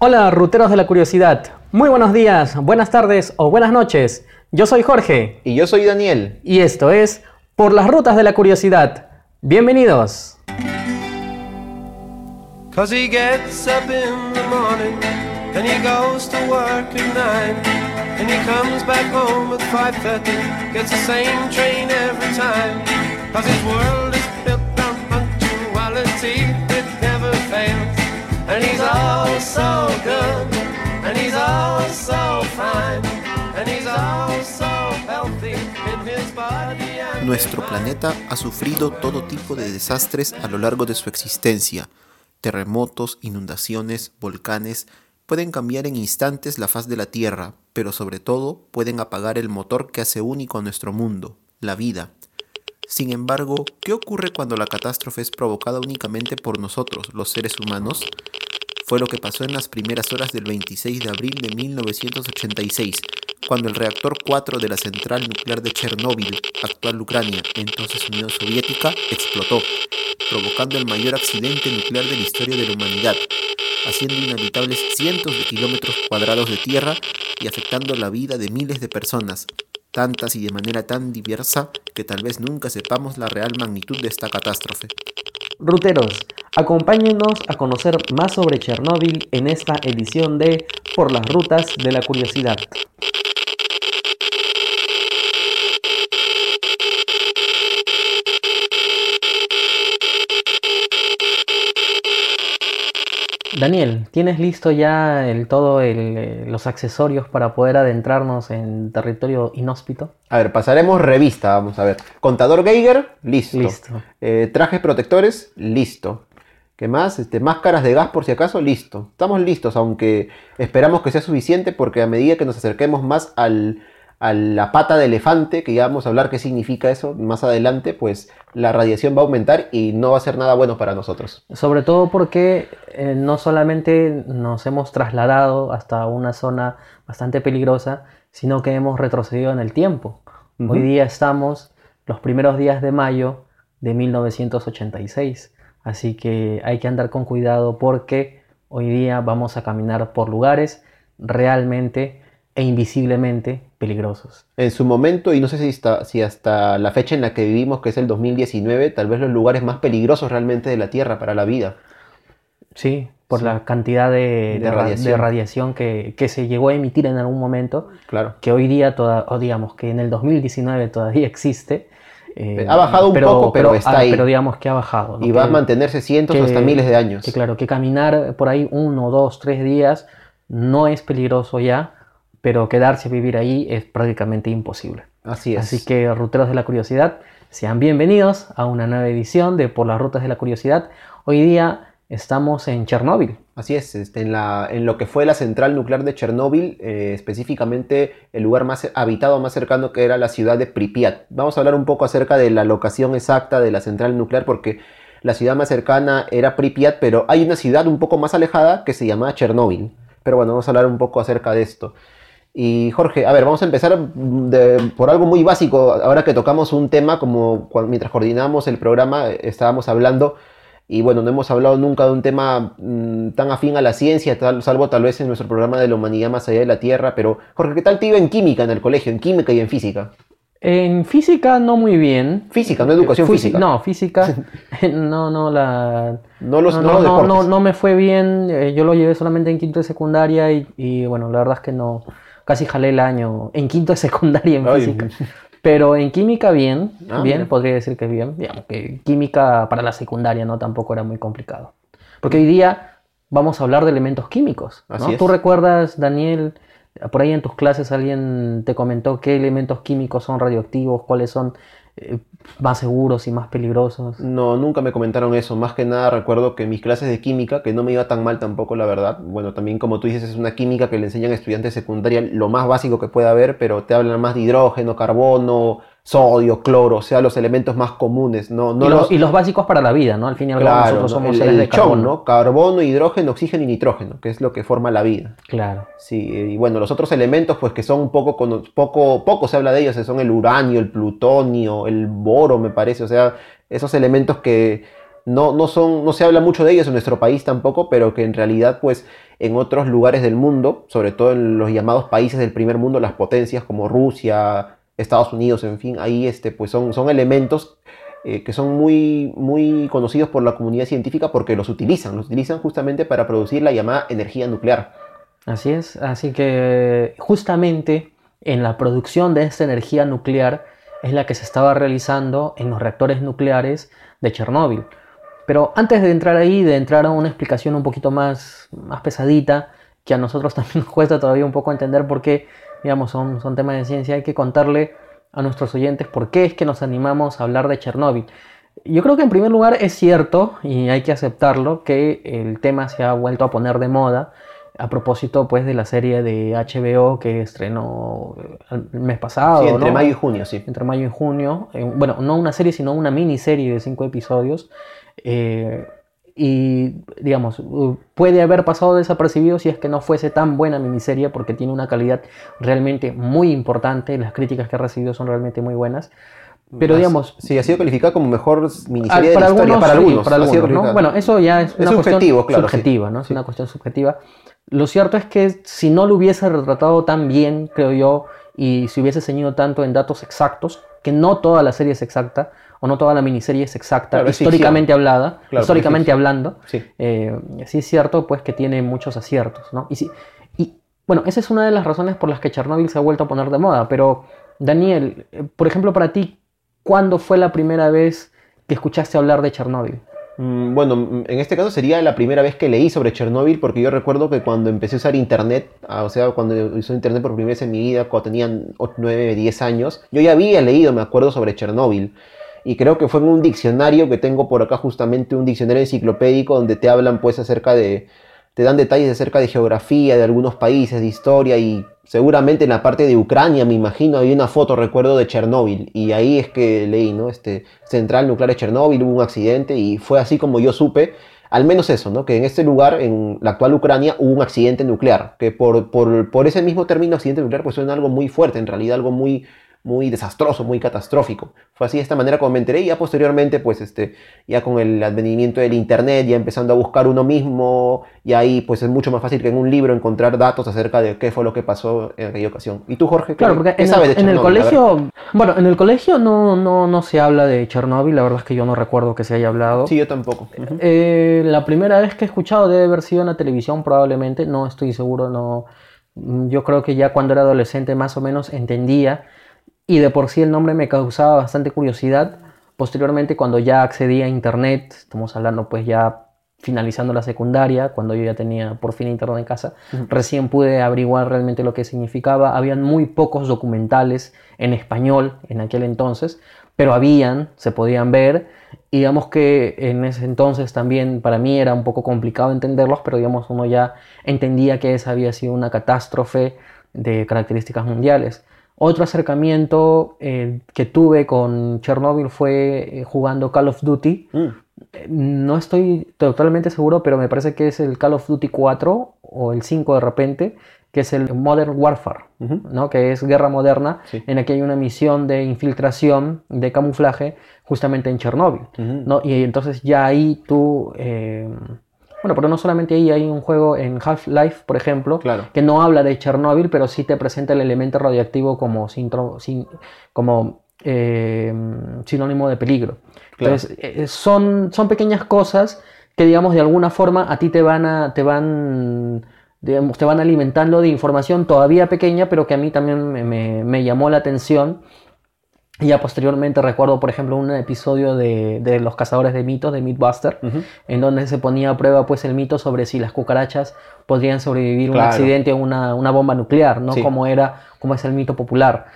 Hola, ruteros de la curiosidad. Muy buenos días, buenas tardes o buenas noches. Yo soy Jorge. Y yo soy Daniel. Y esto es Por las Rutas de la Curiosidad. Bienvenidos. Cause he gets up in the morning and he goes to work at nine and he comes back home at 5.30 gets the same train every time cause his world is built on punctuality it never fails and he's all so good and he's all so fine and he's all so healthy in his body Nuestro planeta ha sufrido todo tipo de desastres a lo largo de su existencia Terremotos, inundaciones, volcanes pueden cambiar en instantes la faz de la Tierra, pero sobre todo pueden apagar el motor que hace único a nuestro mundo, la vida. Sin embargo, ¿qué ocurre cuando la catástrofe es provocada únicamente por nosotros, los seres humanos? Fue lo que pasó en las primeras horas del 26 de abril de 1986, cuando el reactor 4 de la central nuclear de Chernóbil, actual Ucrania, entonces Unión Soviética, explotó, provocando el mayor accidente nuclear de la historia de la humanidad, haciendo inhabitables cientos de kilómetros cuadrados de tierra y afectando la vida de miles de personas, tantas y de manera tan diversa que tal vez nunca sepamos la real magnitud de esta catástrofe. Ruteros, acompáñenos a conocer más sobre Chernóbil en esta edición de Por las Rutas de la Curiosidad. Daniel, ¿tienes listo ya el, todo eh, los accesorios para poder adentrarnos en territorio inhóspito? A ver, pasaremos revista, vamos a ver. Contador Geiger, listo. Listo. Eh, trajes protectores, listo. ¿Qué más? Este, máscaras de gas por si acaso, listo. Estamos listos, aunque esperamos que sea suficiente porque a medida que nos acerquemos más al, a la pata de elefante, que ya vamos a hablar qué significa eso más adelante, pues la radiación va a aumentar y no va a ser nada bueno para nosotros. Sobre todo porque eh, no solamente nos hemos trasladado hasta una zona bastante peligrosa, sino que hemos retrocedido en el tiempo. Hoy día estamos los primeros días de mayo de 1986, así que hay que andar con cuidado porque hoy día vamos a caminar por lugares realmente e invisiblemente peligrosos. En su momento, y no sé si, si hasta la fecha en la que vivimos, que es el 2019, tal vez los lugares más peligrosos realmente de la Tierra para la vida. Sí, por la cantidad de, radiación, que, se llegó a emitir en algún momento, claro. que hoy día, toda, o digamos que en el 2019 todavía existe. Eh, ha bajado un poco, pero, está ah, ahí. Pero digamos que ha bajado. Y va a mantenerse cientos hasta miles de años. Que claro, que caminar por ahí uno, dos, tres días no es peligroso ya, pero quedarse a vivir ahí es prácticamente imposible. Así es. Así que, ruteros de la curiosidad, sean bienvenidos a una nueva edición de Por las Rutas de la Curiosidad. Hoy día estamos en Chernóbil. Así es, este, en, la, en, lo que fue la central nuclear de Chernóbil, eh, específicamente el lugar más habitado más cercano que era la ciudad de Pripyat. Vamos a hablar un poco acerca de la locación exacta de la central nuclear porque la ciudad más cercana era Pripyat, pero hay una ciudad un poco más alejada que se llama Chernóbil. Pero bueno, vamos a hablar un poco acerca de esto. Y Jorge, a ver, vamos a empezar por algo muy básico. Ahora que tocamos un tema, como mientras coordinamos el programa, eh, estábamos hablando, y bueno, no hemos hablado nunca de un tema mm, tan afín a la ciencia, salvo tal vez en nuestro programa de la humanidad más allá de la Tierra. Pero, Jorge, ¿qué tal te iba en química en el colegio, en química y en física? En física no muy bien. Física, no educación física. No, física. no, no la. No los no, no, no, no, me fue bien. Eh, yo lo llevé solamente en quinto de secundaria y, y bueno, la verdad es que no casi jalé el año en quinto de secundaria en física. Pero en química bien, ah, bien, podría decir que bien. que química para la secundaria no tampoco era muy complicado. Porque hoy día vamos a hablar de elementos químicos. ¿no? ¿Tú recuerdas, Daniel, por ahí en tus clases alguien te comentó qué elementos químicos son radioactivos, cuáles son eh, más seguros y más peligrosos. No, nunca me comentaron eso. Más que nada recuerdo que mis clases de química, que no me iba tan mal tampoco, la verdad. Bueno, también como tú dices, es una química que le enseñan a estudiantes secundaria lo más básico que pueda haber, pero te hablan más de hidrógeno, carbono, sodio, cloro, o sea, los elementos más comunes, ¿no? no y, los, y los básicos para la vida, ¿no? Al fin y al cabo nosotros somos seres de carbono. ¿no? Carbono, hidrógeno, oxígeno y nitrógeno, que es lo que forma la vida. Claro. Sí, y bueno, los otros elementos, pues que son un poco, poco, poco se habla de ellos, son el uranio, el plutonio, el boro, me parece, o sea, esos elementos que no, no, son, no se habla mucho de ellos en nuestro país tampoco, pero que en realidad pues en otros lugares del mundo, sobre todo en los llamados países del primer mundo, las potencias como Rusia, Estados Unidos, en fin, ahí este, pues son, son elementos eh, que son muy, muy conocidos por la comunidad científica porque los utilizan, los utilizan justamente para producir la llamada energía nuclear. Así es, así que justamente en la producción de esta energía nuclear es la que se estaba realizando en los reactores nucleares de Chernóbil. Pero antes de entrar ahí, de entrar a una explicación un poquito más, más pesadita, que a nosotros también nos cuesta todavía un poco entender por qué, digamos, son, son temas de ciencia, hay que contarle a nuestros oyentes por qué es que nos animamos a hablar de Chernóbil. Yo creo que en primer lugar es cierto, y hay que aceptarlo, que el tema se ha vuelto a poner de moda a propósito pues de la serie de HBO que estrenó el mes pasado. Sí, entre mayo y junio, sí. Entre mayo y junio. Eh, bueno, no una serie, sino una miniserie de cinco episodios. Eh, y digamos, puede haber pasado desapercibido si es que no fuese tan buena miniserie porque tiene una calidad realmente muy importante, las críticas que ha recibido son realmente muy buenas. Pero digamos... Sí, ha sido calificada como mejor miniserie para de la algunos, para algunos. para algunos Bueno, eso ya es una cuestión subjetiva, ¿no? Es una cuestión subjetiva. Lo cierto es que si no lo hubiese retratado tan bien, creo yo, y si hubiese ceñido tanto en datos exactos, que no toda la serie es exacta, o no toda la miniserie es exacta, históricamente hablada, históricamente hablando, eh, sí. es cierto pues que tiene muchos aciertos, ¿no? Y, sí, y bueno, esa es una de las razones por las que Chernobyl se ha vuelto a poner de moda, pero Daniel, eh, por ejemplo, para ti, ¿cuándo fue la primera vez que escuchaste hablar de Chernobyl? Mm, bueno, mm, en este caso sería la primera vez que leí sobre Chernobyl, porque yo recuerdo que cuando empecé a usar internet, ah, o sea, cuando usé internet por primera vez en mi vida, cuando tenía 9, 10 años, yo ya había leído, me acuerdo, sobre Chernobyl y creo que fue en un diccionario que tengo por acá justamente un diccionario enciclopédico donde te hablan pues acerca de, te dan detalles acerca de geografía, de algunos países, de historia y seguramente en la parte de Ucrania, me imagino, había una foto, recuerdo, de Chernóbil y ahí es que leí, ¿no? Este, central nuclear de Chernóbil, hubo un accidente y fue así como yo supe, al menos eso, ¿no? Que en este lugar, en la actual Ucrania, hubo un accidente nuclear, que por, por, por ese mismo término accidente nuclear pues suena algo muy fuerte, en realidad algo muy muy desastroso, muy catastrófico. Fue así de esta manera como me enteré y ya posteriormente, pues este, ya con el advenimiento del internet, ya empezando a buscar uno mismo, y ahí pues es mucho más fácil que en un libro encontrar datos acerca de qué fue lo que pasó en aquella ocasión. ¿Y tú, Jorge? Claro, porque en, en el colegio, bueno, en el colegio no, no, no se habla de Chernobyl, la verdad es que yo no recuerdo que se haya hablado. Sí, yo tampoco. Eh, la primera vez que he escuchado debe haber sido en la televisión probablemente, no estoy seguro, no... Yo creo que ya cuando era adolescente más o menos entendía y de por sí el nombre me causaba bastante curiosidad. Posteriormente, cuando ya accedí a internet, estamos hablando pues ya finalizando la secundaria, cuando yo ya tenía por fin internet en casa, recién pude averiguar realmente lo que significaba. Habían muy pocos documentales en español en aquel entonces, pero habían, se podían ver. Y digamos que en ese entonces también para mí era un poco complicado entenderlos, pero digamos uno ya entendía que esa había sido una catástrofe de características mundiales. Otro acercamiento eh, que tuve con Chernobyl fue eh, jugando Call of Duty. Mm. Eh, no estoy totalmente seguro, pero me parece que es el Call of Duty 4 o el 5 de repente, que es el Modern Warfare, ¿no? que es guerra moderna, en la que hay una misión de infiltración, de camuflaje, justamente en Chernobyl. ¿no? Y entonces ya ahí tú bueno, pero no solamente ahí hay un juego en Half-Life, por ejemplo, que no habla de Chernóbil, pero sí te presenta el elemento radioactivo como, como eh, sinónimo de peligro. Entonces, eh, son, son pequeñas cosas que, digamos, de alguna forma a ti te van a, te van, te van alimentando de información todavía pequeña, pero que a mí también me, me llamó la atención y ya posteriormente recuerdo, por ejemplo, un episodio de, de Los Cazadores de Mitos, de Mythbuster, en donde se ponía a prueba pues, el mito sobre si las cucarachas podrían sobrevivir un accidente o una, una, bomba nuclear, ¿no? Como, era, como es el mito popular.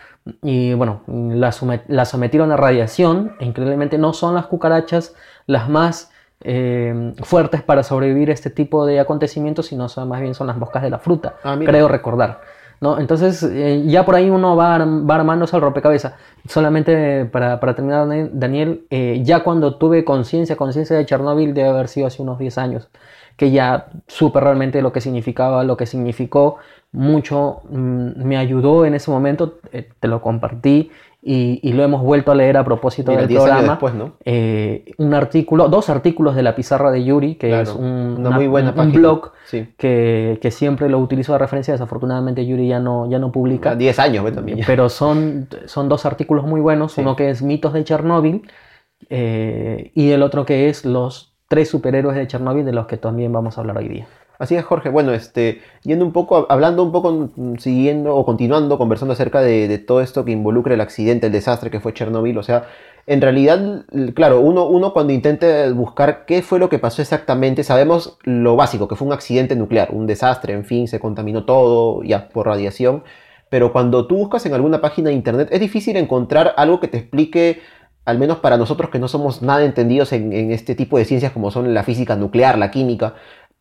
Y bueno, la, la, sometieron a radiación, e increíblemente no son las cucarachas las más eh, fuertes para sobrevivir a este tipo de acontecimientos, sino son, más bien son las moscas de la fruta, ah, creo recordar. ¿No? Entonces eh, ya por ahí uno va, va armándose al rompecabezas. Solamente para, para terminar, Daniel, eh, ya cuando tuve conciencia, conciencia de Chernóbil debe haber sido hace unos 10 años, que ya supe realmente lo que significaba, lo que significó, mucho mm, me ayudó en ese momento, eh, te lo compartí y, lo hemos vuelto a leer a propósito del programa. Eh, un artículo, dos artículos de la pizarra de Yuri, que es un, muy buena un blog que, que, siempre lo utilizo de referencia. Desafortunadamente Yuri ya no, ya no publica. 10 años también. Pero son, son dos artículos muy buenos. Uno que es Mitos de Chernóbil eh, y el otro que es Los tres superhéroes de Chernóbil, de los que también vamos a hablar hoy día. Así es, Jorge. Bueno, este, yendo un poco, hablando un poco, siguiendo o continuando, conversando acerca de, todo esto que involucra el accidente, el desastre que fue Chernobyl. O sea, en realidad, claro, uno, uno cuando intenta buscar qué fue lo que pasó exactamente, sabemos lo básico, que fue un accidente nuclear, un desastre, en fin, se contaminó todo ya por radiación. Pero cuando tú buscas en alguna página de internet, es difícil encontrar algo que te explique al menos para nosotros que no somos nada entendidos en, en, este tipo de ciencias como son la física nuclear, la química,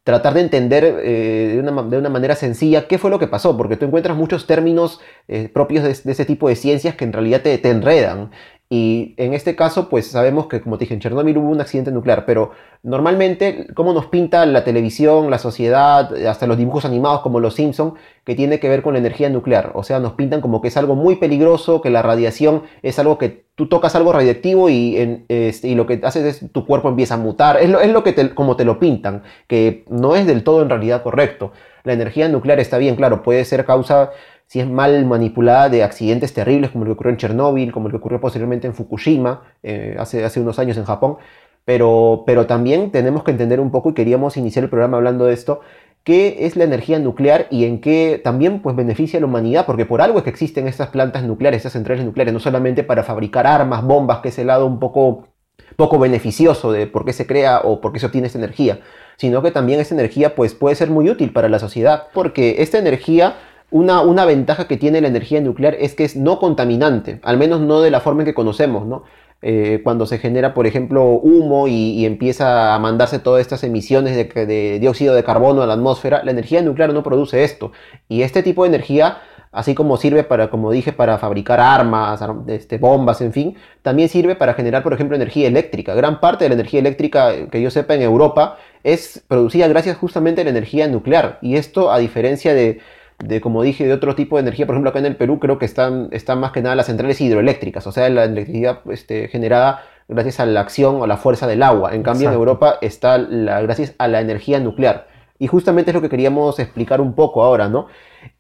tratar de entender eh, de, una, de, una, manera sencilla qué fue lo que pasó, porque tú encuentras muchos términos eh, propios de, ese tipo de ciencias que en realidad te, te enredan. Y en este caso, pues sabemos que, como te dije, en Chernobyl hubo un accidente nuclear, pero normalmente, ¿cómo nos pinta la televisión, la sociedad, hasta los dibujos animados como Los Simpson, que tiene que ver con la energía nuclear? O sea, nos pintan como que es algo muy peligroso, que la radiación es algo que tú tocas algo radiactivo y, este, y lo que haces es tu cuerpo empieza a mutar. Es lo, es lo que te, como te lo pintan, que no es del todo en realidad correcto. La energía nuclear está bien, claro, puede ser causa si es mal manipulada de accidentes terribles como el que ocurrió en Chernóbil, como el que ocurrió posteriormente en Fukushima, eh, hace, hace unos años en Japón. Pero, pero también tenemos que entender un poco, y queríamos iniciar el programa hablando de esto, qué es la energía nuclear y en qué también pues, beneficia a la humanidad, porque por algo es que existen estas plantas nucleares, estas centrales nucleares, no solamente para fabricar armas, bombas, que es el lado un poco, poco beneficioso de por qué se crea o por qué se obtiene esta energía, sino que también esta energía pues, puede ser muy útil para la sociedad, porque esta energía una, ventaja que tiene la energía nuclear es que es no contaminante, al menos no de la forma en que conocemos, ¿no? Eh, cuando se genera, por ejemplo, humo y, empieza a mandarse todas estas emisiones de, dióxido de carbono a la atmósfera, la energía nuclear no produce esto. Y este tipo de energía, así como sirve para, como dije, para fabricar armas, este, bombas, en fin, también sirve para generar, por ejemplo, energía eléctrica. Gran parte de la energía eléctrica que yo sepa en Europa es producida gracias justamente a la energía nuclear. Y esto, a diferencia de de, como dije, de otro tipo de energía. Por ejemplo, acá en el Perú creo que están, están más que nada las centrales hidroeléctricas, o sea, la electricidad este, generada gracias a la acción o la fuerza del agua. En cambio, en Europa está la, gracias a la energía nuclear. Y justamente es lo que queríamos explicar un poco ahora, ¿no?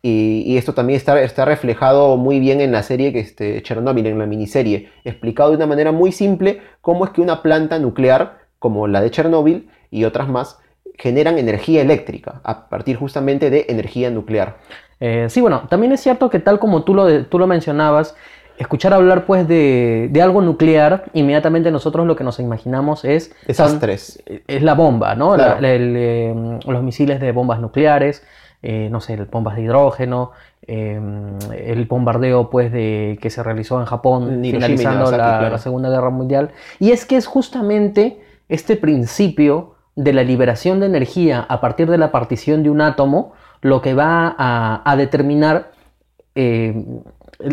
Y, esto también está, está, reflejado muy bien en la serie que este, Chernobyl, en la miniserie, explicado de una manera muy simple cómo es que una planta nuclear, como la de Chernobyl y otras más, generan energía eléctrica a partir justamente de energía nuclear. Eh, sí, bueno, también es cierto que tal como tú lo, tú lo mencionabas, escuchar hablar pues de, algo nuclear, inmediatamente nosotros lo que nos imaginamos es... Desastres. es la bomba, ¿no? Eh, los misiles de bombas nucleares, eh, no sé, bombas de hidrógeno, el bombardeo pues de, que se realizó en Japón finalizando la Segunda Guerra Mundial. Y es que es justamente este principio de la liberación de energía a partir de la partición de un átomo lo que va a, determinar eh,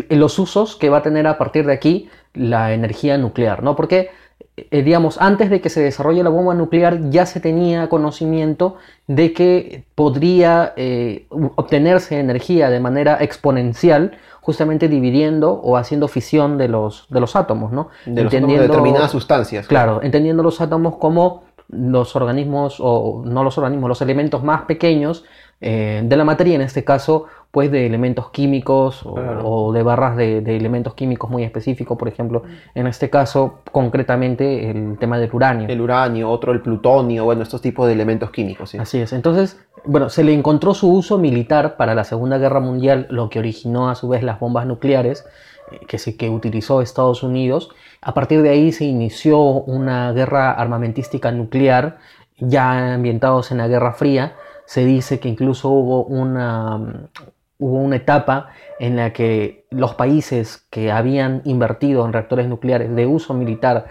los usos que va a tener a partir de aquí la energía nuclear, ¿no? Porque, eh, digamos, antes de que se desarrolle la bomba nuclear ya se tenía conocimiento de que podría eh, obtenerse energía de manera exponencial justamente dividiendo o haciendo fisión de los, de los átomos, ¿no? De, entendiendo, determinadas sustancias. claro, entendiendo los átomos como los organismos, o no los organismos, los elementos más pequeños eh, de la materia, en este caso, pues de elementos químicos o, de barras de, elementos químicos muy específicos, por ejemplo, en este caso, concretamente, el tema del uranio. El uranio, otro el plutonio, bueno, estos tipos de elementos químicos. Así es, entonces, bueno, se le encontró su uso militar para la Segunda Guerra Mundial, lo que originó a su vez las bombas nucleares, eh, que, se, que utilizó Estados Unidos, a partir de ahí se inició una guerra armamentística nuclear, ya ambientados en la Guerra Fría. Se dice que incluso hubo una, hubo una etapa en la que los países que habían invertido en reactores nucleares de uso militar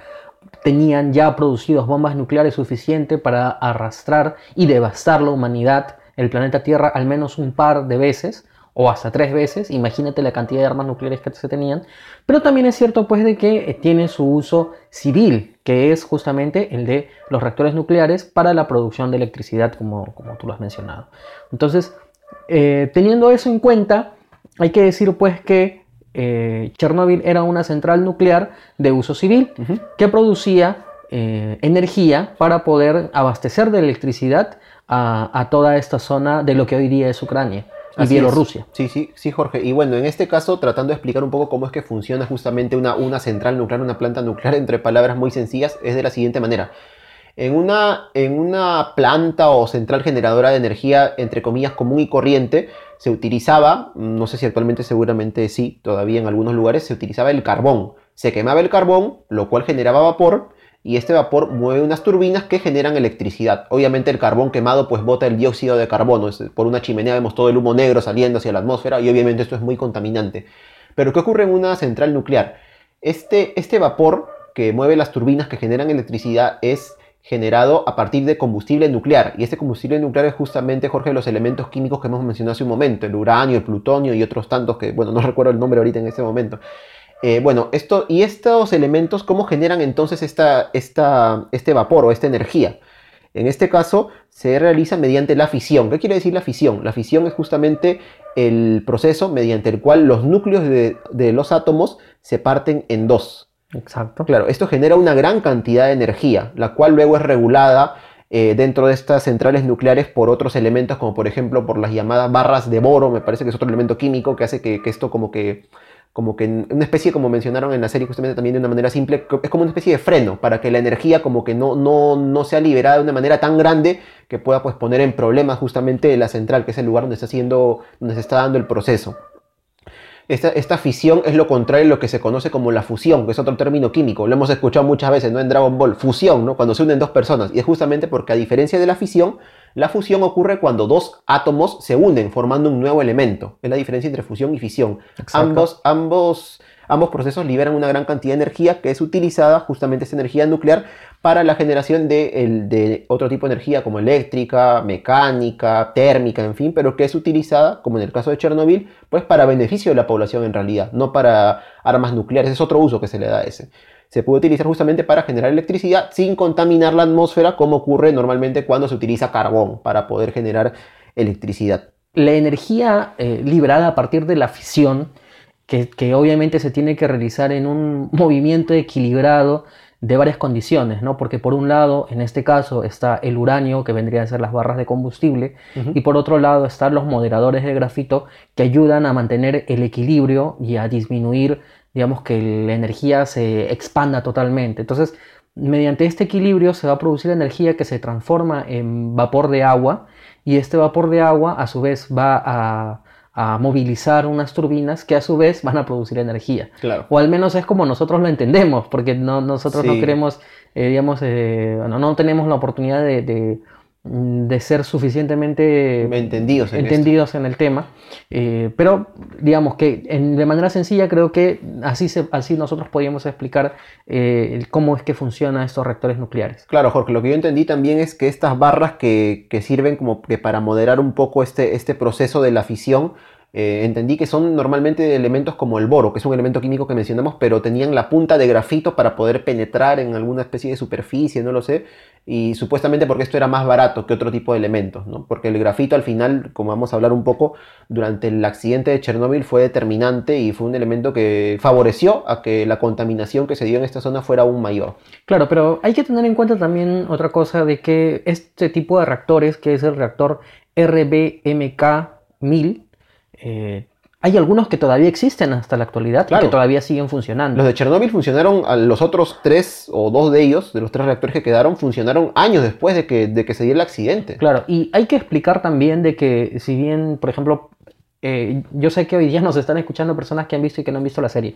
tenían ya producidos bombas nucleares suficientes para arrastrar y devastar la humanidad, el planeta Tierra, al menos un par de veces o hasta tres veces, imagínate la cantidad de armas nucleares que se tenían, pero también es cierto pues de que eh, tiene su uso civil, que es justamente el de los reactores nucleares para la producción de electricidad, como, como tú lo has mencionado. Entonces, eh, teniendo eso en cuenta, hay que decir pues que eh, Chernóbil era una central nuclear de uso civil que producía eh, energía para poder abastecer de electricidad a, toda esta zona de lo que hoy día es Ucrania y Bielorrusia. Sí, sí, sí, Jorge. Y bueno, en este caso, tratando de explicar un poco cómo es que funciona justamente una, una central nuclear, una planta nuclear, entre palabras muy sencillas, es de la siguiente manera. En una, en una planta o central generadora de energía, entre comillas, común y corriente, se utilizaba, no sé si actualmente seguramente sí, todavía en algunos lugares, se utilizaba el carbón. Se quemaba el carbón, lo cual generaba vapor, y este vapor mueve unas turbinas que generan electricidad. Obviamente el carbón quemado pues bota el dióxido de carbono, por una chimenea vemos todo el humo negro saliendo hacia la atmósfera y obviamente esto es muy contaminante. Pero ¿qué ocurre en una central nuclear? Este, este vapor que mueve las turbinas que generan electricidad es generado a partir de combustible nuclear. Y este combustible nuclear es justamente, Jorge, los elementos químicos que hemos mencionado hace un momento, el uranio, el plutonio y otros tantos que, bueno, no recuerdo el nombre ahorita en este momento. Eh, bueno, esto, y estos elementos, ¿cómo generan entonces esta, esta, este vapor o esta energía? En este caso se realiza mediante la fisión. ¿Qué quiere decir la fisión? La fisión es justamente el proceso mediante el cual los núcleos de, de los átomos se parten en dos. Exacto. Claro, esto genera una gran cantidad de energía, la cual luego es regulada eh, dentro de estas centrales nucleares por otros elementos, como por ejemplo por las llamadas barras de boro, me parece que es otro elemento químico que hace que, esto como que, como que una especie, como mencionaron en la serie justamente también de una manera simple, es como una especie de freno para que la energía como que no, no, no sea liberada de una manera tan grande que pueda pues poner en problemas justamente la central, que es el lugar donde está, haciendo, donde se está dando el proceso. Esta, fisión es lo contrario a lo que se conoce como la fusión, que es otro término químico. Lo hemos escuchado muchas veces, ¿no? En Dragon Ball, fusión, ¿no? Cuando se unen dos personas. Y es justamente porque a diferencia de la fisión, la fusión ocurre cuando dos átomos se unen formando un nuevo elemento. Es la diferencia entre fusión y fisión. Ambos, ambos Ambos procesos liberan una gran cantidad de energía que es utilizada, justamente esta energía nuclear, para la generación de, otro tipo de energía como eléctrica, mecánica, térmica, en fin, pero que es utilizada, como en el caso de Chernobyl, pues para beneficio de la población en realidad, no para armas nucleares, es otro uso que se le da a ese. Se puede utilizar justamente para generar electricidad sin contaminar la atmósfera como ocurre normalmente cuando se utiliza carbón para poder generar electricidad. La energía eh, liberada a partir de la fisión que, obviamente se tiene que realizar en un movimiento equilibrado de varias condiciones, ¿no? Porque por un lado, en este caso, está el uranio, que vendría a ser las barras de combustible, y por otro lado están los moderadores de grafito que ayudan a mantener el equilibrio y a disminuir, digamos, que la energía se expanda totalmente. Entonces, mediante este equilibrio se va a producir energía que se transforma en vapor de agua, y este vapor de agua a su vez va a a movilizar unas turbinas que a su vez van a producir energía. Claro. O al menos es como nosotros lo entendemos, porque no, nosotros no queremos, eh, digamos, eh, no, tenemos la oportunidad de, de, ser suficientemente entendidos en, entendidos en el tema. Eh, pero digamos que de manera sencilla creo que así, se, así nosotros podríamos explicar cómo es que funcionan estos reactores nucleares. Claro, Jorge, lo que yo entendí también es que estas barras que, que sirven como que para moderar un poco este, este proceso de la fisión, eh, entendí que son normalmente elementos como el boro, que es un elemento químico que mencionamos, pero tenían la punta de grafito para poder penetrar en alguna especie de superficie, no lo sé, y supuestamente porque esto era más barato que otro tipo de elementos, ¿no? porque el grafito al final, como vamos a hablar un poco, durante el accidente de Chernóbil fue determinante y fue un elemento que favoreció a que la contaminación que se dio en esta zona fuera aún mayor. Claro, pero hay que tener en cuenta también otra cosa de que este tipo de reactores, que es el reactor RBMK 1000, eh, hay algunos que todavía existen hasta la actualidad y que todavía siguen funcionando. Los de Chernóbil funcionaron, los otros tres o dos de ellos, de los tres reactores que quedaron, funcionaron años después de que, de que se diera el accidente. Claro, y hay que explicar también de que si bien, por ejemplo, eh, yo sé que hoy día nos están escuchando personas que han visto y que no han visto la serie.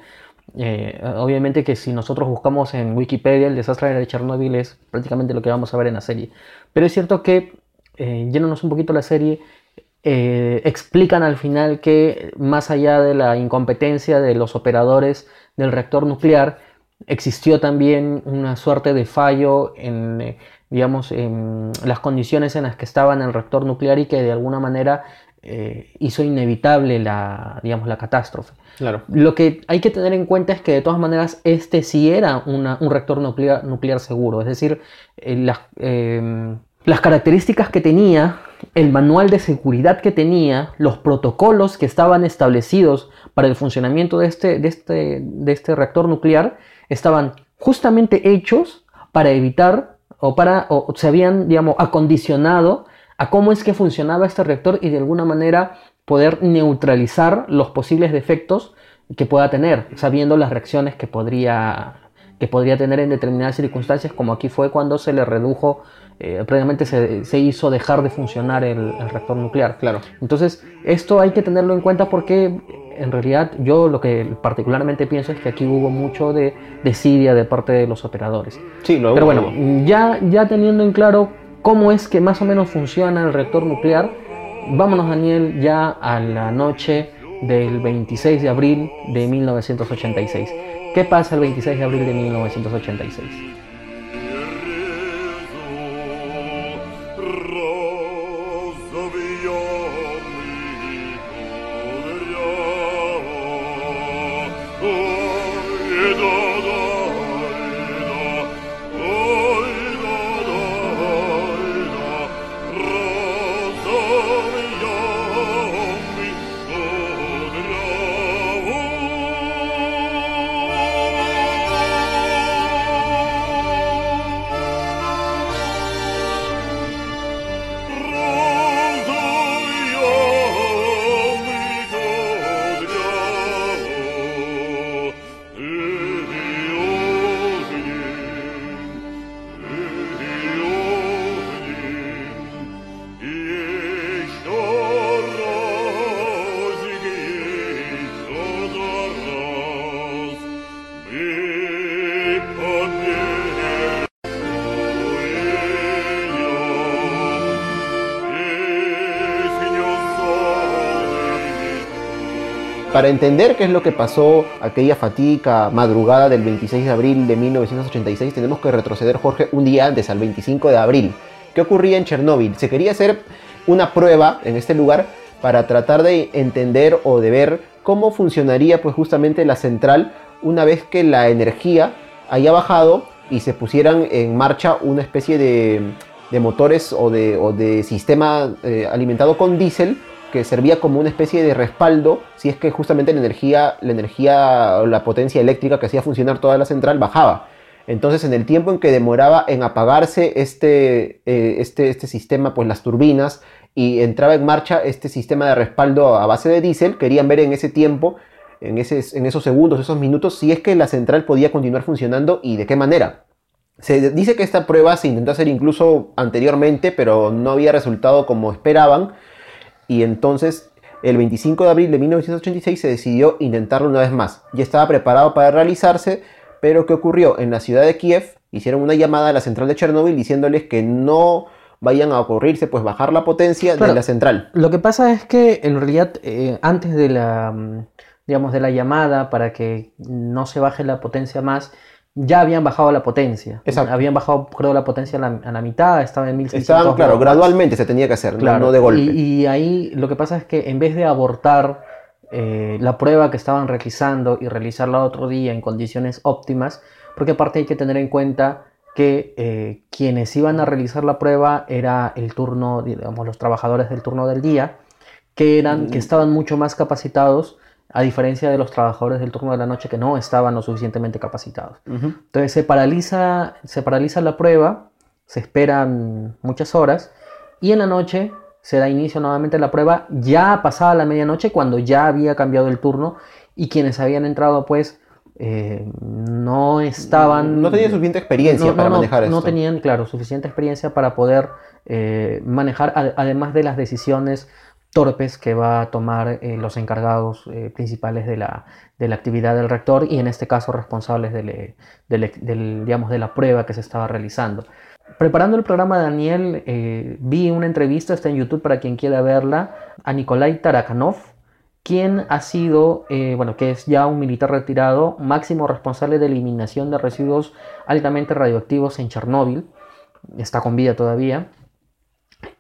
Eh, obviamente que si nosotros buscamos en Wikipedia el desastre de Chernóbil es prácticamente lo que vamos a ver en la serie. Pero es cierto que, eh, un poquito la serie, eh, explican al final que más allá de la incompetencia de los operadores del reactor nuclear, existió también una suerte de fallo en, eh, digamos, en las condiciones en las que estaba en el reactor nuclear y que de alguna manera eh, hizo inevitable la, digamos, la catástrofe. Claro. Lo que hay que tener en cuenta es que de todas maneras este sí era un reactor nuclear, nuclear seguro, es decir, las, las características que tenía el manual de seguridad que tenía, los protocolos que estaban establecidos para el funcionamiento de este, de este, de este reactor nuclear, estaban justamente hechos para evitar o para o se habían digamos acondicionado a cómo es que funcionaba este reactor y de alguna manera poder neutralizar los posibles defectos que pueda tener, sabiendo las reacciones que podría, que podría tener en determinadas circunstancias, como aquí fue cuando se le redujo, eh, previamente se, se, hizo dejar de funcionar el, el, reactor nuclear. Claro. Entonces, esto hay que tenerlo en cuenta porque en realidad yo lo que particularmente pienso es que aquí hubo mucho de desidia de parte de los operadores. Sí, lo Pero bueno, ya, ya teniendo en claro cómo es que más o menos funciona el reactor nuclear, vámonos Daniel ya a la noche del 26 de abril de 1986. ¿Qué pasa el 26 de abril de 1986? Para entender qué es lo que pasó aquella fatídica madrugada del 26 de abril de 1986, tenemos que retroceder, Jorge, un día antes, al 25 de abril. ¿Qué ocurría en Chernóbil? Se quería hacer una prueba en este lugar para tratar de entender o de ver cómo funcionaría pues justamente la central una vez que la energía haya bajado y se pusieran en marcha una especie de, motores o de, o de sistema eh, alimentado con diésel que servía como una especie de respaldo si es que justamente la energía, la energía o la potencia eléctrica que hacía funcionar toda la central bajaba. Entonces, en el tiempo en que demoraba en apagarse este, eh, este, este sistema, pues las turbinas, y entraba en marcha este sistema de respaldo a base de diésel, querían ver en ese tiempo, en, ese, en esos segundos, esos minutos, si es que la central podía continuar funcionando y de qué manera. Se dice que esta prueba se intentó hacer incluso anteriormente, pero no había resultado como esperaban y entonces el 25 de abril de 1986 se decidió intentarlo una vez más. Ya estaba preparado para realizarse, pero ¿qué ocurrió? En la ciudad de Kiev hicieron una llamada a la central de Chernóbil diciéndoles que no vayan a ocurrirse, pues bajar la potencia Claro. de la central. Lo que pasa es que en realidad eh, antes de la, mm, digamos, de la llamada para que no se baje la potencia más, ya habían bajado la potencia. Exacto. Habían bajado, creo, la potencia a la, a la mitad, estaba en 1600 Estaban, claro, watts. gradualmente se tenía que hacer, no- Claro, no, de golpe. Y, y ahí lo que pasa es que en vez de abortar eh, la prueba que estaban realizando y realizarla otro día en condiciones óptimas, porque aparte hay que tener en cuenta que eh, quienes iban a realizar la prueba era el turno, digamos, los trabajadores del turno del día, que, eran, que estaban mucho más capacitados, a diferencia de los trabajadores del turno de la noche que no estaban lo suficientemente capacitados. Entonces se paraliza, se paraliza la prueba, se esperan muchas horas y en la noche se da inicio nuevamente a la prueba ya pasada la medianoche cuando ya había cambiado el turno y quienes habían entrado pues eh, no estaban... No tenían suficiente experiencia no- para no- manejar no esto. tenían, claro, suficiente experiencia para poder eh, manejar, además de las decisiones torpes que va a tomar eh, los encargados eh, principales de la, de la actividad del rector y en este caso responsables del, eh, del, digamos, de la prueba que se estaba realizando. Preparando el programa, Daniel, vi una entrevista, está en YouTube para quien quiera verla, a Nikolai Tarakanov, quien ha sido, bueno, que es ya un militar retirado, máximo responsable de eliminación de residuos altamente radioactivos en Chernóbil, está con vida todavía,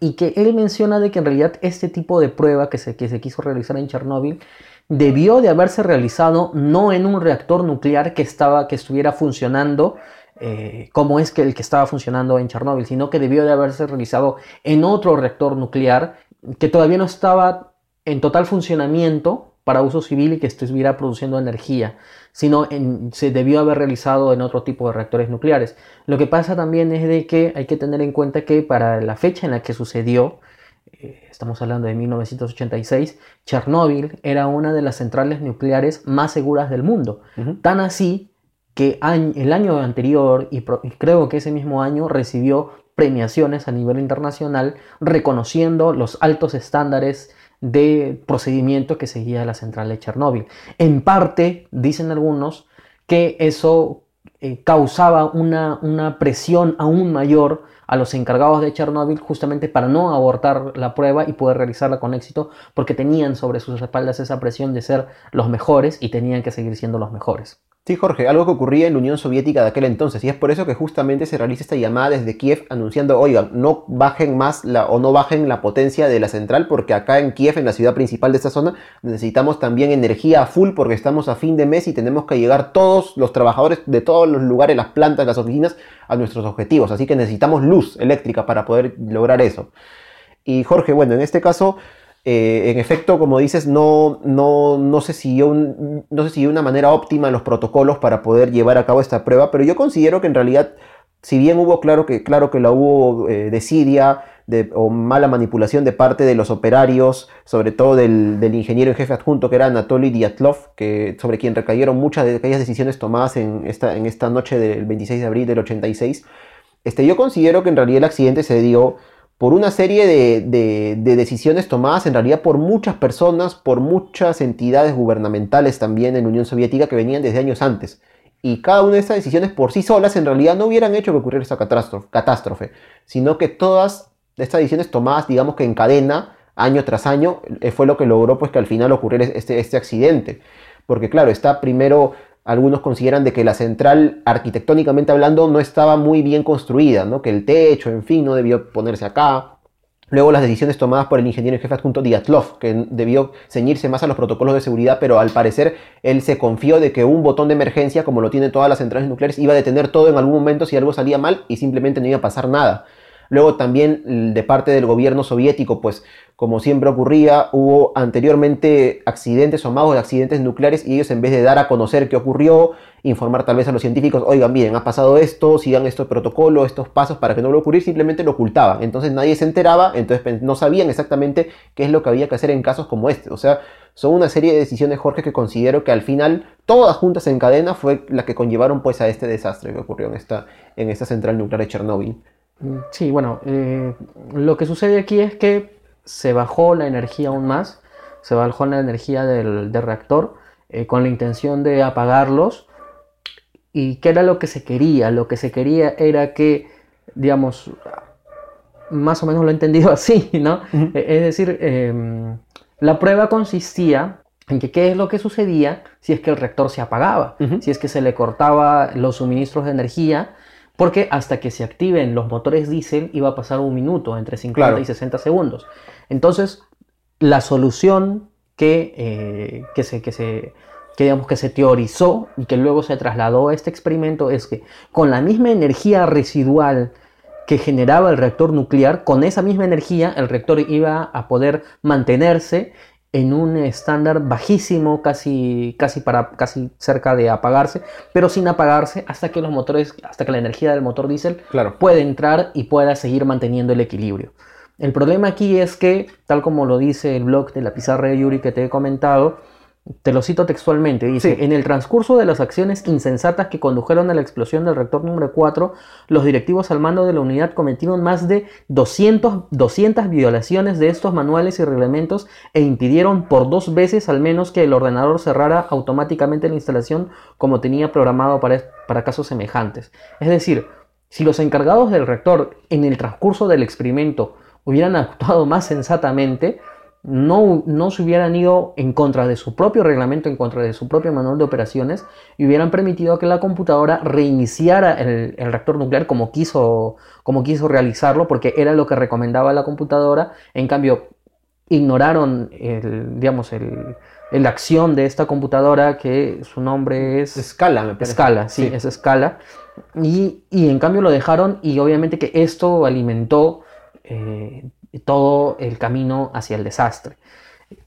y que él menciona de que en realidad este tipo de prueba que se, que se quiso realizar en Chernóbil debió de haberse realizado no en un reactor nuclear que, estaba, que estuviera funcionando eh, como es que el que estaba funcionando en Chernóbil, sino que debió de haberse realizado en otro reactor nuclear que todavía no estaba en total funcionamiento para uso civil y que estuviera produciendo energía, sino se debió haber realizado en otro tipo de reactores nucleares. Lo que pasa también es de que hay que tener en cuenta que para la fecha en la que sucedió, eh, estamos hablando de 1986, Chernóbil era una de las centrales nucleares más seguras del mundo. Tan así que el año anterior, y, creo que ese mismo año, recibió premiaciones a nivel internacional reconociendo los altos estándares de procedimiento que seguía la central de Chernóbil. En parte, dicen algunos, que eso eh, causaba una, una presión aún mayor a los encargados de Chernóbil justamente para no abortar la prueba y poder realizarla con éxito porque tenían sobre sus espaldas esa presión de ser los mejores y tenían que seguir siendo los mejores. Sí, Jorge, algo que ocurría en la Unión Soviética de aquel entonces, y es por eso que justamente se realiza esta llamada desde Kiev anunciando, oigan, no bajen más la, o no bajen la potencia de la central, porque acá en Kiev, en la ciudad principal de esta zona, necesitamos también energía a full porque estamos a fin de mes y tenemos que llegar todos los trabajadores de todos los lugares, las plantas, las oficinas, a nuestros objetivos. Así que necesitamos luz eléctrica para poder lograr eso. Y Jorge, bueno, en este caso eh, en efecto, como dices, no, no, no, se siguió no se siguió una manera óptima en los protocolos para poder llevar a cabo esta prueba, pero yo considero que en realidad, si bien hubo claro que, claro que la hubo eh, desidia de, o mala manipulación de parte de los operarios, sobre todo del, ingeniero en jefe adjunto que era Anatoly Diatlov, sobre quien recayeron muchas de aquellas decisiones tomadas en esta, en esta noche del 26 de abril del 86, este, yo considero que en realidad el accidente se dio por una serie de, decisiones tomadas en realidad por muchas personas, por muchas entidades gubernamentales también en la Unión Soviética que venían desde años antes. Y cada una de estas decisiones por sí solas en realidad no hubieran hecho que ocurriera esa catástrofe, sino que todas estas decisiones tomadas, digamos que en cadena, año tras año, eh, fue lo que logró pues que al final ocurriera este, este accidente. Porque claro, está primero algunos consideran de que la central, arquitectónicamente hablando, no estaba muy bien construida, ¿no? que el techo, en fin, no debió ponerse acá. Luego las decisiones tomadas por el ingeniero en jefe adjunto Diatlov, que debió ceñirse más a los protocolos de seguridad, pero al parecer él se confió de que un botón de emergencia, como lo tienen todas las centrales nucleares, iba a detener todo en algún momento si algo salía mal y simplemente no iba a pasar nada. Luego también de parte del gobierno soviético, pues como siempre ocurría, hubo anteriormente accidentes o magos de accidentes nucleares y ellos en vez de dar a conocer qué ocurrió, informar tal vez a los científicos, oigan, bien, ha pasado esto, sigan estos protocolos, estos pasos para que no a ocurrir, simplemente lo ocultaban. Entonces nadie se enteraba, entonces no sabían exactamente qué es lo que había que hacer en casos como este. O sea, son una serie de decisiones, Jorge, que considero que al final, todas juntas en cadena, fue la que conllevaron pues a este desastre que ocurrió en esta, en esta central nuclear de Chernóbil. Sí, bueno, eh, lo que sucede aquí es que se bajó la energía aún más, se bajó la energía del, reactor eh, con la intención de apagarlos. ¿Y qué era lo que se quería? Lo que se quería era que, digamos, más o menos lo he entendido así, ¿no? E, es decir, em, la prueba consistía en que qué es lo que sucedía si es que el reactor se apagaba, si es que se le cortaba los suministros de energía porque hasta que se activen los motores diésel iba a pasar un minuto, entre 50 y 60 segundos. Entonces, la solución que, eh, que, se, que, se, que, digamos, que se teorizó y que luego se trasladó a este experimento es que con la misma energía residual que generaba el reactor nuclear, con esa misma energía el reactor iba a poder mantenerse en un estándar bajísimo, casi, casi, para, casi cerca de apagarse, pero sin apagarse hasta que los motores, hasta que la energía del motor diésel claro. pueda entrar y pueda seguir manteniendo el equilibrio. El problema aquí es que, tal como lo dice el blog de la pizarra de Yuri que te he comentado, te lo cito textualmente, dice, en el transcurso de las acciones insensatas que condujeron a la explosión del reactor número 4, los directivos al mando de la unidad cometieron más de 200, 200 violaciones de estos manuales y reglamentos e impidieron por dos veces al menos que el ordenador cerrara automáticamente la instalación como tenía programado para, para casos semejantes. Es decir, si los encargados del reactor en el transcurso del experimento hubieran actuado más sensatamente, no, no se hubieran ido en contra de su propio reglamento, en contra de su propio manual de operaciones y hubieran permitido que la computadora reiniciara el, reactor nuclear como quiso, como quiso realizarlo, porque era lo que recomendaba la computadora. En cambio, ignoraron el, digamos, el, la acción de esta computadora que su nombre es... Escala, me parece. Escala, sí, es Escala. Y, y en cambio lo dejaron y obviamente que esto alimentó eh, todo el camino hacia el desastre.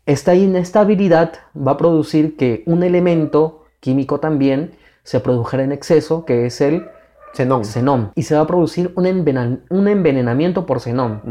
Esta inestabilidad va a producir que un elemento químico también se produjera en exceso, que es el Xenón. xenón. Y se va a producir un, un envenenamiento por xenón.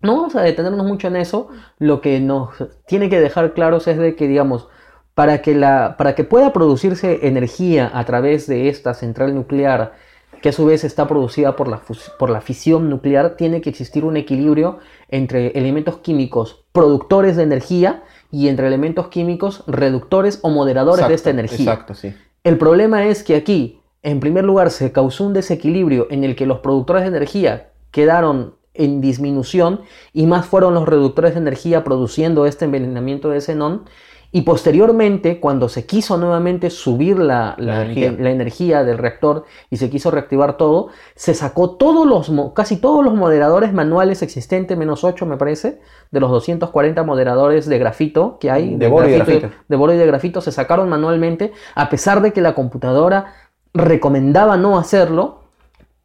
No vamos a detenernos mucho en eso. Lo que nos tiene que dejar claros es de que, digamos, para que, la, para que pueda producirse energía a través de esta central nuclear, que a su vez está producida por la, por la fisión nuclear, tiene que existir un equilibrio entre elementos químicos productores de energía y entre elementos químicos reductores o moderadores de esta energía. Exacto, sí. El problema es que aquí, en primer lugar, se causó un desequilibrio en el que los productores de energía quedaron en disminución y más fueron los reductores de energía produciendo este envenenamiento de xenón. Y posteriormente, cuando se quiso nuevamente subir la, la- La energía. la energía del reactor y se quiso reactivar todo, se sacó todos los, casi todos los moderadores manuales existentes, menos 8 me parece, de los 240 moderadores de grafito que hay, De boro y de grafito. de boro y de grafito, se sacaron manualmente, a pesar de que la computadora recomendaba no hacerlo.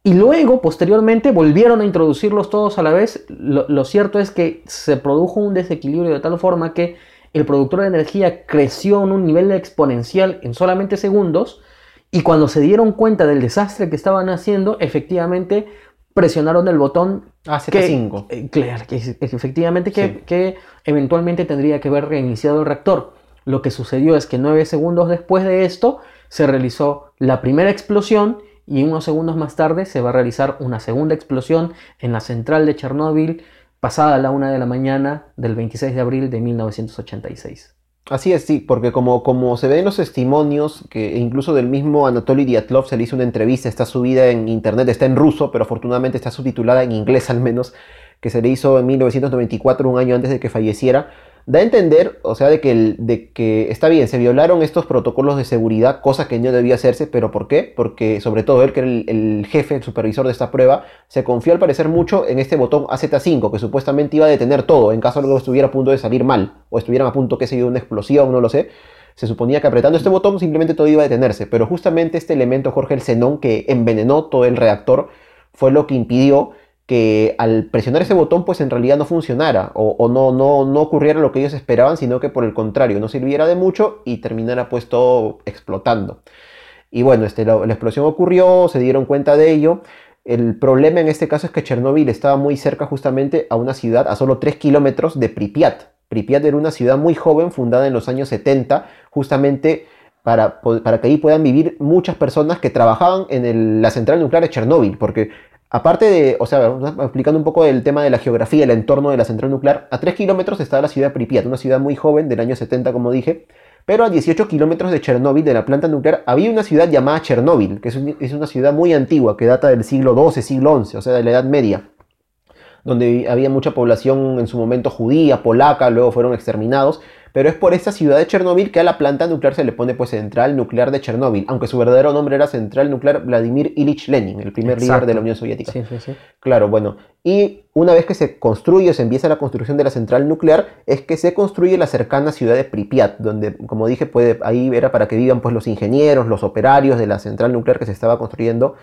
Y luego, posteriormente, volvieron a introducirlos todos a la vez. Lo, lo cierto es que se produjo un desequilibrio de tal forma que el productor de energía creció en un nivel exponencial en solamente segundos. Y cuando se dieron cuenta del desastre que estaban haciendo, efectivamente presionaron el botón Ah, que, Z5. eh, claro, que efectivamente que, Sí. que eventualmente tendría que haber reiniciado el reactor. Lo que sucedió es que nueve segundos después de esto se realizó la primera explosión y unos segundos más tarde se va a realizar una segunda explosión en la central de Chernóbil pasada la una de la mañana del 26 de abril de 1986. Así es, sí, porque como, como se ve en los testimonios, que incluso del mismo Anatoly Dyatlov se le hizo una entrevista, está subida en internet, está en ruso, pero afortunadamente está subtitulada en inglés al menos, que se le hizo en 1994, un año antes de que falleciera, da a entender, o sea, de que, el- de que está bien, se violaron estos protocolos de seguridad, cosa que no debía hacerse, pero ¿por qué? Porque sobre todo él, que era el, jefe, el supervisor de esta prueba, se confió al parecer mucho en este botón AZ5, que supuestamente iba a detener todo en caso de que estuviera a punto de salir mal, o estuvieran a punto, sé yo, de una explosión, no lo sé. Se suponía que apretando este botón simplemente todo iba a detenerse, pero justamente este elemento, Jorge, el xenón, que envenenó todo el reactor, fue lo que impidió que al presionar ese botón pues en realidad no funcionara o, no, no, no ocurriera lo que ellos esperaban, sino que por el contrario no sirviera de mucho y terminara pues todo explotando. Y bueno, este, la, explosión ocurrió, se dieron cuenta de ello. El problema en este caso es que Chernóbil estaba muy cerca justamente a una ciudad a solo 3 kilómetros de Pripyat. Pripyat era una ciudad muy joven fundada en los años 70 justamente para, para que ahí puedan vivir muchas personas que trabajaban en la central nuclear de Chernóbil, porque aparte de, o sea, explicando un poco el tema de la geografía, el entorno de la central nuclear, a 3 kilómetros está la ciudad de Pripyat, una ciudad muy joven del año 70, como dije, pero a 18 kilómetros de Chernóbil, de la planta nuclear, había una ciudad llamada Chernóbil, que es, es una ciudad muy antigua, que data del siglo XII, siglo XI, o sea, de la Edad Media donde había mucha población en su momento judía, polaca, luego fueron exterminados, pero es por esta ciudad de Chernóbil que a la planta nuclear se le pone pues Central Nuclear de Chernóbil, aunque su verdadero nombre era Central Nuclear Vladimir Ilich Lenin, el primer líder de la Unión Soviética. Sí, sí, sí. Claro, bueno. Y una vez que se construye, se empieza la construcción de la central nuclear, es que se construye la cercana ciudad de Pripyat, donde, como dije, puede, ahí era para que vivan pues, los ingenieros, los operarios de la central nuclear que se estaba construyendo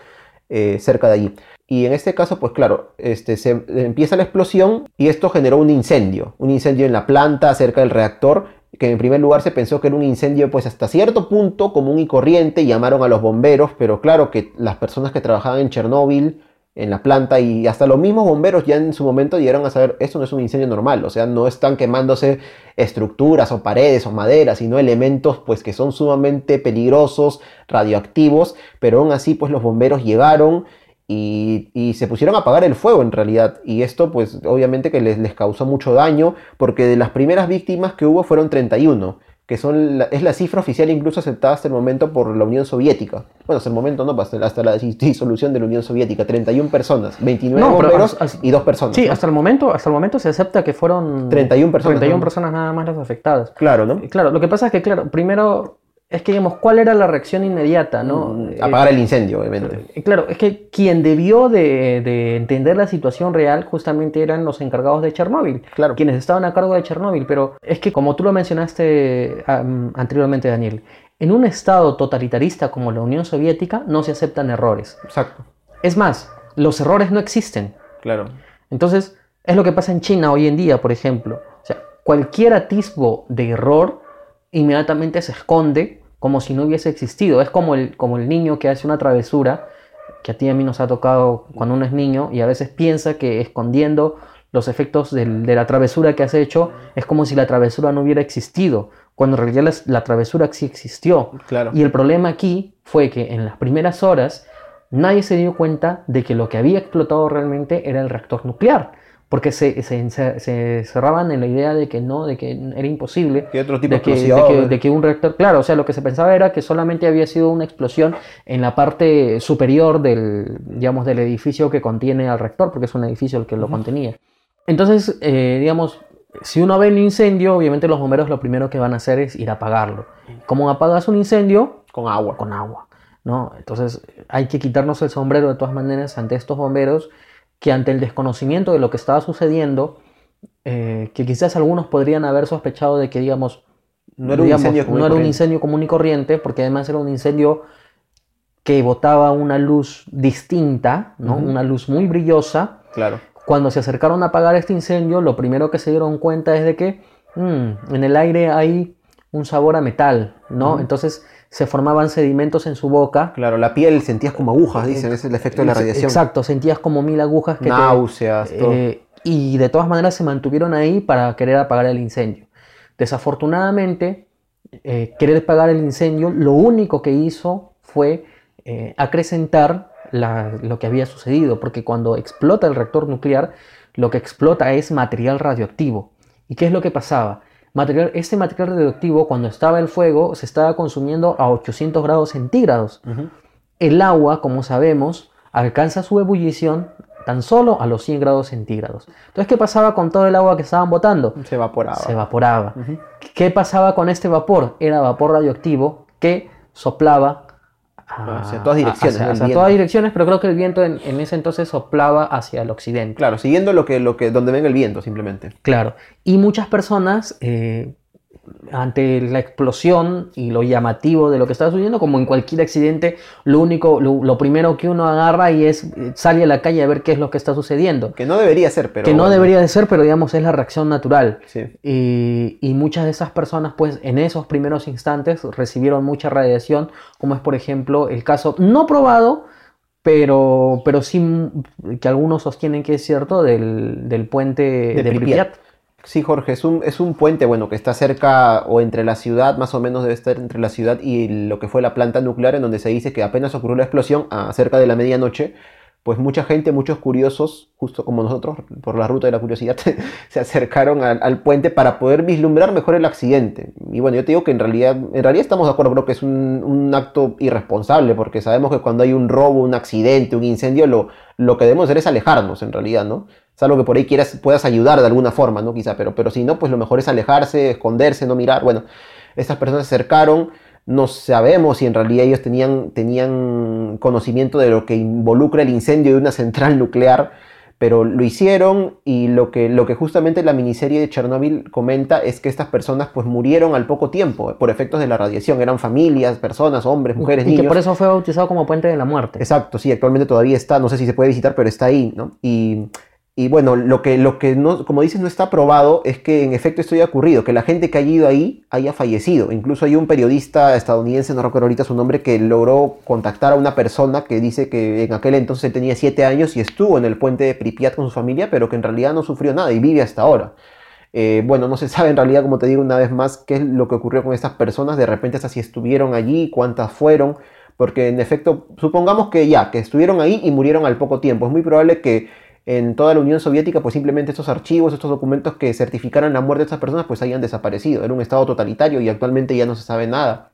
eh, cerca de allí. Y en este caso, pues claro, este, se empieza la explosión y esto generó un incendio, un incendio en la planta cerca del reactor, que en primer lugar se pensó que era un incendio pues hasta cierto punto común y corriente, llamaron a los bomberos, pero claro que las personas que trabajaban en Chernóbil, en la planta y hasta los mismos bomberos ya en su momento llegaron a saber, esto no es un incendio normal, o sea, no están quemándose estructuras o paredes o maderas, sino elementos pues que son sumamente peligrosos, radioactivos, pero aún así pues los bomberos llegaron y, y se pusieron a apagar el fuego en realidad. Y esto pues obviamente que les, les causó mucho daño porque de las primeras víctimas que hubo fueron 31, que son la- es la cifra oficial incluso aceptada hasta el momento por la Unión Soviética. Bueno, hasta el momento no, hasta, hasta la dis- disolución de la Unión Soviética, 31 personas, 29 No, bomberos y dos personas. Sí, ¿no? hasta el momento, hasta el momento se acepta que fueron 31 personas, 31 ¿no? personas nada más las afectadas. Claro, ¿no? Claro, lo que pasa es que, claro, primero es que, digamos, ¿cuál era la reacción inmediata, no? Mm, Eh, Apagar el incendio, obviamente. eh, Claro, es que quien debió de, de entender la situación real justamente eran los encargados de Chernóbil, Claro. quienes estaban a cargo de Chernóbil, pero es que como tú lo mencionaste anteriormente, Daniel, En un estado totalitarista como la Unión Soviética no se aceptan errores. Exacto. Es más, los errores no existen. Claro. Entonces, es lo que pasa en China hoy en día, por ejemplo. O sea, cualquier atisbo de error inmediatamente se esconde como si no hubiese existido. Es como el, como el niño que hace una travesura, que a ti y a mí nos ha tocado cuando uno es niño, y a veces piensa que escondiendo los efectos del- de la travesura que has hecho es como si la travesura no hubiera existido, cuando en realidad la, la travesura sí existió. Claro. Y el problema aquí fue que en las primeras horas nadie se dio cuenta de que lo que había explotado realmente era el reactor nuclear, porque se, se, se cerraban en la idea de que no, de que era imposible Que otro tipo de que, de que, de que un reactor, claro, o sea, lo que se pensaba era que solamente había sido una explosión en la parte superior del, digamos, del edificio que contiene al reactor, porque es un edificio el que lo contenía. Entonces, eh, digamos, si uno ve un incendio, obviamente los bomberos lo primero que van a hacer es ir a apagarlo. ¿Cómo apagas un incendio? Con agua. Con agua, ¿no? Entonces, hay que quitarnos el sombrero de todas maneras ante estos bomberos que ante el desconocimiento de lo que estaba sucediendo, eh, que quizás algunos podrían haber sospechado de que, digamos, No era un incendio común no y era un corriente. incendio común y corriente, porque además era un incendio que botaba una luz distinta, ¿no? Una luz muy brillosa. Claro. Cuando se acercaron a apagar este incendio, lo primero que se dieron cuenta es de que mm, en el aire hay un sabor a metal, ¿no? Entonces se formaban sedimentos en su boca. Claro, la piel sentías como agujas, dicen, es el efecto de la radiación. Exacto, sentías como mil agujas que te- Náuseas, todo. eh, y de todas maneras se mantuvieron ahí para querer apagar el incendio. Desafortunadamente, eh, querer apagar el incendio lo único que hizo fue eh, acrecentar la- lo que había sucedido, porque cuando explota el reactor nuclear, lo que explota es material radioactivo. ¿Y qué es lo que pasaba? Material, este material radioactivo, cuando estaba el fuego, se estaba consumiendo a 800 grados centígrados. El agua, como sabemos, alcanza su ebullición tan solo a los 100 grados centígrados. Entonces, ¿qué pasaba con todo el agua que estaban botando? Se evaporaba. Se evaporaba. ¿Qué pasaba con este vapor? Era vapor radioactivo que soplaba Hacia todas direcciones, hacia- todas direcciones, pero creo que el viento en, en ese entonces soplaba hacia el occidente. Claro, siguiendo lo que, lo que, donde venga el viento, simplemente. Claro. Y muchas personas, eh, ante la explosión y lo llamativo de lo que estaba sucediendo, como en cualquier accidente, lo único, lo, lo primero que uno agarra y es eh, sale a la calle a ver qué es lo que está sucediendo. Que no debería ser, pero. que no debería de ser, pero digamos es la reacción natural. Sí. Y, y muchas de esas personas, pues en esos primeros instantes recibieron mucha radiación, como es por ejemplo el caso no probado, pero, pero sí que algunos sostienen que es cierto del, del puente de, Pripyat. Pripyat. Sí, Jorge, es un, es un puente, bueno, que está cerca o entre la ciudad, más o menos debe estar entre la ciudad y lo que fue la planta nuclear, en donde se dice que apenas ocurrió la explosión, a cerca de la medianoche, pues mucha gente, muchos curiosos, justo como nosotros, por la ruta de la curiosidad, se acercaron al, puente para poder vislumbrar mejor el accidente. Y bueno, yo te digo que en realidad, en realidad estamos de acuerdo, creo que es un, un acto irresponsable, porque sabemos que cuando hay un robo, un accidente, un incendio, lo, lo que debemos hacer es alejarnos, en realidad, ¿no? Es algo que por ahí quieras, puedas ayudar de alguna forma, ¿no? Quizá, pero, pero si no, pues lo mejor es alejarse, esconderse, no mirar. Bueno, estas personas se acercaron, no sabemos si en realidad ellos tenían, tenían conocimiento de lo que involucra el incendio de una central nuclear, pero lo hicieron y lo que, lo que justamente la miniserie de Chernobyl comenta es que estas personas pues murieron al poco tiempo por efectos de la radiación. Eran familias, personas, hombres, mujeres, y niños. que por eso fue bautizado como puente de la muerte. Exacto, sí, actualmente todavía está, no sé si se puede visitar, pero está ahí, ¿no? Y, y bueno, lo que, lo que no, como dices, no está probado es que en efecto esto haya ocurrido, que la gente que haya ido ahí haya fallecido. Incluso hay un periodista estadounidense, no recuerdo ahorita su nombre, que logró contactar a una persona que dice que en aquel entonces tenía siete años y estuvo en el puente de Pripyat con su familia, pero que en realidad no sufrió nada y vive hasta ahora. Eh, bueno, no se sabe en realidad, como te digo una vez más, qué es lo que ocurrió con estas personas. De repente, hasta si estuvieron allí, cuántas fueron. Porque en efecto, supongamos que ya, que estuvieron ahí y murieron al poco tiempo. Es muy probable que en toda la Unión Soviética, pues simplemente estos archivos, estos documentos que certificaran la muerte de estas personas, pues hayan desaparecido. Era un estado totalitario y actualmente ya no se sabe nada.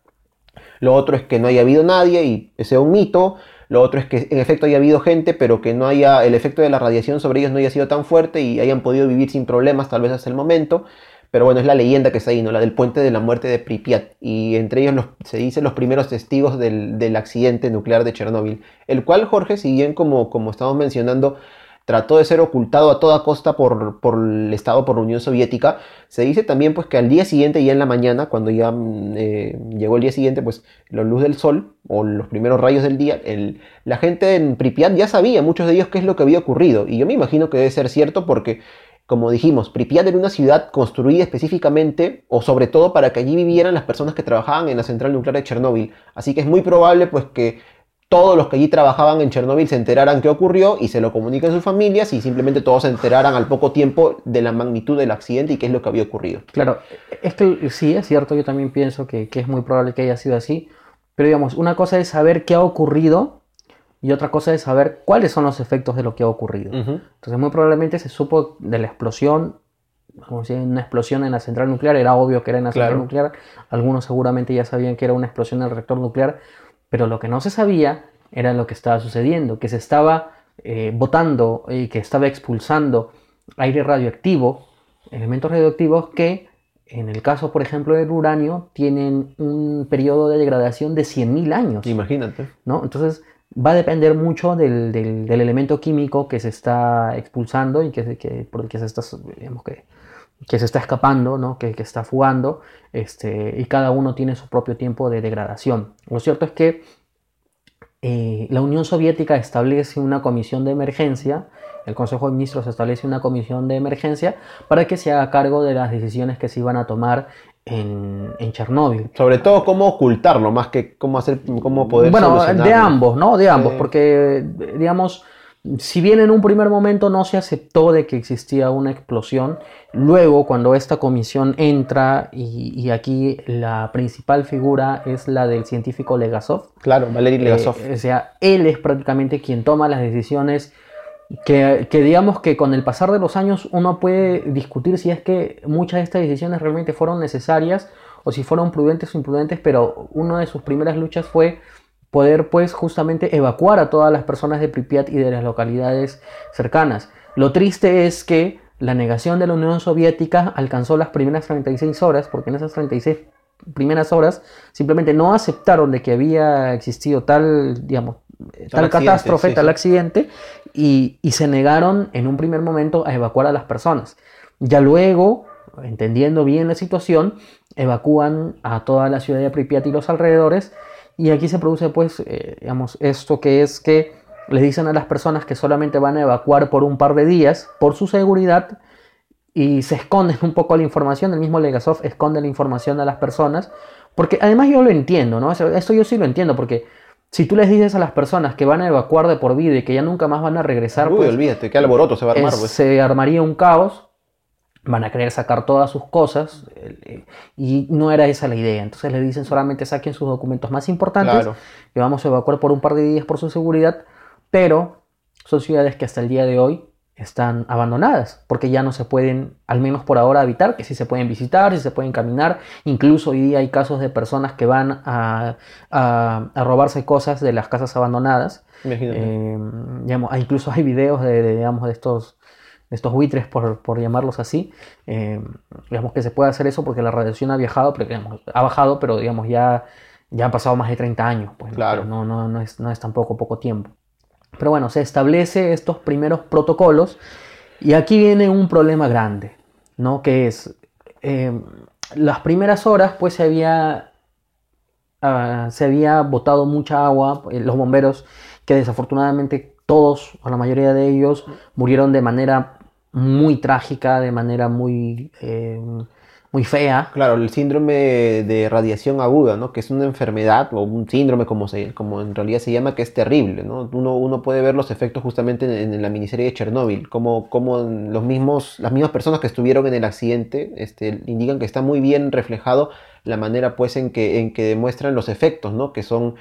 Lo otro es que no haya habido nadie y sea un mito. Lo otro es que en efecto haya habido gente, pero que no haya el efecto de la radiación sobre ellos no haya sido tan fuerte y hayan podido vivir sin problemas tal vez hasta el momento. Pero bueno, es la leyenda que está ahí, ¿no? La del puente de la muerte de Pripyat. Y entre ellos los- se dicen los primeros testigos del, del accidente nuclear de Chernóbil. El cual, Jorge, si bien como, como estamos mencionando, trató de ser ocultado a toda costa por, por el Estado, por la Unión Soviética. Se dice también pues que al día siguiente, ya en la mañana, cuando ya mm, eh, llegó el día siguiente, pues la luz del sol o los primeros rayos del día, el, la gente en Pripyat ya sabía, muchos de ellos, qué es lo que había ocurrido. Y yo me imagino que debe ser cierto porque como dijimos, Pripyat era una ciudad construida específicamente o sobre todo para que allí vivieran las personas que trabajaban en la central nuclear de Chernóbil. Así que es muy probable pues que todos los que allí trabajaban en Chernóbil se enteraran qué ocurrió y se lo comuniquen a sus familias y simplemente todos se enteraran al poco tiempo de la magnitud del accidente y qué es lo que había ocurrido. Claro, es que sí, es cierto, yo también pienso que, que es muy probable que haya sido así, pero digamos, una cosa es saber qué ha ocurrido y otra cosa es saber cuáles son los efectos de lo que ha ocurrido. Entonces, muy probablemente se supo de la explosión, como si una explosión en la central nuclear, era obvio que era en la central nuclear, algunos seguramente ya sabían que era una explosión en el reactor nuclear, pero lo que no se sabía era lo que estaba sucediendo, que se estaba eh, botando y que estaba expulsando aire radioactivo, elementos radioactivos que en el caso, por ejemplo, del uranio, tienen un periodo de degradación de 100.000 años. Imagínate. ¿no? Entonces, va a depender mucho del, del, elemento químico que se está expulsando y que, que, por el que se está, digamos que, que se está escapando, ¿no? que, que, está fugando, este, y cada uno tiene su propio tiempo de degradación. Lo cierto es que eh, la Unión Soviética establece una comisión de emergencia, el Consejo de Ministros establece una comisión de emergencia para que se haga cargo de las decisiones que se iban a tomar en, en Chernóbil. Sobre todo cómo ocultarlo, más que cómo hacer, cómo poder Bueno, de ambos, ¿no? De ambos, porque digamos, si bien en un primer momento no se aceptó de que existía una explosión, luego cuando esta comisión entra y, y aquí la principal figura es la del científico Legasov. Claro, Valery Legasov. Eh, o sea, él es prácticamente quien toma las decisiones que, digamos que con el pasar de los años uno puede discutir si es que muchas de estas decisiones realmente fueron necesarias o si fueron prudentes o imprudentes, pero una de sus primeras luchas fue poder pues justamente evacuar a todas las personas de Pripyat y de las localidades cercanas. Lo triste es que la negación de la Unión Soviética alcanzó las primeras 36 horas, porque en esas 36 primeras horas simplemente no aceptaron de que había existido tal, digamos, tal, catástrofe, tal accidente, y, se negaron en un primer momento a evacuar a las personas. Ya luego, entendiendo bien la situación, evacúan a toda la ciudad de Pripyat y los alrededores, y aquí se produce pues, eh, digamos, esto que es que les dicen a las personas que solamente van a evacuar por un par de días por su seguridad y se esconden un poco la información, el mismo Legasov esconde la información a las personas, porque además yo lo entiendo, ¿no? Esto yo sí lo entiendo, porque si tú les dices a las personas que van a evacuar de por vida y que ya nunca más van a regresar, Uy, pues, olvídate, qué alboroto se va a armar. Pues. Se armaría un caos, van a querer sacar todas sus cosas eh, y no era esa la idea. Entonces le dicen solamente saquen sus documentos más importantes, que vamos a evacuar por un par de días por su seguridad, pero son ciudades que hasta el día de hoy están abandonadas, porque ya no se pueden, al menos por ahora, habitar, que sí se pueden visitar, sí se pueden caminar, incluso hoy día hay casos de personas que van a, a, robarse cosas de las casas abandonadas. Eh, digamos, incluso hay videos de, digamos, de estos estos buitres, por, por llamarlos así, eh, digamos que se puede hacer eso porque la radiación ha viajado, pero, digamos, ha bajado, pero digamos ya, ya han pasado más de 30 años, pues claro. no, no, no, es, no es tampoco poco tiempo. Pero bueno, se establece estos primeros protocolos y aquí viene un problema grande, ¿no? Que es, eh, las primeras horas pues se había, uh, se había botado mucha agua, eh, los bomberos que desafortunadamente todos o la mayoría de ellos murieron de manera muy trágica, de manera muy... Eh, muy fea. Claro, el síndrome de radiación aguda, ¿no? Que es una enfermedad o un síndrome como, se, como en realidad se llama, que es terrible, ¿no? Uno, uno puede ver los efectos justamente en, la miniserie de Chernóbil, como, como los mismos, las mismas personas que estuvieron en el accidente este, indican que está muy bien reflejado la manera pues en que, en que demuestran los efectos, ¿no? Que son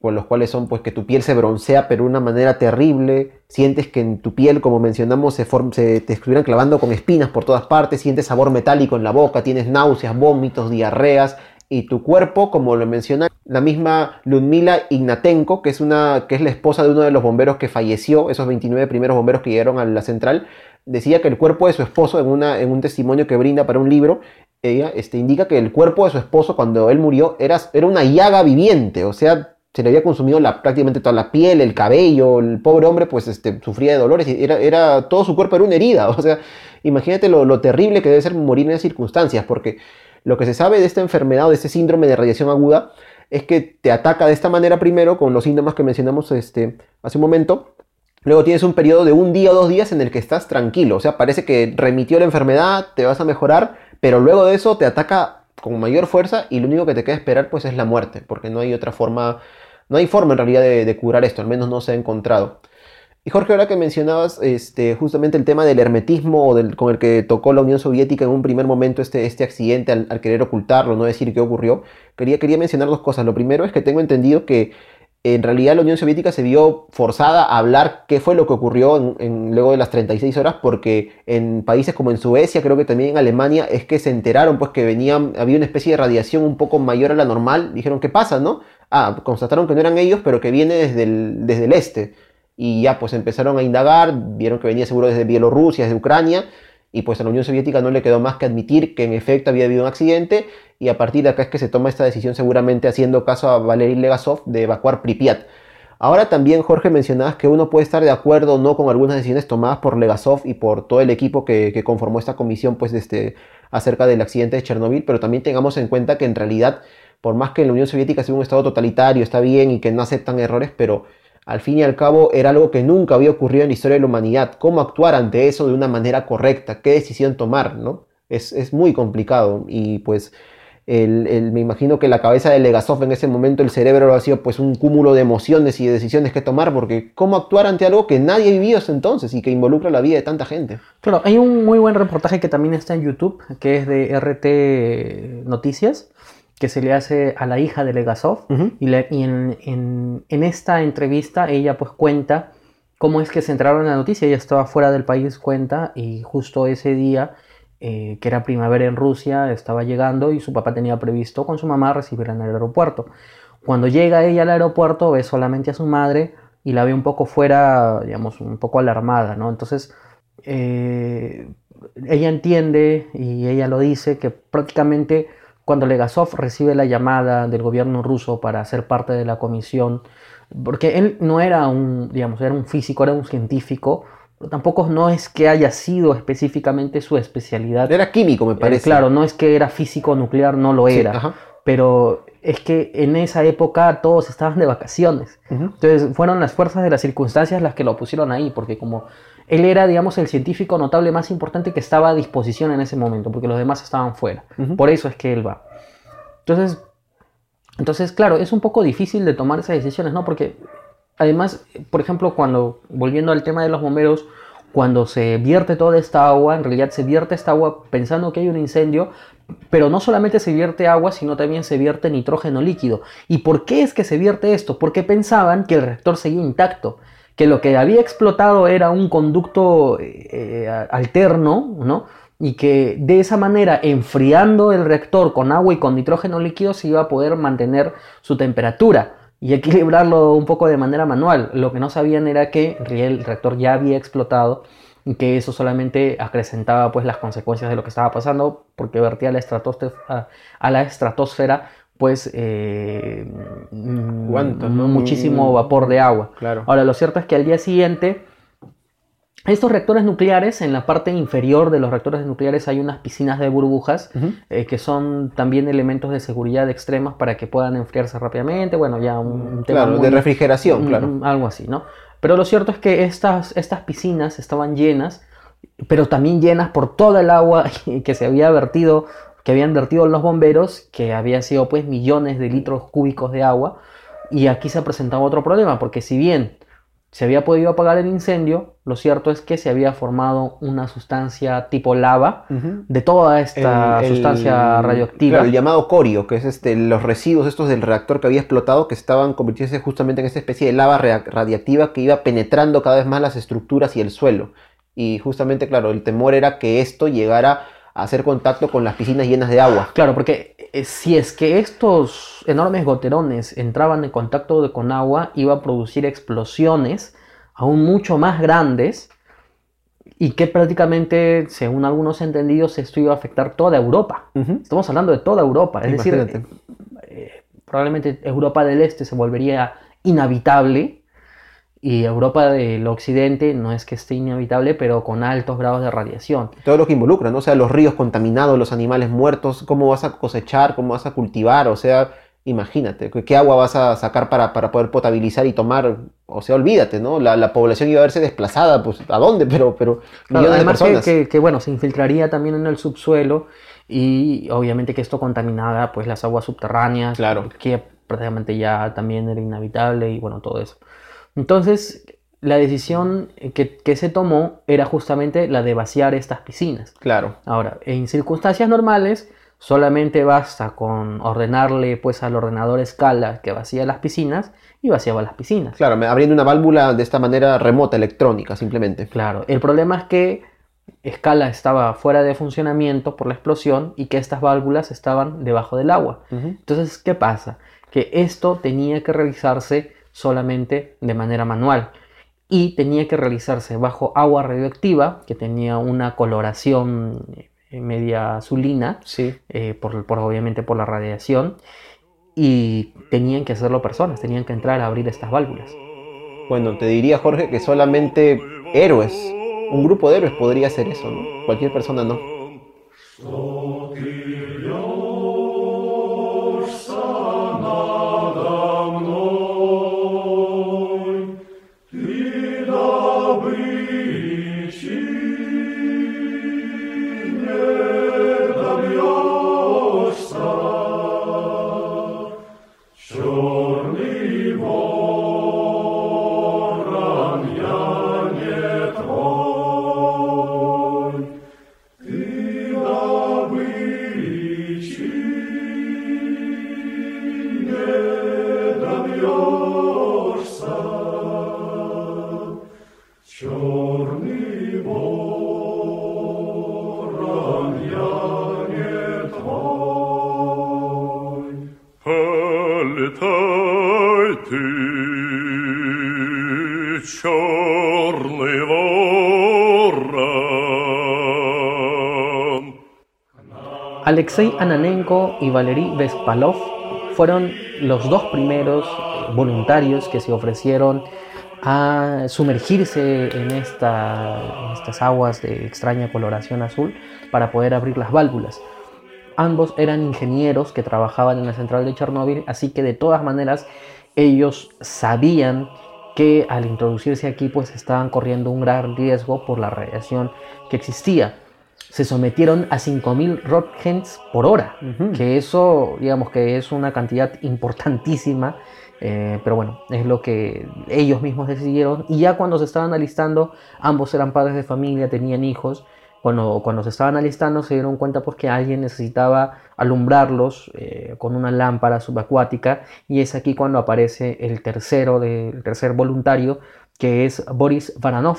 con los cuales son pues que tu piel se broncea pero de una manera terrible, sientes que en tu piel, como mencionamos, se, se, te estuvieran clavando con espinas por todas partes, sientes sabor metálico en la boca, tienes náuseas, vómitos, diarreas, y tu cuerpo, como lo menciona la misma Ludmila Ignatenko, que es, una, que es la esposa de uno de los bomberos que falleció, esos 29 primeros bomberos que llegaron a la central, decía que el cuerpo de su esposo, en, una, en un testimonio que brinda para un libro, ella este, indica que el cuerpo de su esposo cuando él murió era, era una llaga viviente, o sea, se le había consumido prácticamente toda la piel, el cabello, el pobre hombre pues este, sufría de dolores, y era, todo su cuerpo era una herida, o sea, imagínate lo, terrible que debe ser morir en esas circunstancias, porque lo que se sabe de esta enfermedad de este síndrome de radiación aguda es que te ataca de esta manera primero con los síntomas que mencionamos este, hace un momento, Luego tienes un periodo de un día o dos días en el que estás tranquilo, o sea, parece que remitió la enfermedad, te vas a mejorar, pero luego de eso te ataca con mayor fuerza y lo único que te queda esperar pues es la muerte, porque no hay otra forma, no hay forma en realidad de, curar esto, al menos no se ha encontrado. Y Jorge, ahora que mencionabas este, justamente el tema del hermetismo con el que tocó la Unión Soviética en un primer momento este, este accidente al, al, querer ocultarlo, no decir qué ocurrió, quería, quería mencionar dos cosas. Lo primero es que tengo entendido que en realidad la Unión Soviética se vio forzada a hablar qué fue lo que ocurrió en, luego de las 36 horas, porque en países como en Suecia, creo que también en Alemania, es que se enteraron pues que venían, había una especie de radiación un poco mayor a la normal, dijeron, ¿qué pasa, no? Ah, constataron que no eran ellos, pero que viene desde el, desde el este. Y ya pues empezaron a indagar, vieron que venía seguro desde Bielorrusia, desde Ucrania, y pues a la Unión Soviética no le quedó más que admitir que en efecto había habido un accidente y a partir de acá es que se toma esta decisión seguramente haciendo caso a Valery Legasov de evacuar Pripyat. Ahora también Jorge mencionabas que uno puede estar de acuerdo o no con algunas decisiones tomadas por Legasov y por todo el equipo que, conformó esta comisión pues este, acerca del accidente de Chernobyl, pero también tengamos en cuenta que en realidad por más que la Unión Soviética sea un estado totalitario, está bien y que no aceptan errores, pero al fin y al cabo era algo que nunca había ocurrido en la historia de la humanidad. ¿Cómo actuar ante eso de una manera correcta? ¿Qué decisión tomar? ¿no? Es, es muy complicado y pues el, me imagino que la cabeza de Legasov en ese momento, el cerebro ha sido pues un cúmulo de emociones y de decisiones que tomar, porque cómo actuar ante algo que nadie ha vivido hasta entonces y que involucra la vida de tanta gente. Claro, hay un muy buen reportaje que también está en YouTube, que es de RT Noticias, que se le hace a la hija de Legasov. Y, en, esta entrevista ella pues cuenta cómo es que se entraron en la noticia. Ella estaba fuera del país, cuenta, y justo ese día, eh, que era primavera en Rusia, estaba llegando y su papá tenía previsto con su mamá recibirla en el aeropuerto. Cuando llega ella al aeropuerto ve solamente a su madre y la ve un poco fuera, digamos, un poco alarmada, ¿no? Entonces, eh, ella entiende y ella lo dice que prácticamente cuando Legasov recibe la llamada del gobierno ruso para ser parte de la comisión, porque él no era un, digamos, era un físico, era un científico, pero tampoco no es que haya sido específicamente su especialidad. Era químico, me parece. claro, no es que era físico nuclear, no lo era. pero es que en esa época todos estaban de vacaciones. Entonces fueron las fuerzas de las circunstancias las que lo pusieron ahí, porque como él era, digamos, el científico notable más importante que estaba a disposición en ese momento, porque los demás estaban fuera. Por eso es que él va. Entonces, entonces, claro, es un poco difícil de tomar esas decisiones, ¿no? Porque además, por ejemplo, cuando, volviendo al tema de los bomberos, cuando se vierte toda esta agua, en realidad se vierte esta agua pensando que hay un incendio, pero no solamente se vierte agua, sino también se vierte nitrógeno líquido. ¿Y por qué es que se vierte esto? Porque pensaban que el reactor seguía intacto que lo que había explotado era un conducto eh, eh, alterno, ¿no? Y que de esa manera, enfriando el reactor con agua y con nitrógeno líquido, se iba a poder mantener su temperatura y equilibrarlo un poco de manera manual. Lo que no sabían era que el reactor ya había explotado y que eso solamente acrecentaba pues las consecuencias de lo que estaba pasando porque vertía a a la estratosfera pues eh, muchísimo vapor de agua. Claro. Ahora, lo cierto es que al día siguiente, estos reactores nucleares, en la parte inferior de los reactores nucleares hay unas piscinas de burbujas eh, que son también elementos de seguridad extremas para que puedan enfriarse rápidamente. Bueno, ya un, tema claro, de refrigeración, claro. Algo así, ¿no? Pero lo cierto es que estas, estas piscinas estaban llenas, pero también llenas por toda el agua que se había vertido que habían vertido los bomberos, que había sido pues millones de litros cúbicos de agua, y aquí se presentaba otro problema, porque si bien se había podido apagar el incendio, lo cierto es que se había formado una sustancia tipo lava de toda esta sustancia radioactiva. el llamado corio, que es este, los residuos estos del reactor que había explotado, que estaban convirtiéndose justamente en esta especie de lava radiactiva que iba penetrando cada vez más las estructuras y el suelo. Y justamente, claro, el temor era que esto llegara hacer contacto con las piscinas llenas de agua. Claro, porque eh, si es que estos enormes goterones entraban en contacto con agua, iba a producir explosiones aún mucho más grandes y que prácticamente, según algunos entendidos, esto iba a afectar toda Europa. Estamos hablando de toda Europa. Es decir, eh, probablemente Europa del Este se volvería inhabitable y Europa del Occidente no es que esté inhabitable, pero con altos grados de radiación. Todo lo que involucra, ¿no? O sea, los ríos contaminados, los animales muertos, cómo vas a cosechar, cómo vas a cultivar, o sea, imagínate, ¿qué agua vas a sacar para, para poder potabilizar y tomar? O sea, olvídate, ¿no? La, la, población iba a verse desplazada, pues, ¿a dónde? Pero, pero millones además de personas. Que, que, bueno, se infiltraría también en el subsuelo y obviamente que esto contaminaba, pues, las aguas subterráneas. Claro. Que prácticamente ya también era inhabitable y bueno, todo eso. Entonces, la decisión que, que, se tomó era justamente la de vaciar estas piscinas. Claro. Ahora, en circunstancias normales, solamente basta con ordenarle pues al ordenador escala que vacía las piscinas y vaciaba las piscinas. Claro, abriendo una válvula de esta manera remota, electrónica, simplemente. Claro, el problema es que escala estaba fuera de funcionamiento por la explosión y que estas válvulas estaban debajo del agua. Entonces, ¿qué pasa? Que esto tenía que realizarse solamente de manera manual y tenía que realizarse bajo agua radioactiva que tenía una coloración eh, media azulina, sí. Eh, por, obviamente por la radiación, y tenían que hacerlo personas, tenían que entrar a abrir estas válvulas. Bueno, te diría Jorge que solamente héroes, un grupo de héroes podría hacer eso, ¿no? Cualquier persona no. Alexei Ananenko y Valery Vespalov fueron los dos primeros eh, voluntarios que se ofrecieron a sumergirse en, estas aguas de extraña coloración azul para poder abrir las válvulas. Ambos eran ingenieros que trabajaban en la central de Chernóbil, así que de todas maneras ellos sabían que al introducirse aquí pues estaban corriendo un gran riesgo por la radiación que existía se sometieron a 5.000 Röntgens por hora, que eso, digamos que es una cantidad importantísima, eh, pero bueno, es lo que ellos mismos decidieron. Y ya cuando se estaban alistando, ambos eran padres de familia, tenían hijos. Cuando, cuando se estaban alistando se dieron cuenta pues que alguien necesitaba alumbrarlos eh, con una lámpara subacuática y es aquí cuando aparece el tercero, de, el tercer voluntario que es Boris Varanov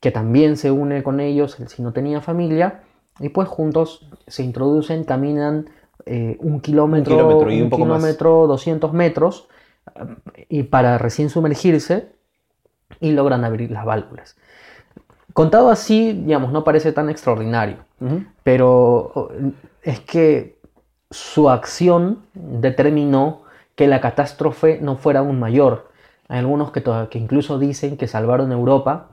que también se une con ellos si no tenía familia, y pues juntos se introducen, caminan eh, un kilómetro, un kilómetro, y un kilómetro 200 metros, eh, y para recién sumergirse, y logran abrir las válvulas. Contado así, digamos, no parece tan extraordinario, pero es que su acción determinó que la catástrofe no fuera aún mayor. Hay algunos que, que incluso dicen que salvaron Europa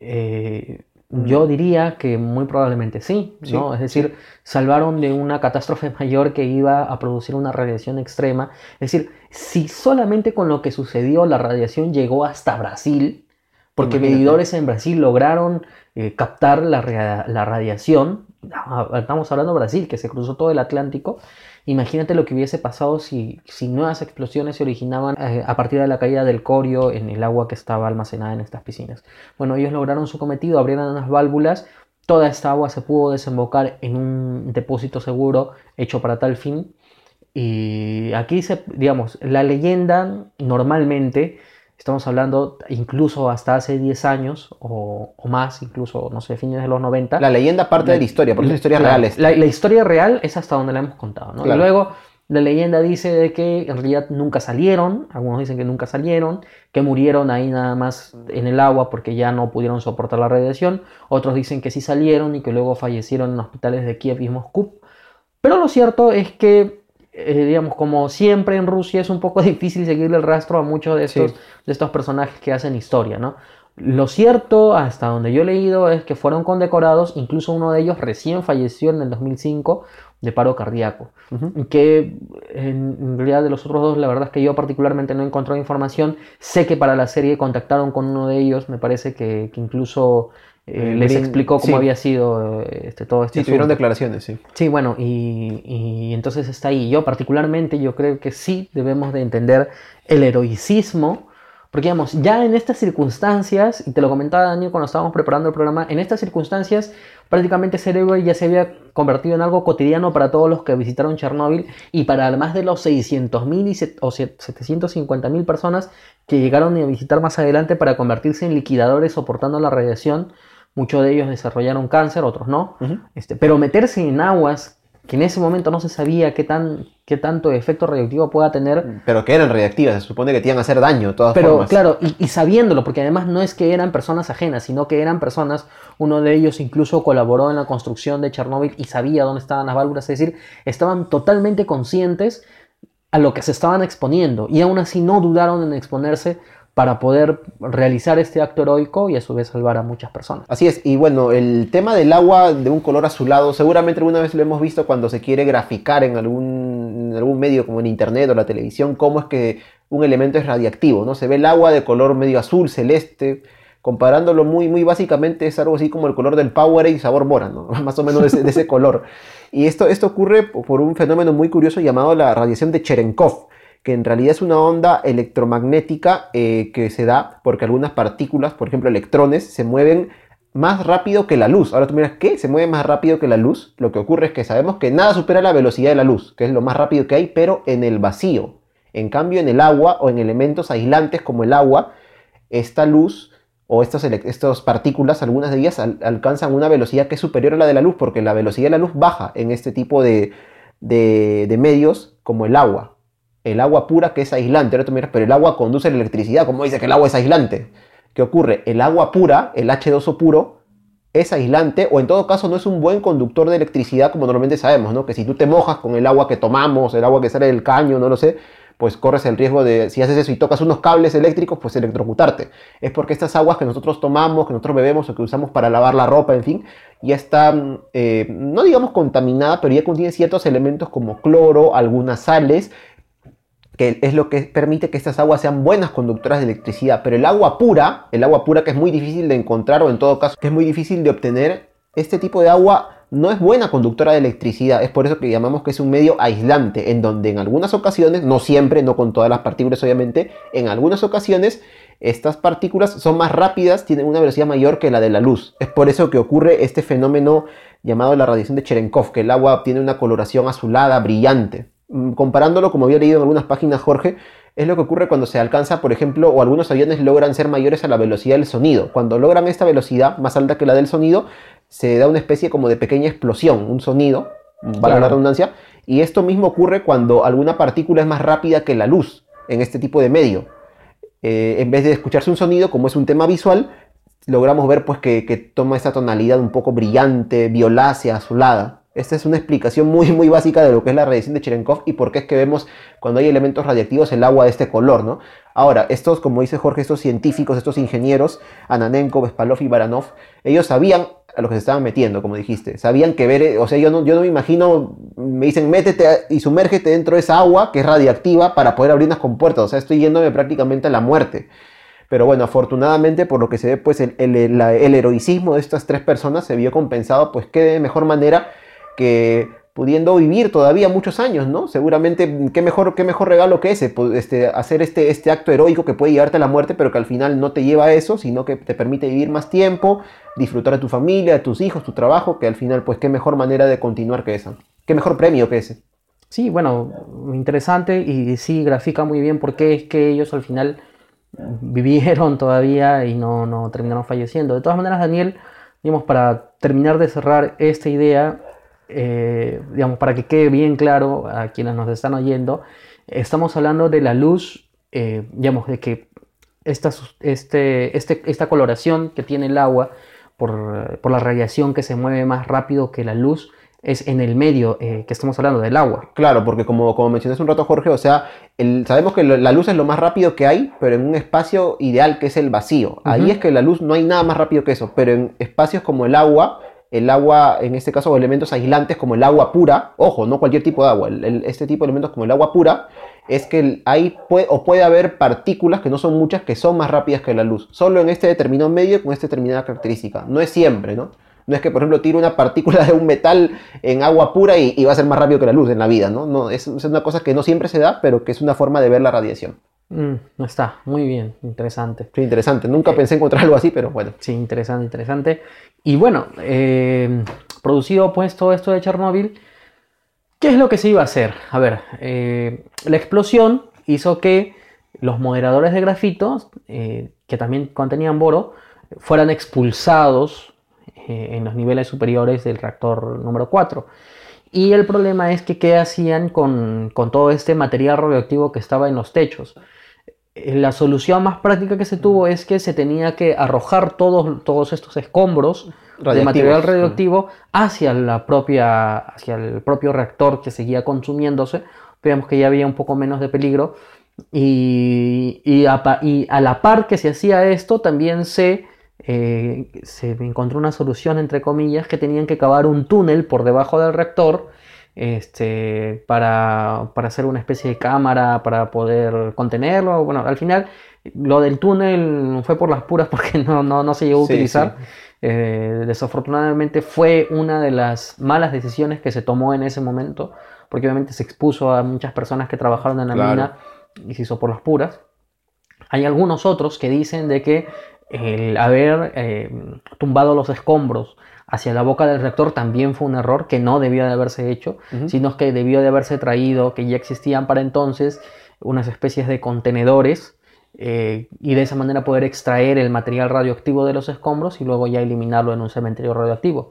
eh, yo diría que muy probablemente sí, ¿no? es decir, salvaron de una catástrofe mayor que iba a producir una radiación extrema. Es decir, si solamente con lo que sucedió la radiación llegó hasta Brasil, porque medidores en Brasil lograron eh, captar la, la, radiación, ah, estamos hablando de Brasil, que se cruzó todo el Atlántico, Imagínate lo que hubiese pasado si, si nuevas explosiones se originaban eh, a partir de la caída del corio en el agua que estaba almacenada en estas piscinas. Bueno, ellos lograron su cometido, abrieron unas válvulas, toda esta agua se pudo desembocar en un depósito seguro hecho para tal fin. Y aquí, se, digamos, la leyenda normalmente Estamos hablando incluso hasta hace 10 años o, más, incluso, no sé, fines de los 90. La leyenda parte de la historia, porque la, la historia real es. La, historia real es hasta donde la hemos contado, ¿no? Y luego la leyenda dice de que en realidad nunca salieron, algunos dicen que nunca salieron, que murieron ahí nada más en el agua porque ya no pudieron soportar la radiación, otros dicen que sí salieron y que luego fallecieron en hospitales de Kiev y Moscú. Pero lo cierto es que eh, digamos, como siempre en Rusia es un poco difícil seguirle el rastro a muchos de estos, Sí. de estos personajes que hacen historia, ¿no? Lo cierto, hasta donde yo he leído, es que fueron condecorados, incluso uno de ellos recién falleció en el 2005 de paro cardíaco, que en en realidad de los otros dos, la verdad es que yo particularmente no he encontrado información, sé que para la serie contactaron con uno de ellos, me parece que, que incluso eh, les Green- explicó cómo sí. había sido eh, este, todo este Sí, tuvieron declaraciones, sí. Sí, bueno, y, y entonces está ahí. Yo particularmente, yo creo que sí debemos de entender el heroicismo, porque digamos, ya en estas circunstancias, y te lo comentaba Daniel cuando estábamos preparando el programa, en estas circunstancias prácticamente ser héroe ya se había convertido en algo cotidiano para todos los que visitaron Chernóbil y para más de los 600.000 y set- o set- 750.000 personas que llegaron a visitar más adelante para convertirse en liquidadores soportando la radiación. Muchos de ellos desarrollaron cáncer, otros no. Este, pero meterse en aguas que en ese momento no se sabía qué, tan, qué tanto efecto radioactivo pueda tener. Pero que eran reactivas, se supone que te iban a hacer daño de todas Pero formas. claro, y, y sabiéndolo, porque además no es que eran personas ajenas, sino que eran personas, uno de ellos incluso colaboró en la construcción de Chernóbil y sabía dónde estaban las válvulas, es decir, estaban totalmente conscientes a lo que se estaban exponiendo y aún así no dudaron en exponerse para poder realizar este acto heroico y a su vez salvar a muchas personas. Así es, y bueno, el tema del agua de un color azulado, seguramente alguna vez lo hemos visto cuando se quiere graficar en algún, en algún medio como en internet o la televisión, cómo es que un elemento es radiactivo, ¿no? Se ve el agua de color medio azul, celeste, comparándolo muy, muy básicamente es algo así como el color del Powerade sabor mora, ¿no? Más o menos de ese, de ese color. Y esto, esto ocurre por un fenómeno muy curioso llamado la radiación de Cherenkov, que en realidad es una onda electromagnética eh, que se da porque algunas partículas, por ejemplo electrones, se mueven más rápido que la luz. Ahora tú miras, ¿qué? ¿Se mueve más rápido que la luz? Lo que ocurre es que sabemos que nada supera la velocidad de la luz, que es lo más rápido que hay, pero en el vacío. En cambio, en el agua o en elementos aislantes como el agua, esta luz o estas, partículas, algunas de ellas al- alcanzan una velocidad que es superior a la de la luz, porque la velocidad de la luz baja en este tipo de medios como el agua. El agua pura que es aislante. Ahora tú miras, pero el agua conduce la electricidad. ¿Cómo dice que el agua es aislante? ¿Qué ocurre? El agua pura, el H2O puro, es aislante o en todo caso no es un buen conductor de electricidad como normalmente sabemos, ¿no? Que si tú te mojas con el agua que tomamos, el agua que sale del caño, no lo sé, pues corres el riesgo de, si haces eso y tocas unos cables eléctricos, pues electrocutarte. Es porque estas aguas que nosotros tomamos, que nosotros bebemos o que usamos para lavar la ropa, en fin, ya está, eh, no digamos contaminada, pero ya contiene ciertos elementos como cloro, algunas sales, que es lo que permite que estas aguas sean buenas conductoras de electricidad. Pero el agua pura, el agua pura que es muy difícil de encontrar o en todo caso que es muy difícil de obtener, este tipo de agua no es buena conductora de electricidad. Es por eso que llamamos que es un medio aislante, en donde en algunas ocasiones, no siempre, no con todas las partículas obviamente, en algunas ocasiones estas partículas son más rápidas, tienen una velocidad mayor que la de la luz. Es por eso que ocurre este fenómeno llamado la radiación de Cherenkov, que el agua tiene una coloración azulada, brillante. Mm, Comparándolo, como había leído en algunas páginas, Jorge, es lo que ocurre cuando se alcanza, por ejemplo, o algunos aviones logran ser mayores a la velocidad del sonido. Cuando logran esta velocidad más alta que la del sonido, se da una especie como de pequeña explosión, un sonido, valga la redundancia, y esto mismo ocurre cuando alguna partícula es más rápida que la luz en este tipo de medio. Eh, en vez de escucharse un sonido, como es un tema visual, logramos ver pues que, que toma esta tonalidad un poco brillante, violácea, azulada. Esta es una explicación muy muy básica de lo que es la radiación de Cherenkov y por qué es que vemos cuando hay elementos radiactivos el agua de este color, ¿no? Ahora, estos, como dice Jorge, estos científicos, estos ingenieros, Ananenko, Bespalov y Baranov, ellos sabían a lo que se estaban metiendo, como dijiste. Sabían que ver, o sea, yo no, yo no me imagino, me dicen, métete y sumérgete dentro de esa agua que es radiactiva para poder abrir unas compuertas. O sea, estoy yéndome prácticamente a la muerte. Pero bueno, afortunadamente, por lo que se ve, pues el, el heroicismo de estas tres personas se vio compensado, pues qué de mejor manera que pudiendo vivir todavía muchos años, ¿no? Seguramente, qué mejor, qué mejor regalo que ese, pues, este, hacer este, este acto heroico que puede llevarte a la muerte, pero que al final no te lleva a eso, sino que te permite vivir más tiempo, disfrutar de tu familia, de tus hijos, tu trabajo, que al final, pues qué mejor manera de continuar que esa. Qué mejor premio que ese. Sí, bueno, interesante y sí grafica muy bien por qué es que ellos al final vivieron todavía y no, no terminaron falleciendo. De todas maneras, Daniel, digamos, para terminar de cerrar esta idea, eh, digamos, para que quede bien claro a quienes nos están oyendo, estamos hablando de la luz, eh, digamos, de que esta, este, este, esta coloración que tiene el agua por, por la radiación que se mueve más rápido que la luz, es en el medio eh, que estamos hablando del agua. Claro, porque como, como mencionaste un rato, Jorge, o sea, el- sabemos que lo- la luz es lo más rápido que hay, pero en un espacio ideal que es el vacío. Ahí es que la luz no hay nada más rápido que eso, pero en espacios como el agua, el agua, en este caso, elementos aislantes como el agua pura, ojo, no cualquier tipo de agua, este tipo de elementos como el agua pura, es que hay puede, o puede haber partículas, que no son muchas, que son más rápidas que la luz. Solo en este determinado medio con esta determinada característica. No es siempre, ¿no? No es que, por ejemplo, tire una partícula de un metal en agua pura y, va a ser más rápido que la luz en la vida, ¿no? es una cosa que no siempre se da, pero que es una forma de ver la radiación. Mm, no está, muy bien, interesante. Sí, interesante. Nunca pensé encontrar algo así, pero bueno. Sí, interesante, interesante. Y bueno, eh, producido pues todo esto de Chernóbil, ¿qué es lo que se iba a hacer? A ver, eh, la explosión hizo que los moderadores de grafito, eh, que también contenían boro, fueran expulsados eh, en los niveles superiores del reactor número 4. Y el problema es que qué hacían con, con todo este material radioactivo que estaba en los techos. Eh, La solución más práctica que se tuvo es que se tenía que arrojar todos, todos estos escombros de material radioactivo hacia, la propia, hacia el propio reactor que seguía consumiéndose. Veamos que ya había un poco menos de peligro. Y, y a, pa- y a la par que se hacía esto, también se, eh, se encontró una solución, entre comillas, que tenían que cavar un túnel por debajo del reactor este, para, para hacer una especie de cámara, para poder contenerlo. Bueno, al final lo del túnel fue por las puras porque no, no, no se llegó a Sí, utilizar. Eh, desafortunadamente fue una de las malas decisiones que se tomó en ese momento, porque obviamente se expuso a muchas personas que trabajaron en la Claro. mina y se hizo por las puras. Hay algunos otros que dicen de que el haber eh, tumbado los escombros hacia la boca del reactor también fue un error que no debió de haberse hecho, sino que debió de haberse traído, que ya existían para entonces, unas especies de contenedores eh, y de esa manera poder extraer el material radioactivo de los escombros y luego ya eliminarlo en un cementerio radioactivo.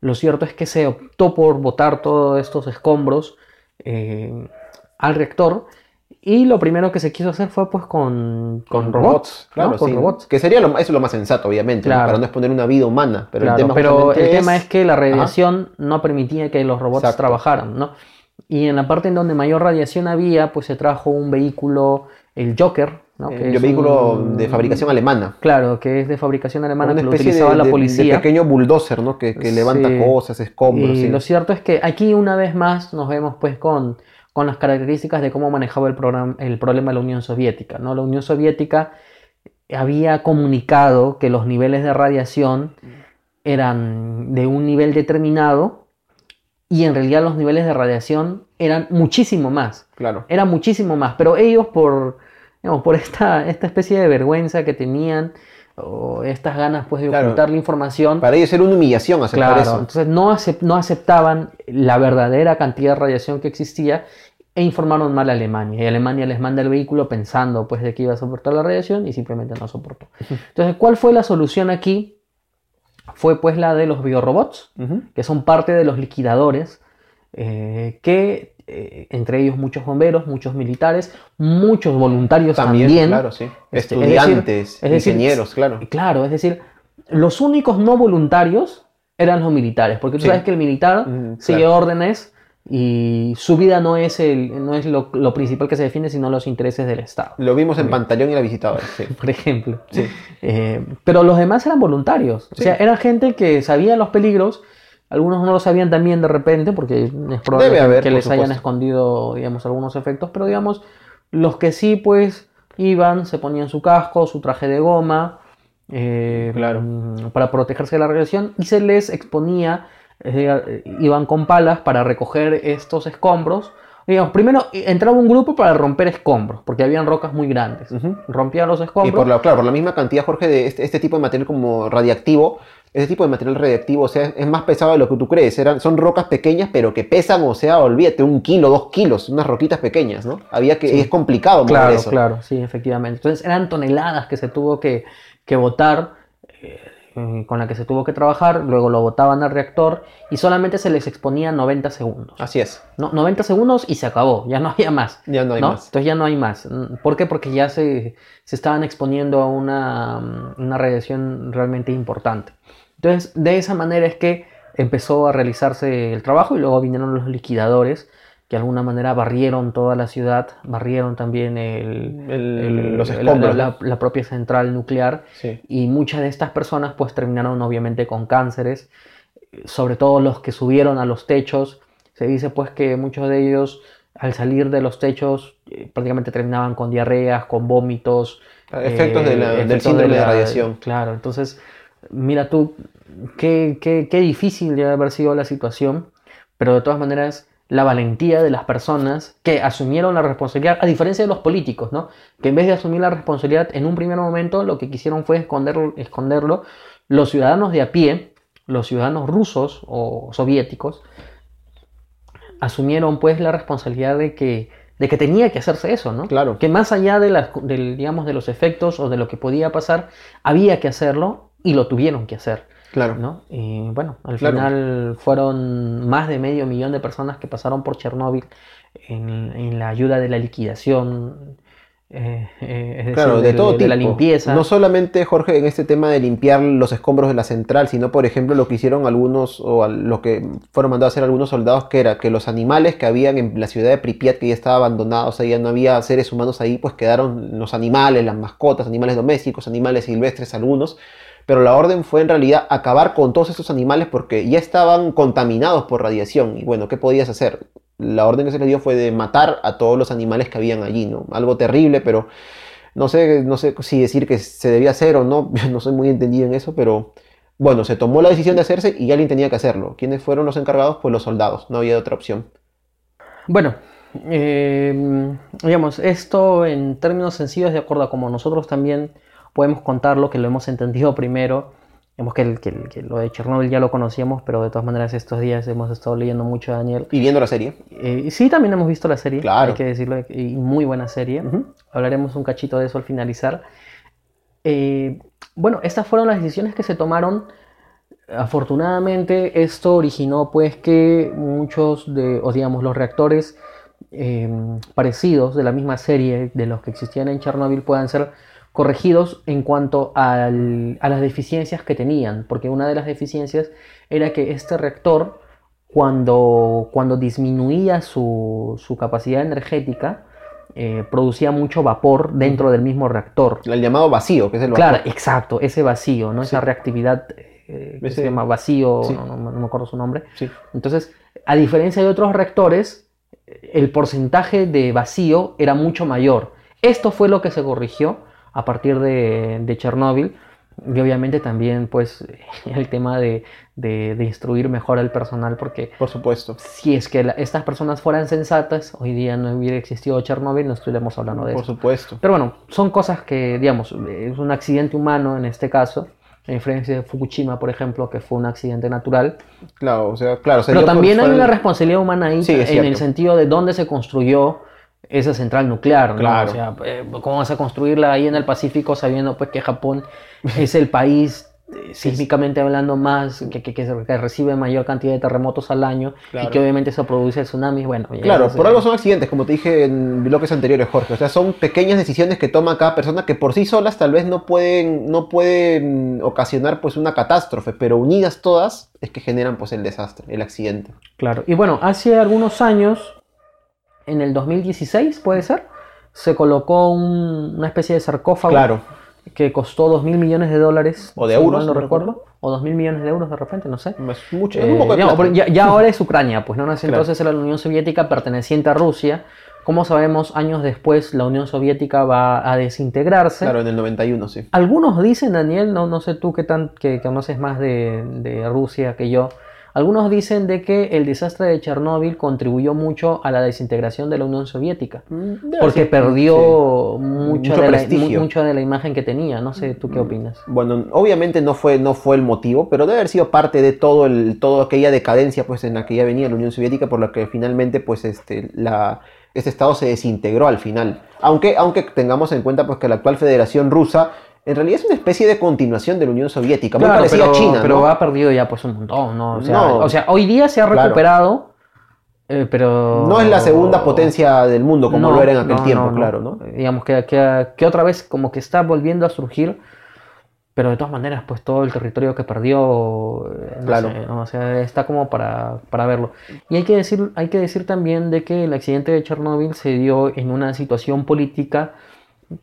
Lo cierto es que se optó por botar todos estos escombros eh, al reactor y lo primero que se quiso hacer fue pues con, con robots, claro, ¿no? con sí. robots. Que sería lo, eso es lo más sensato, obviamente, para no exponer una vida humana. Pero Claro, el tema, pero justamente el tema es que la radiación no permitía que los robots Exacto. trabajaran, ¿no? Y en la parte en donde mayor radiación había, pues se trajo un vehículo, el Joker, ¿no? eh, Que un es vehículo un- de fabricación alemana. Claro, que es de fabricación alemana, Una que lo especie utilizaba la de- policía. pequeño bulldozer, ¿no? Que, que levanta Sí. cosas, escombros. Y sí. lo cierto es que aquí una vez más nos vemos pues con, con las características de cómo manejaba el, programa, el problema la Unión Soviética. ¿no? La Unión Soviética había comunicado que los niveles de radiación eran de un nivel determinado y en realidad los niveles de radiación eran muchísimo más. Claro. Era muchísimo más, pero ellos por, digamos, por esta, esta especie de vergüenza que tenían o estas ganas pues de Claro. ocultar la información, Para ellos era una humillación aceptar Claro, eso. entonces no, acep- no aceptaban la verdadera cantidad de radiación que existía e informaron mal a Alemania. Y Alemania les manda el vehículo pensando pues de que iba a soportar la radiación y simplemente no soportó. Entonces, ¿cuál fue la solución aquí? Fue pues la de los biorobots, que son parte de los liquidadores, eh, que eh, entre ellos muchos bomberos, muchos militares, muchos voluntarios También, también. claro, sí. Este, es decir- Estudiantes, decir, ingenieros, claro. Claro, es decir, los únicos no voluntarios eran los militares, porque tú Sí. sabes que el militar Mm, sigue claro. órdenes y su vida no es, el, no es lo, lo principal que se define, sino los intereses del Estado, Lo vimos en Pantaleón y la visitadora. Sí. por ejemplo. Sí. Eh, pero los demás eran voluntarios, o sea, eran gente que sabía los peligros. Algunos no lo sabían también de repente, porque es probable que- haber, que por les hayan escondido, digamos, algunos efectos, pero digamos, los que sí, pues, iban, se ponían su casco, su traje de goma, eh, Claro. mm, para protegerse de la radiación, y se les exponía, eh, iban con palas para recoger estos escombros. Digamos, primero entraba un grupo para romper escombros, porque habían rocas muy grandes. Ujú. Rompían los Y escombros. por la, claro, por la misma cantidad, Jorge, de este, este tipo de material como radiactivo, este tipo de material radiactivo, o sea, es más pesado de lo que tú crees. Eran, son rocas pequeñas, pero que pesan, o sea, olvídate, un kilo, dos kilos, unas roquitas pequeñas, ¿no? Había que, Sí. es complicado Claro, eso. claro, sí, efectivamente. Entonces eran toneladas que se tuvo que, que botar, eh, eh, con la que se tuvo que trabajar, luego lo botaban al reactor y solamente se les exponía 90 segundos. Así es. No, 90 segundos y se acabó, ya no había más. Ya no hay ¿no? más. Entonces ya no hay más. ¿Por qué? Porque ya se, se estaban exponiendo a una, mm, una radiación realmente importante. Entonces, de esa manera es que empezó a realizarse el trabajo y luego vinieron los liquidadores que de alguna manera barrieron toda la ciudad, barrieron también el, El- el- los la- escombros, la, la propia central nuclear Sí. y muchas de estas personas pues terminaron obviamente con cánceres, sobre todo los que subieron a los techos. Se dice pues que muchos de ellos al salir de los techos eh, prácticamente terminaban con diarreas, con vómitos. Efectos de la- del efectos síndrome de la- radiación. Claro, entonces mira tú, qué, qué, qué difícil debe haber sido la situación, pero de todas maneras la valentía de las personas que asumieron la responsabilidad, a diferencia de los políticos, ¿no? Que en vez de asumir la responsabilidad en un primer momento, lo que quisieron fue esconderlo, esconderlo. Los ciudadanos de a pie, los ciudadanos rusos o soviéticos, asumieron pues la responsabilidad de que, de que tenía que hacerse eso, ¿no? Claro. Que más allá de, las, del, digamos, de los efectos o de lo que podía pasar, había que hacerlo y lo tuvieron que hacer. Claro. ¿no? Y bueno, al Claro. final fueron más de medio millón de personas que pasaron por Chernóbil en, en la ayuda de la liquidación, eh, eh, es decir, Claro, de, todo tipo. la limpieza. No solamente, Jorge, en este tema de limpiar los escombros de la central, sino, por ejemplo, lo que hicieron algunos, o lo que fueron mandados a hacer algunos soldados, que era que los animales que habían en la ciudad de Pripyat, que ya estaba abandonada, o sea, ya no había seres humanos ahí, pues quedaron los animales, las mascotas, animales domésticos, animales silvestres, algunos. Pero la orden fue en realidad acabar con todos estos animales porque ya estaban contaminados por radiación. Y bueno, ¿qué podías hacer? La orden que se les dio fue de matar a todos los animales que habían allí, ¿no? Algo terrible, pero no sé, no sé si decir que se debía hacer o no, no soy muy entendido en eso, pero bueno, se tomó la decisión de hacerse y alguien tenía que hacerlo. ¿Quiénes fueron los encargados? Pues los soldados, no había otra opción. Bueno, eh, digamos, esto en términos sencillos, de acuerdo a como nosotros también podemos contarlo, que lo hemos entendido primero, digamos que, el- que el- que lo de Chernobyl ya lo conocíamos, pero de todas maneras estos días hemos estado leyendo mucho, Daniel. Y viendo la serie. Eh, sí, también hemos visto la serie, Claro. hay que decirlo, y muy buena serie. Hablaremos un cachito de eso al finalizar. Eh, bueno, estas fueron las decisiones que se tomaron. Afortunadamente, esto originó pues que muchos de, o digamos, los reactores eh, parecidos de la misma serie de los que existían en Chernobyl puedan ser corregidos en cuanto al- a las deficiencias que tenían, porque una de las deficiencias era que este reactor, cuando, cuando disminuía su, su capacidad energética, eh, producía mucho vapor dentro del mismo reactor. El llamado vacío, que es el Claro, vapor. exacto, ese vacío, ¿no? Esa reactividad eh, que Ese- se llama vacío, sí. no, no- no me acuerdo su nombre. Sí. Entonces, a diferencia de otros reactores, el porcentaje de vacío era mucho mayor. Esto fue lo que se corrigió a partir de, de Chernóbil y obviamente también pues el tema de, de- de instruir mejor al personal porque Por supuesto. si es que la- estas personas fueran sensatas, hoy día no hubiera existido Chernóbil, no estuviéramos hablando de Por eso. supuesto. Pero bueno, son cosas que, digamos, es un accidente humano en este caso, a diferencia de Fukushima, por ejemplo, que fue un accidente natural. Claro, o sea, claro. se Pero dio por- también hay una responsabilidad humana ahí Sí, en el sentido de dónde se construyó esa central nuclear. ¿no? Claro. O sea, eh, ¿cómo vas a construirla ahí en el Pacífico sabiendo pues, que Japón es el país eh, sísmicamente hablando más, que, recibe mayor cantidad de terremotos al año Claro. y que obviamente eso produce tsunamis? Bueno, Claro, por algo son accidentes, como te dije en bloques anteriores, Jorge. O sea, son pequeñas decisiones que toma cada persona que por sí solas tal vez no pueden, no pueden ocasionar pues una catástrofe, pero unidas todas es que generan pues el desastre, el accidente. Claro. Y bueno, hace algunos años, en el 2016 puede ser, se colocó un- una especie de sarcófago Claro, que costó 2 mil millones de dólares. O de si euros, mal no no recuerdo. O 2 mil millones de euros de repente, no sé. es mucho, es Eh, un poco de digamos, ya, ya ahora es Ucrania, pues no nace Claro. entonces era la Unión Soviética perteneciente a Rusia. Como sabemos, años después la Unión Soviética va a desintegrarse. Claro, en el 91, sí. Algunos dicen, Daniel, no, no sé tú qué tan que, que conoces más de, de Rusia que yo. Algunos dicen de que el desastre de Chernóbil contribuyó mucho a la desintegración de la Unión Soviética, porque perdió mucho, Mucho de la, prestigio. mu- mucho de la imagen que tenía. No sé, ¿tú qué opinas? Bueno, obviamente no fue, no fue el motivo, pero debe haber sido parte de todo el, toda aquella decadencia pues, en la que ya venía la Unión Soviética, por la que finalmente pues, este, la, este estado se desintegró al final. Aunque, aunque tengamos en cuenta pues, que la actual Federación Rusa en realidad es una especie de continuación de la Unión Soviética, muy Claro, parecida pero, a China. pero ¿no? ha perdido ya pues un montón, ¿no? O sea, No. o sea, hoy día se ha Claro. recuperado, eh, pero... No es la segunda potencia del mundo como No, lo era en aquel tiempo, claro, ¿no? Digamos que, que, que otra vez como que está volviendo a surgir, pero de todas maneras, pues todo el territorio que perdió, eh, Claro. sé. O sea, está como para, para verlo. Y hay que, decir, hay que decir también de que el accidente de Chernóbil se dio en una situación política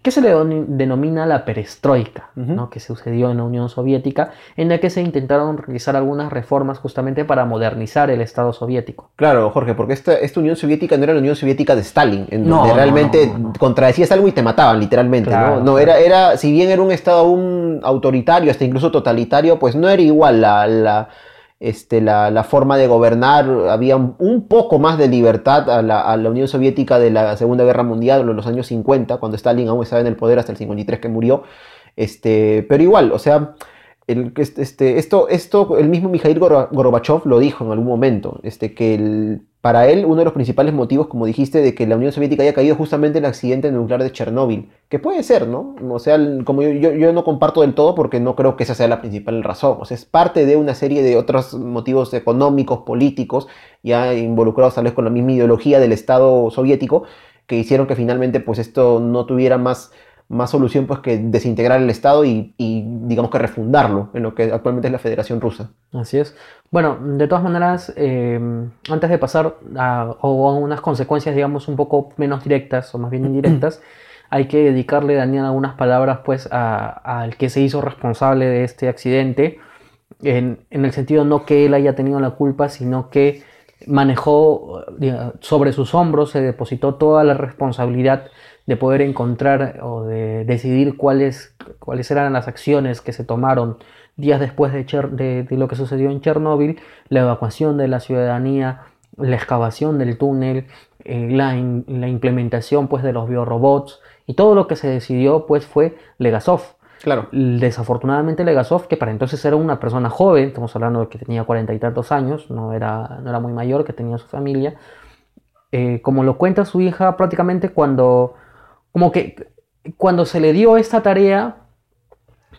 que se le denomina la perestroika. ¿no? que sucedió en la Unión Soviética, en la que se intentaron realizar algunas reformas justamente para modernizar el Estado soviético. Claro, Jorge, porque esta, esta Unión Soviética no era la Unión Soviética de Stalin, en No, donde realmente no, no, contradecías algo y te mataban, literalmente, Claro, ¿no? Era, era, si bien era un Estado aún autoritario, hasta incluso totalitario, pues no era igual la, la, este, la, la forma de gobernar, había un, poco más de libertad a la, a la Unión Soviética de la Segunda Guerra Mundial, en los años 50, cuando Stalin aún estaba en el poder hasta el 53 que murió, este, pero igual, o sea, el, este, este, esto, esto, el mismo Mikhail Gor- Gorbachev lo dijo en algún momento, este, que para él uno de los principales motivos, como dijiste, de que la Unión Soviética haya caído justamente en el accidente nuclear de Chernóbil, que puede ser, ¿no? O sea, como yo, yo, yo no comparto del todo porque no creo que esa sea la principal razón, o sea, es parte de una serie de otros motivos económicos, políticos, ya involucrados tal vez con la misma ideología del Estado soviético, que hicieron que finalmente pues esto no tuviera más más solución pues que desintegrar el Estado y, y, digamos que refundarlo en lo que actualmente es la Federación Rusa. Así es. Bueno, de todas maneras, eh, antes de pasar a, o a unas consecuencias, digamos, un poco menos directas o más bien indirectas, hay que dedicarle, Daniel, algunas palabras pues a- al que se hizo responsable de este accidente, en, en el sentido no que él haya tenido la culpa, sino que manejó diga, sobre sus hombros, se depositó toda la responsabilidad de poder encontrar o de decidir cuáles, cuáles eran las acciones que se tomaron días después de, Cher- de- de lo que sucedió en Chernóbil, la evacuación de la ciudadanía, la excavación del túnel, eh, la, in- la implementación pues, de los biorobots y todo lo que se decidió pues, fue Legasov. Claro. Desafortunadamente Legasov, que para entonces era una persona joven, estamos hablando de que tenía cuarenta y tantos años, no era, no era muy mayor, que tenía su familia, eh, como lo cuenta su hija prácticamente cuando, como que cuando se le dio esta tarea,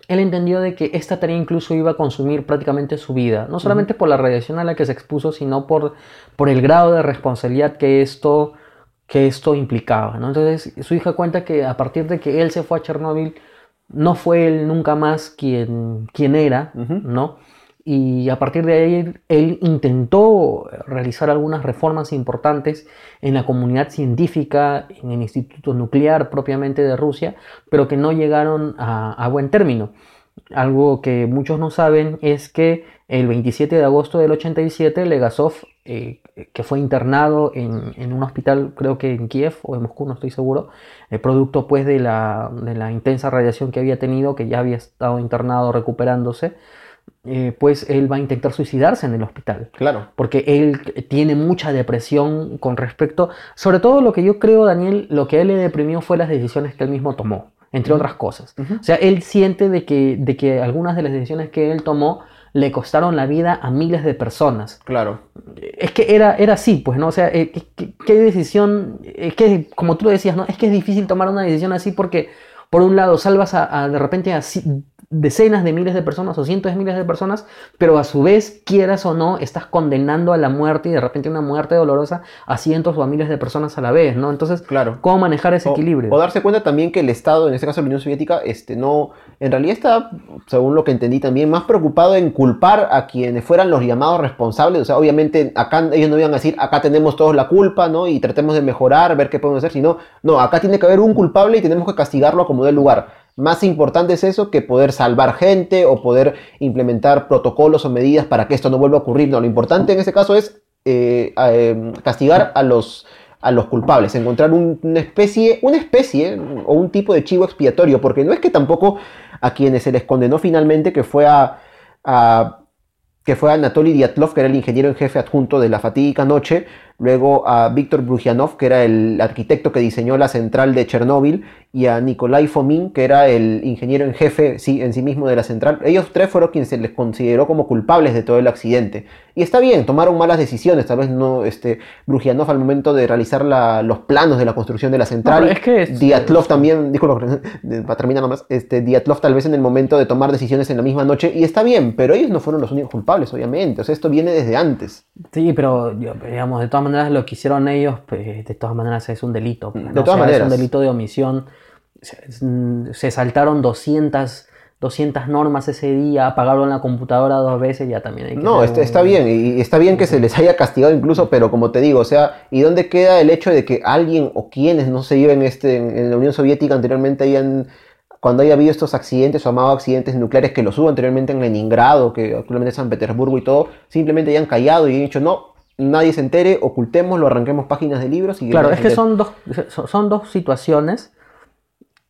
él entendió de que esta tarea incluso iba a consumir prácticamente su vida, no solamente por la radiación a la que se expuso, sino por, por el grado de responsabilidad que esto, que esto implicaba. ¿no? Entonces su hija cuenta que a partir de que él se fue a Chernóbil, no fue él nunca más quien, quien era. ¿no? Y a partir de ahí él intentó realizar algunas reformas importantes en la comunidad científica, en el Instituto Nuclear propiamente de Rusia, pero que no llegaron a, buen término. Algo que muchos no saben es que el 27 de agosto del 87 Legasov, eh, que fue internado en, en un hospital, creo que en Kiev o en Moscú, no estoy seguro, eh, producto pues de la, de la intensa radiación que había tenido, que ya había estado internado recuperándose, eh, pues él va a intentar suicidarse en el hospital Claro. porque él tiene mucha depresión con respecto, sobre todo lo que yo creo, Daniel, lo que a él le deprimió fue las decisiones que él mismo tomó, entre otras cosas. O sea, él siente de que, de que algunas de las decisiones que él tomó le costaron la vida a miles de personas. Claro. Es que era, era así, pues, ¿no? O sea, eh, ¿qué, qué decisión? Es que, como tú lo decías, ¿no? Es que es difícil tomar una decisión así porque, por un lado, salvas a, a, de repente a decenas de miles de personas o cientos de miles de personas, pero a su vez, quieras o no, estás condenando a la muerte y de repente una muerte dolorosa a cientos o a miles de personas a la vez, ¿no? Entonces, Claro. ¿cómo manejar ese O- equilibrio? O, darse cuenta también que el Estado, en este caso la Unión Soviética, este, no, en realidad está, según lo que entendí también, más preocupado en culpar a quienes fueran los llamados responsables. O sea, obviamente acá ellos no iban a decir, acá tenemos todos la culpa, ¿no? Y tratemos de mejorar, ver qué podemos hacer, sino, no, acá tiene que haber un culpable y tenemos que castigarlo como dé lugar. Más importante es eso que poder salvar gente o poder implementar protocolos o medidas para que esto no vuelva a ocurrir. No, lo importante en este caso es eh, eh, castigar a los, a los culpables, encontrar un- una especie, una especie o un tipo de chivo expiatorio, porque no es que tampoco a quienes se les condenó finalmente, que fue a, a- que fue Anatoly Dyatlov, que era el ingeniero en jefe adjunto de la fatídica noche, luego a Víctor Brujanov, que era el arquitecto que diseñó la central de Chernóbil, y a Nikolai Fomin, que era el ingeniero en jefe sí, en sí mismo de la central. Ellos tres fueron quienes se les consideró como culpables de todo el accidente. Y está bien, tomaron malas decisiones, tal vez no, este, Brujanov al momento de realizar la- los planos de la construcción de la central. pero es que es- Dyatlov también, disculpa, para terminar nomás, este, Dyatlov tal vez en el momento de tomar decisiones en la misma noche, y está bien, pero ellos no fueron los únicos culpables, obviamente. O sea, esto viene desde antes. Sí, pero digamos, de todas maneras lo que hicieron ellos, pues, de todas maneras es un delito. pues, De ¿no? todas O sea, maneras. Es un delito de omisión. Se, mm, se saltaron 200, 200 normas ese día, apagaron la computadora dos veces, ya también hay que No, está, un- está bien, y está bien que se les haya castigado incluso, pero como te digo, o sea, ¿y dónde queda el hecho de que alguien o quienes no se lleven este, en, en la Unión Soviética anteriormente hayan, cuando haya habido estos accidentes o amados accidentes nucleares que los hubo anteriormente en Leningrado, que actualmente es San Petersburgo y todo, simplemente hayan callado y han dicho, no, nadie se entere, ocultémoslo, arranquemos páginas de libros y... Claro, es que son dos, son- dos situaciones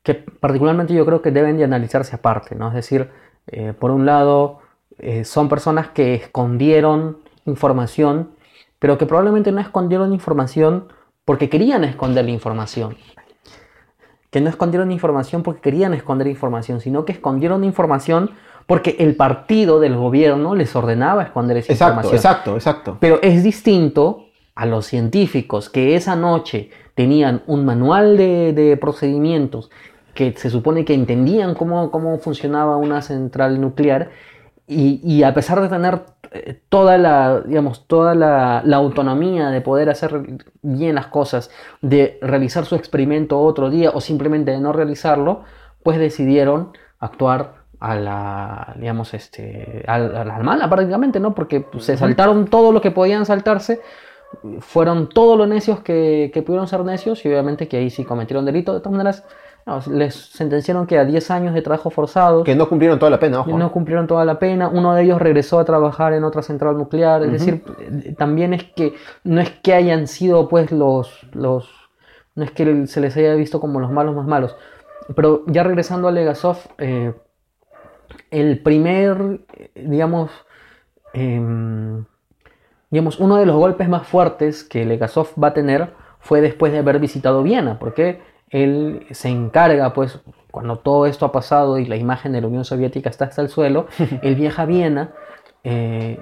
que particularmente yo creo que deben de analizarse aparte, ¿no? Es decir, eh, por un lado, eh, son personas que escondieron información, pero que probablemente no escondieron información porque querían esconder la información. Que no escondieron información porque querían esconder información, sino que escondieron información porque el partido del gobierno les ordenaba esconder esa Exacto, información. exacto, exacto. Pero es distinto a los científicos que esa noche tenían un manual de, de procedimientos que se supone que entendían cómo, cómo funcionaba una central nuclear y, y a pesar de tener eh, toda la, digamos, toda la, la autonomía de poder hacer bien las cosas, de realizar su experimento otro día o simplemente de no realizarlo, pues decidieron actuar a la, digamos, este, al- a la mala prácticamente, ¿no? Porque pues, se saltaron todo lo que podían saltarse, fueron todos los necios que, que pudieron ser necios y obviamente que ahí sí cometieron delito. De todas maneras, no, les sentenciaron que a 10 años de trabajo forzado. Que no cumplieron toda la pena, ojo. No cumplieron toda la pena. Uno de ellos regresó a trabajar en otra central nuclear. Es decir, eh, también es que no es que hayan sido pues los, los no es que se les haya visto como los malos más malos. Pero ya regresando a Legasov, eh, el primer, digamos, em, digamos, uno de los golpes más fuertes que Legasov va a tener fue después de haber visitado Viena, porque él se encarga, pues, cuando todo esto ha pasado y la imagen de la Unión Soviética está hasta el suelo, él viaja a Viena eh,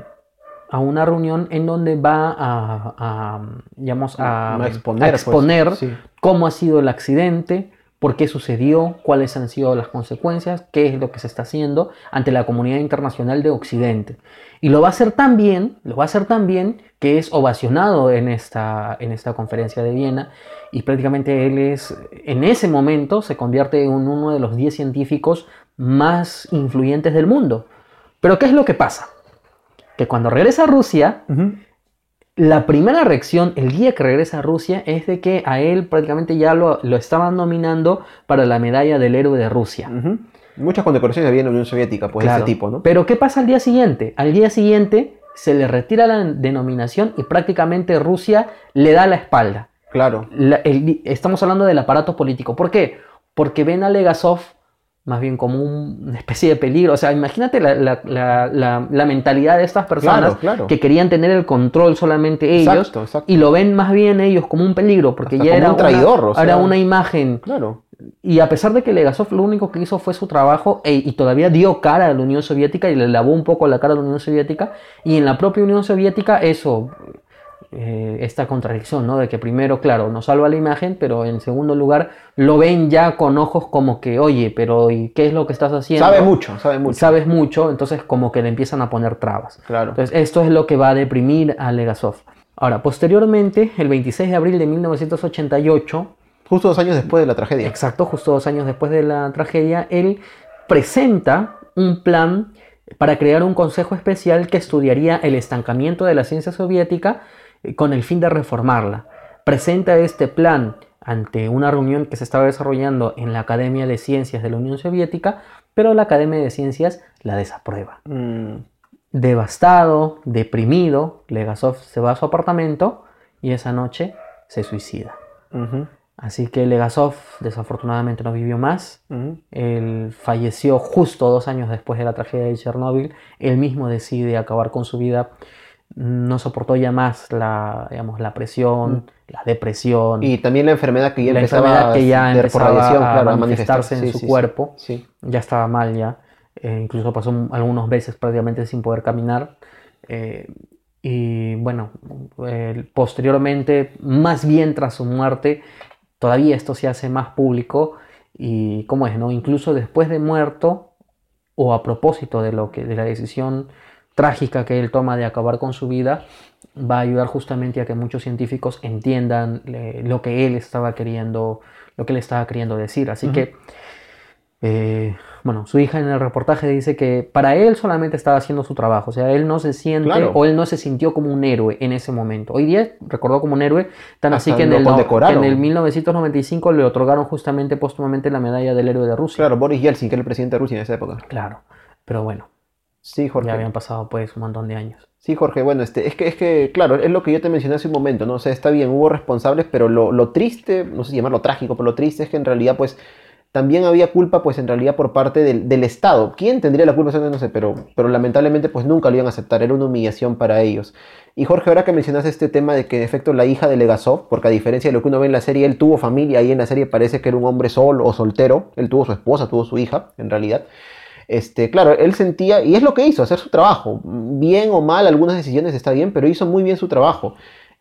a una reunión en donde va a, a, digamos, a, A exponer, a pues, sí. cómo ha sido el accidente, por qué sucedió, cuáles han sido las consecuencias, qué es lo que se está haciendo ante la comunidad internacional de Occidente. Y lo va a hacer tan bien, lo va a hacer tan bien que es ovacionado en esta, en esta conferencia de Viena y prácticamente él es, en ese momento, se convierte en uno de los 10 científicos más influyentes del mundo. Pero ¿qué es lo que pasa? Que cuando regresa a Rusia. La primera reacción el día que regresa a Rusia es de que a él prácticamente ya lo, lo estaban nominando para la medalla del héroe de Rusia. Muchas condecoraciones había en la Unión Soviética, pues, de ese tipo, ¿no? Pero ¿qué pasa al día siguiente? Al día siguiente se le retira la denominación y prácticamente Rusia le da la espalda. Claro. La- el- estamos hablando del aparato político. ¿Por qué? Porque ven a Legasov más bien como un- una especie de peligro. O sea, imagínate la, la- la- la- mentalidad de estas personas Claro, claro. que querían tener el control solamente ellos Exacto, exacto. y lo ven más bien ellos como un peligro porque Hasta ya era, un traidor, una, o sea. era una imagen Claro. y a pesar de que Legasov lo único que hizo fue su trabajo e- y todavía dio cara a la Unión Soviética y le lavó un poco la cara a la Unión Soviética, y en la propia Unión Soviética eso, eh, esta contradicción, ¿no? De que primero, claro, nos salva la imagen, pero en segundo lugar lo ven ya con ojos como que, oye, pero ¿y qué es lo que estás haciendo? Sabe mucho, sabe mucho. Sabes mucho, entonces como que le empiezan a poner trabas. Claro. Entonces, esto es lo que va a deprimir a Legasov. Ahora, posteriormente, el 26 de abril de 1988, Justo dos años después de la tragedia. Exacto, justo dos años después de la tragedia, él presenta un plan para crear un consejo especial que estudiaría el estancamiento de la ciencia soviética con el fin de reformarla. Presenta este plan ante una reunión que se estaba desarrollando en la Academia de Ciencias de la Unión Soviética, pero la Academia de Ciencias la desaprueba. Mm, Devastado, deprimido, Legasov se va a su apartamento y esa noche se suicida. Así que Legasov desafortunadamente no vivió más. Él falleció justo dos años después de la tragedia de Chernóbil. Él mismo decide acabar con su vida. No soportó ya más la, digamos, la presión, la depresión, Mm. Y también la enfermedad que ya la empezaba enfermedad que ya por radiación, a claro, a manifestarse en su sí, cuerpo. Sí. Ya estaba mal ya. Eh, incluso pasó un- algunos meses prácticamente sin poder caminar. Eh, y bueno, eh, posteriormente, más bien tras su muerte, todavía esto se hace más público. Y cómo es, ¿no? Incluso después de muerto, o a propósito de lo que, de la decisión trágica que él toma de acabar con su vida, va a ayudar justamente a que muchos científicos entiendan eh, lo que él estaba queriendo, lo que él estaba queriendo decir. Así que eh, bueno, su hija en el reportaje dice que para él solamente estaba haciendo su trabajo, o sea, él no se siente o él no se sintió como un héroe en ese momento. Hoy día recordó como un héroe, tan así que en, el, en, el, 1995 le otorgaron justamente póstumamente la medalla del héroe de Rusia. Claro, Boris Yeltsin, que era el presidente de Rusia en esa época. Claro, pero bueno. Sí, Jorge. Ya habían pasado pues un montón de años. Sí, Jorge, bueno, este, es que, es que, claro, es lo que yo te mencioné hace un momento, ¿no? O sea, está bien, hubo responsables, pero lo, lo triste, no sé si llamarlo trágico, pero lo triste es que en realidad, pues, también había culpa, pues en realidad por parte del, Estado. ¿Quién tendría la culpa? No sé, pero, pero lamentablemente pues nunca lo iban a aceptar, era una humillación para ellos. Y Jorge, ahora que mencionas este tema de que en efecto la hija de Legasov, porque a diferencia de lo que uno ve en la serie, él tuvo familia, ahí en la serie parece que era un hombre solo o soltero, él tuvo su esposa, tuvo su hija, en realidad. Este, claro, él sentía, y es lo que hizo, hacer su trabajo. Bien o mal, algunas decisiones está bien, pero hizo muy bien su trabajo.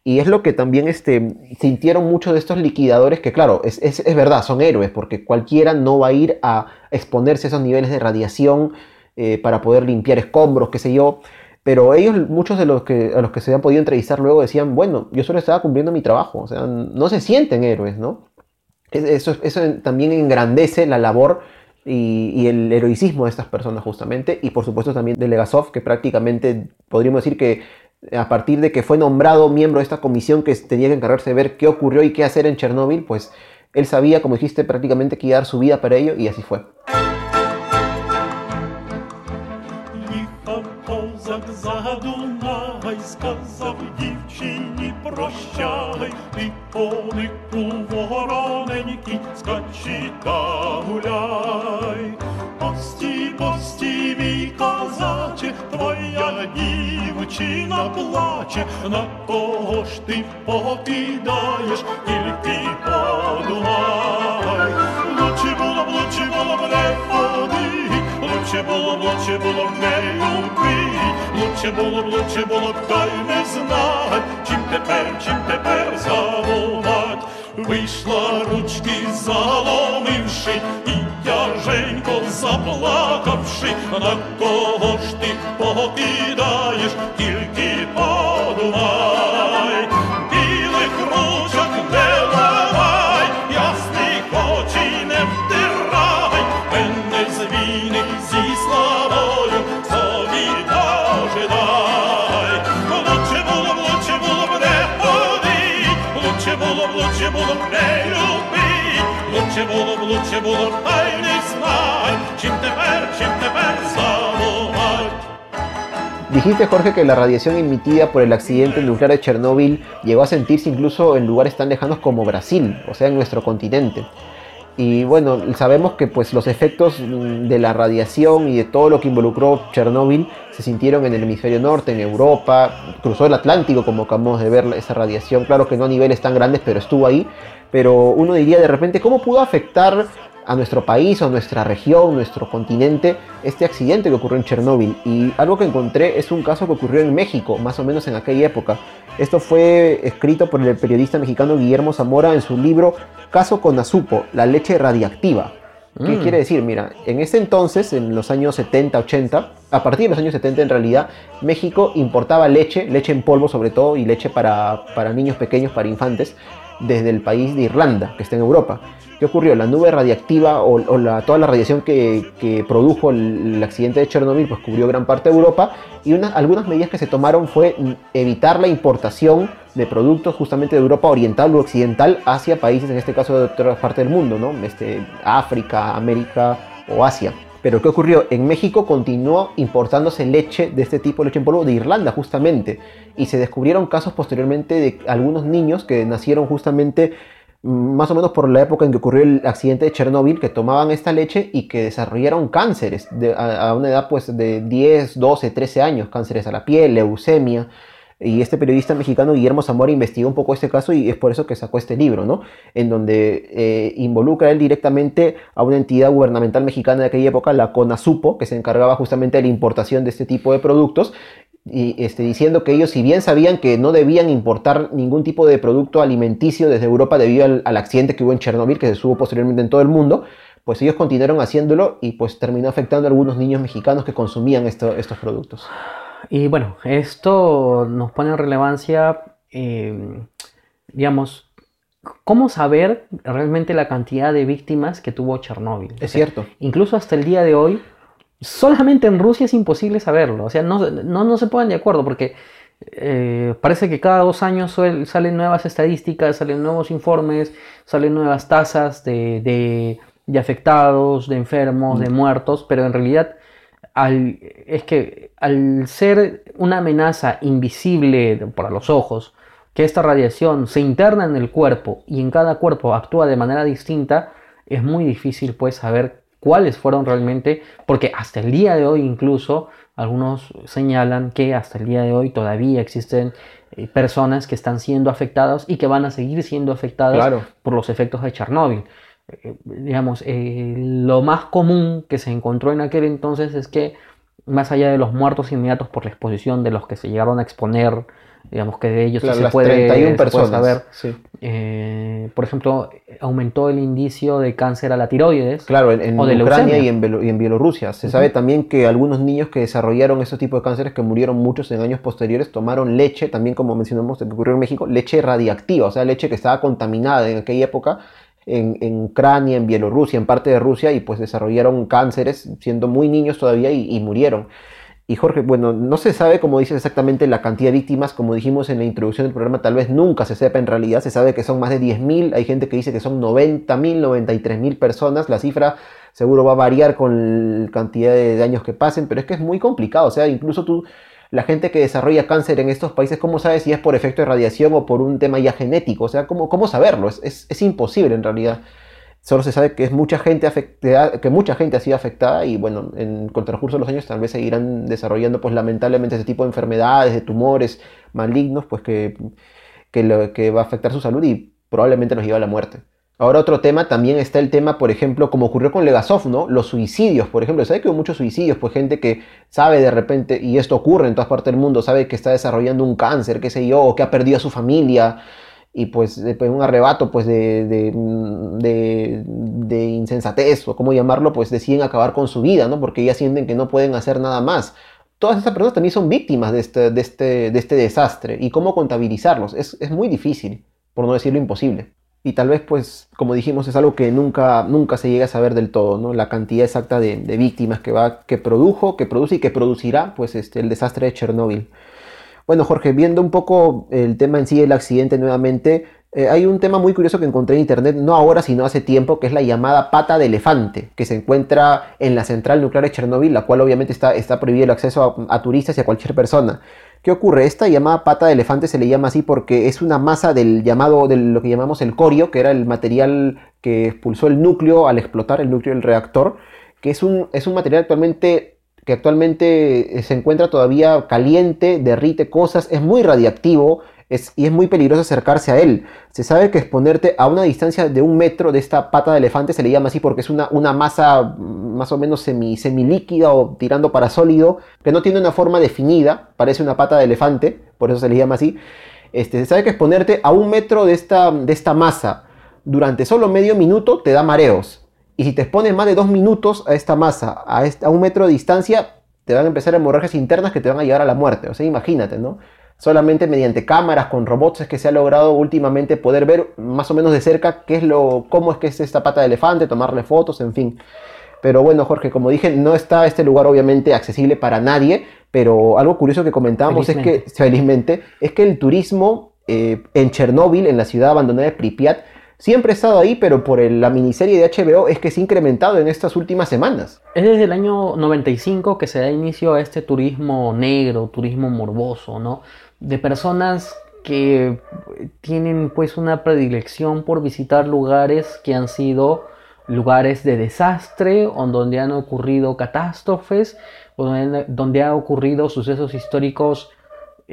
Y es lo que también este, sintieron muchos de estos liquidadores, que claro, es, es, es, verdad, son héroes, porque cualquiera no va a ir a exponerse a esos niveles de radiación eh, para poder limpiar escombros, qué sé yo. Pero ellos, muchos de los que, a los que se han podido entrevistar luego decían, bueno, yo solo estaba cumpliendo mi trabajo, o sea, no se sienten héroes, ¿no? Eso, eso también engrandece la labor y, el heroicismo de estas personas justamente, y por supuesto también de Legasov, que prácticamente podríamos decir que a partir de que fue nombrado miembro de esta comisión que tenía que encargarse de ver qué ocurrió y qué hacer en Chernóbil, pues él sabía, como dijiste, prácticamente que su vida para ello y así fue. Конику, конику, вороненький, скачи та гуляй, пості, пості, мій козаче, твоя дівчина плаче, на кого ж ти попідаєш, тільки подумай, лучше було б, лучше було б не ходити лучше було б, лучше було б не люби, лучше було б, лучше було б, та й не знать, чим тепер, чим тепер заволать. Вийшла ручки заломивши, і я Женько заплакавши, на кого ж ти покидаєш, було б, лучше було б, та й не знай, чим тепер, чим тепер забувать. Dijiste, Jorge, que la radiación emitida por el accidente nuclear de Chernóbil llegó a sentirse incluso en lugares tan lejanos como Brasil, o sea, en nuestro continente. Y bueno, sabemos que pues los efectos mm, de la radiación y de todo lo que involucró Chernóbil se sintieron en el hemisferio norte, en Europa, cruzó el Atlántico como acabamos de ver esa radiación, claro que no a niveles tan grandes, pero estuvo ahí, pero uno diría de repente, ¿cómo pudo afectar a nuestro país a nuestra región, nuestro continente, este accidente que ocurrió en Chernóbil. Y algo que encontré es un caso que ocurrió en México, más o menos en aquella época. Esto fue escrito por el periodista mexicano Guillermo Zamora en su libro Caso con Azupo, la leche radiactiva. ¿Qué Mm. quiere decir? Mira, en ese entonces, en los años 70, 80, a partir de los años 70 en realidad, México importaba leche, leche en polvo sobre todo, y leche para, para niños pequeños, para infantes, desde el país de Irlanda, que está en Europa. ¿Qué ocurrió? La nube radiactiva o, toda la radiación que, produjo el, accidente de Chernobyl pues cubrió gran parte de Europa y una- algunas medidas que se tomaron fue evitar la importación de productos justamente de Europa oriental u occidental hacia países, en este caso de otras partes del mundo, ¿no? Este, África, América o Asia. Pero ¿qué ocurrió? En México continuó importándose leche de este tipo, leche en polvo, de Irlanda justamente. Y se descubrieron casos posteriormente de algunos niños que nacieron justamente mm, más o menos por la época en que ocurrió el accidente de Chernóbil, que tomaban esta leche y que desarrollaron cánceres a, a una edad pues de 10, 12, 13 años, cánceres a la piel, leucemia. Y este periodista mexicano Guillermo Zamora investigó un poco este caso y es por eso que sacó este libro, ¿no? En donde eh, involucra él directamente a una entidad gubernamental mexicana de aquella época, la CONASUPO, que se encargaba justamente de la importación de este tipo de productos, y este, diciendo que ellos, si bien sabían que no debían importar ningún tipo de producto alimenticio desde Europa debido al, accidente que hubo en Chernobyl, que se subo posteriormente en todo el mundo, pues ellos continuaron haciéndolo y pues terminó afectando a algunos niños mexicanos que consumían esto- estos productos. Y bueno, esto nos pone en relevancia, eh, digamos, ¿cómo saber realmente la cantidad de víctimas que tuvo Chernóbil? Es cierto. Incluso hasta el día de hoy, solamente en Rusia es imposible saberlo. O sea, no, no, no se ponen de acuerdo porque eh, parece que cada dos años salen nuevas estadísticas, salen nuevos informes, salen nuevas tasas de, de, afectados, de enfermos, de mm. muertos, pero en realidad al, es que al ser una amenaza invisible para los ojos, que esta radiación se interna en el cuerpo y en cada cuerpo actúa de manera distinta, es muy difícil pues saber cuáles fueron realmente, porque hasta el día de hoy incluso algunos señalan que hasta el día de hoy todavía existen eh, personas que están siendo afectadas y que van a seguir siendo afectadas por los efectos de Chernóbil. Digamos, eh, lo más común que se encontró en aquel entonces es que más allá de los muertos inmediatos por la exposición de los que se llegaron a exponer digamos que de ellos se, puede, 31 personas, saber. Eh, por ejemplo, aumentó el indicio de cáncer a la tiroides. Claro, en, Ucrania y en, Bielorrusia. Se sabe también que algunos niños que desarrollaron esos tipos de cánceres, que murieron muchos en años posteriores, tomaron leche, también como mencionamos, que ocurrió en México, leche radiactiva, o sea, leche que estaba contaminada en aquella época. En, Ucrania, en Bielorrusia, en parte de Rusia, y pues desarrollaron cánceres siendo muy niños todavía y murieron. Y Jorge, bueno, no se sabe, como dices exactamente, la cantidad de víctimas, como dijimos en la introducción del programa, tal vez nunca se sepa en realidad, se sabe que son más de 10.000, hay gente que dice que son 90.000, 93.000 personas, la cifra seguro va a variar con la cantidad de años que pasen, pero es que es muy complicado, o sea, incluso tú, la gente que desarrolla cáncer en estos países, ¿cómo sabes si es por efecto de radiación o por un tema ya genético? O sea, ¿cómo, cómo saberlo? Es, es imposible en realidad. Solo se sabe que es mucha gente que mucha gente ha sido afectada y bueno, en, con el transcurso de los años tal vez seguirán desarrollando pues lamentablemente ese tipo de enfermedades, de tumores malignos, pues que, que va a afectar su salud y probablemente nos lleva a la muerte. Ahora otro tema, también está el tema, por ejemplo, como ocurrió con Legasov, ¿no? Los suicidios, por ejemplo. ¿Sabe que hay muchos suicidios? Pues gente que sabe de repente, y esto ocurre en todas partes del mundo, sabe que está desarrollando un cáncer, qué sé yo, o que ha perdido a su familia, y pues después un arrebato pues de, de, insensatez o como llamarlo, pues deciden acabar con su vida, ¿no? Porque ya sienten que no pueden hacer nada más. Todas estas personas también son víctimas de este, de este, este desastre y cómo contabilizarlos es muy difícil, por no decirlo imposible. Y tal vez, pues, como dijimos, es algo que nunca, nunca se llega a saber del todo, ¿no? La cantidad exacta de, víctimas que, va, que produjo, que produce y que producirá, pues, este, el desastre de Chernóbil. Bueno, Jorge, viendo un poco el tema en sí del accidente nuevamente, eh, hay un tema muy curioso que encontré en internet, no ahora, sino hace tiempo, que es la llamada pata de elefante, que se encuentra en la central nuclear de Chernobyl, la cual obviamente está, está prohibido el acceso a, turistas y a cualquier persona. ¿Qué ocurre? Esta llamada pata de elefante se le llama así porque es una masa del llamado, de lo que llamamos el corio, que era el material que expulsó el núcleo al explotar el núcleo del reactor, que es un, es un material actualmente que actualmente eh, se encuentra todavía caliente, derrite cosas, es muy radiactivo es, y es muy peligroso acercarse a él. Se sabe que exponerte a una distancia de un metro de esta pata de elefante se le llama así porque es una, una masa más o menos semi, semilíquida o tirando para sólido, que no tiene una forma definida, parece una pata de elefante, por eso se le llama así. Este, se sabe que exponerte a un metro de esta, de esta masa durante solo medio minuto te da mareos. Y si te expones más de dos minutos a esta masa, a, a un metro de distancia, te van a empezar hemorragias internas que te van a llevar a la muerte. O sea, imagínate, ¿no? Solamente mediante cámaras con robots es que se ha logrado últimamente poder ver más o menos de cerca qué es lo, cómo es que es esta pata de elefante, tomarle fotos, en fin. Pero bueno, Jorge, como dije, no está este lugar obviamente accesible para nadie, pero algo curioso que comentábamos es que, felizmente, es que el turismo eh, en Chernóbil, en la ciudad abandonada de Pripyat, siempre ha estado ahí, pero por la miniserie de HBO es que se ha incrementado en estas últimas semanas. Es desde el año 95 que se da inicio a este turismo negro, turismo morboso, ¿no? De personas que tienen pues una predilección por visitar lugares que han sido lugares de desastre o donde han ocurrido catástrofes o donde, donde han ocurrido sucesos históricos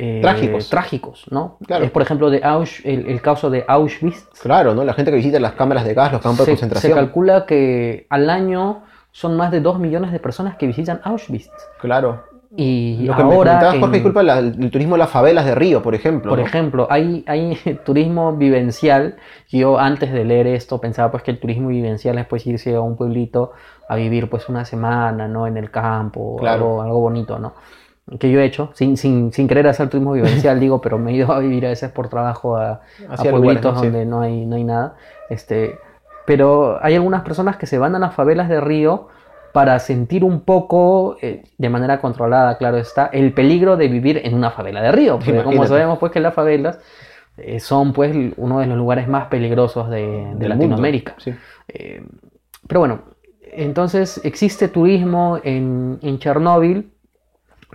eh, trágicos. trágicos, ¿no? Claro. Es, por ejemplo, de el, caso de Auschwitz. Claro, ¿no? La gente que visita las cámaras de gas, los campos de concentración. Se calcula que al año son más de 2 millones de personas que visitan Auschwitz. Claro. Y Lo que ahora. Me Jorge, disculpa, el turismo de las favelas de Río, por ejemplo. Por ejemplo, hay, hay turismo vivencial. Yo antes de leer esto pensaba pues que el turismo vivencial es pues irse a un pueblito a vivir pues una semana, ¿no? En el campo, algo, algo bonito, ¿no? que yo he hecho, sin, sin, sin querer hacer turismo vivencial, digo, pero me he ido a vivir a veces por trabajo a, pueblitos lugares, ¿no? Sí. donde no hay, no hay nada. Este, pero hay algunas personas que se van a las favelas de Río para sentir un poco, eh, de manera controlada, claro está, el peligro de vivir en una favela de Río. Porque como sabemos, pues que las favelas eh, son pues uno de los lugares más peligrosos de, Latinoamérica. sí. Eh, pero bueno, entonces existe turismo en, en Chernóbil.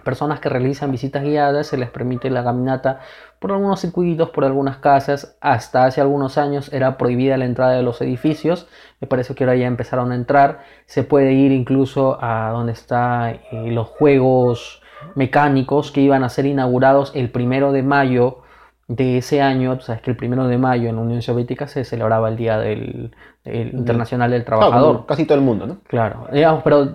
Personas que realizan visitas guiadas se les permite la caminata por algunos circuitos, por algunas casas. Hasta hace algunos años era prohibida la entrada de los edificios. Me parece que ahora ya empezaron a entrar. Se puede ir incluso a donde están los juegos mecánicos que iban a ser inaugurados el primero de mayo de ese año. Tú sabes que el primero de mayo en la Unión Soviética se celebraba el Día del, Internacional del Trabajador. casi todo el mundo, ¿no? Claro, digamos, pero eh,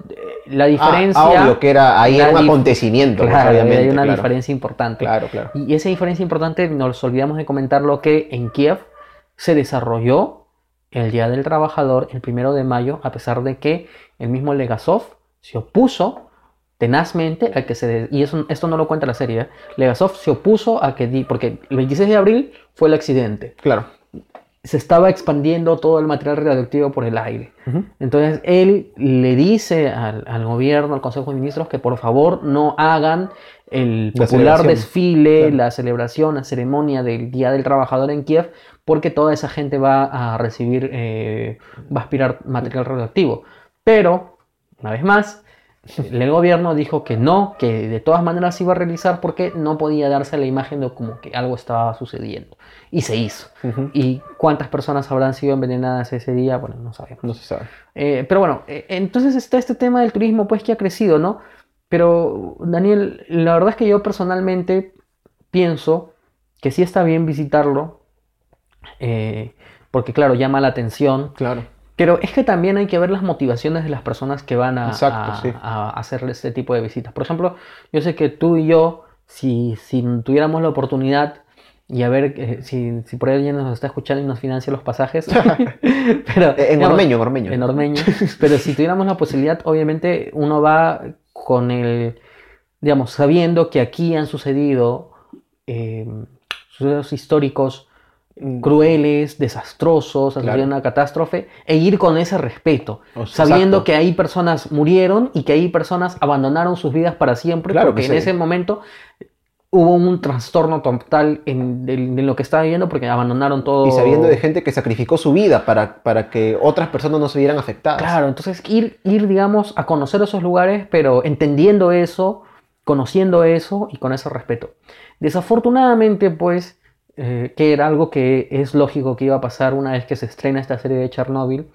la Ah, diferencia. ah, obvio, que era ahí era un acontecimiento, pues, Claro, obviamente. hay una claro. diferencia importante. Claro, claro. Y esa diferencia importante, nos olvidamos de comentar lo que en Kiev se desarrolló el Día del Trabajador el primero de mayo, a pesar de que el mismo Legasov se opuso tenazmente a que se... y eso, esto no lo cuenta la serie, ¿eh? Legasov se opuso a que... di- porque el 26 de abril fue el accidente. Claro. Se estaba expandiendo todo el material radioactivo por el aire. Entonces él le dice al, al gobierno, al Consejo de Ministros, que por favor no hagan el La popular desfile, Claro. la celebración, la ceremonia del Día del Trabajador en Kiev, porque toda esa gente va a recibir, eh, va a aspirar material radioactivo. Pero, una vez más, el gobierno dijo que no, que de todas maneras se iba a realizar porque no podía darse la imagen de como que algo estaba sucediendo. Y se hizo. ¿Y cuántas personas habrán sido envenenadas ese día? Bueno, no sabemos. No se sabe. Eh, pero bueno, eh, entonces está este tema del turismo, pues que ha crecido, ¿no? Pero, Daniel, la verdad es que yo personalmente pienso que sí está bien visitarlo, eh, porque claro, llama la atención, Claro. Pero es que también hay que ver las motivaciones de las personas que van a, Exacto, a- sí. a hacer este tipo de visitas. Por ejemplo, yo sé que tú y yo, si, si tuviéramos la oportunidad, y a ver eh, si, si por ahí alguien nos está escuchando y nos financia los pasajes, pero, Eh, En digamos, ormeño, en ormeño. en ormeño, pero si tuviéramos la posibilidad, obviamente uno va con el, digamos, sabiendo que aquí han sucedido eh, sucesos históricos crueles, desastrosos, Claro. una catástrofe, e ir con ese respeto, O sea, sabiendo exacto. que ahí personas murieron y que ahí personas abandonaron sus vidas para siempre, Claro porque que en sí. ese momento hubo un trastorno total en, en- en lo que estaba viviendo porque abandonaron todo. Y sabiendo de gente que sacrificó su vida para, para que otras personas no se vieran afectadas. Claro, entonces ir, ir, digamos, a conocer esos lugares, pero entendiendo eso, conociendo eso y con ese respeto. Desafortunadamente, pues, eh, que era algo que es lógico que iba a pasar una vez que se estrena esta serie de Chernobyl,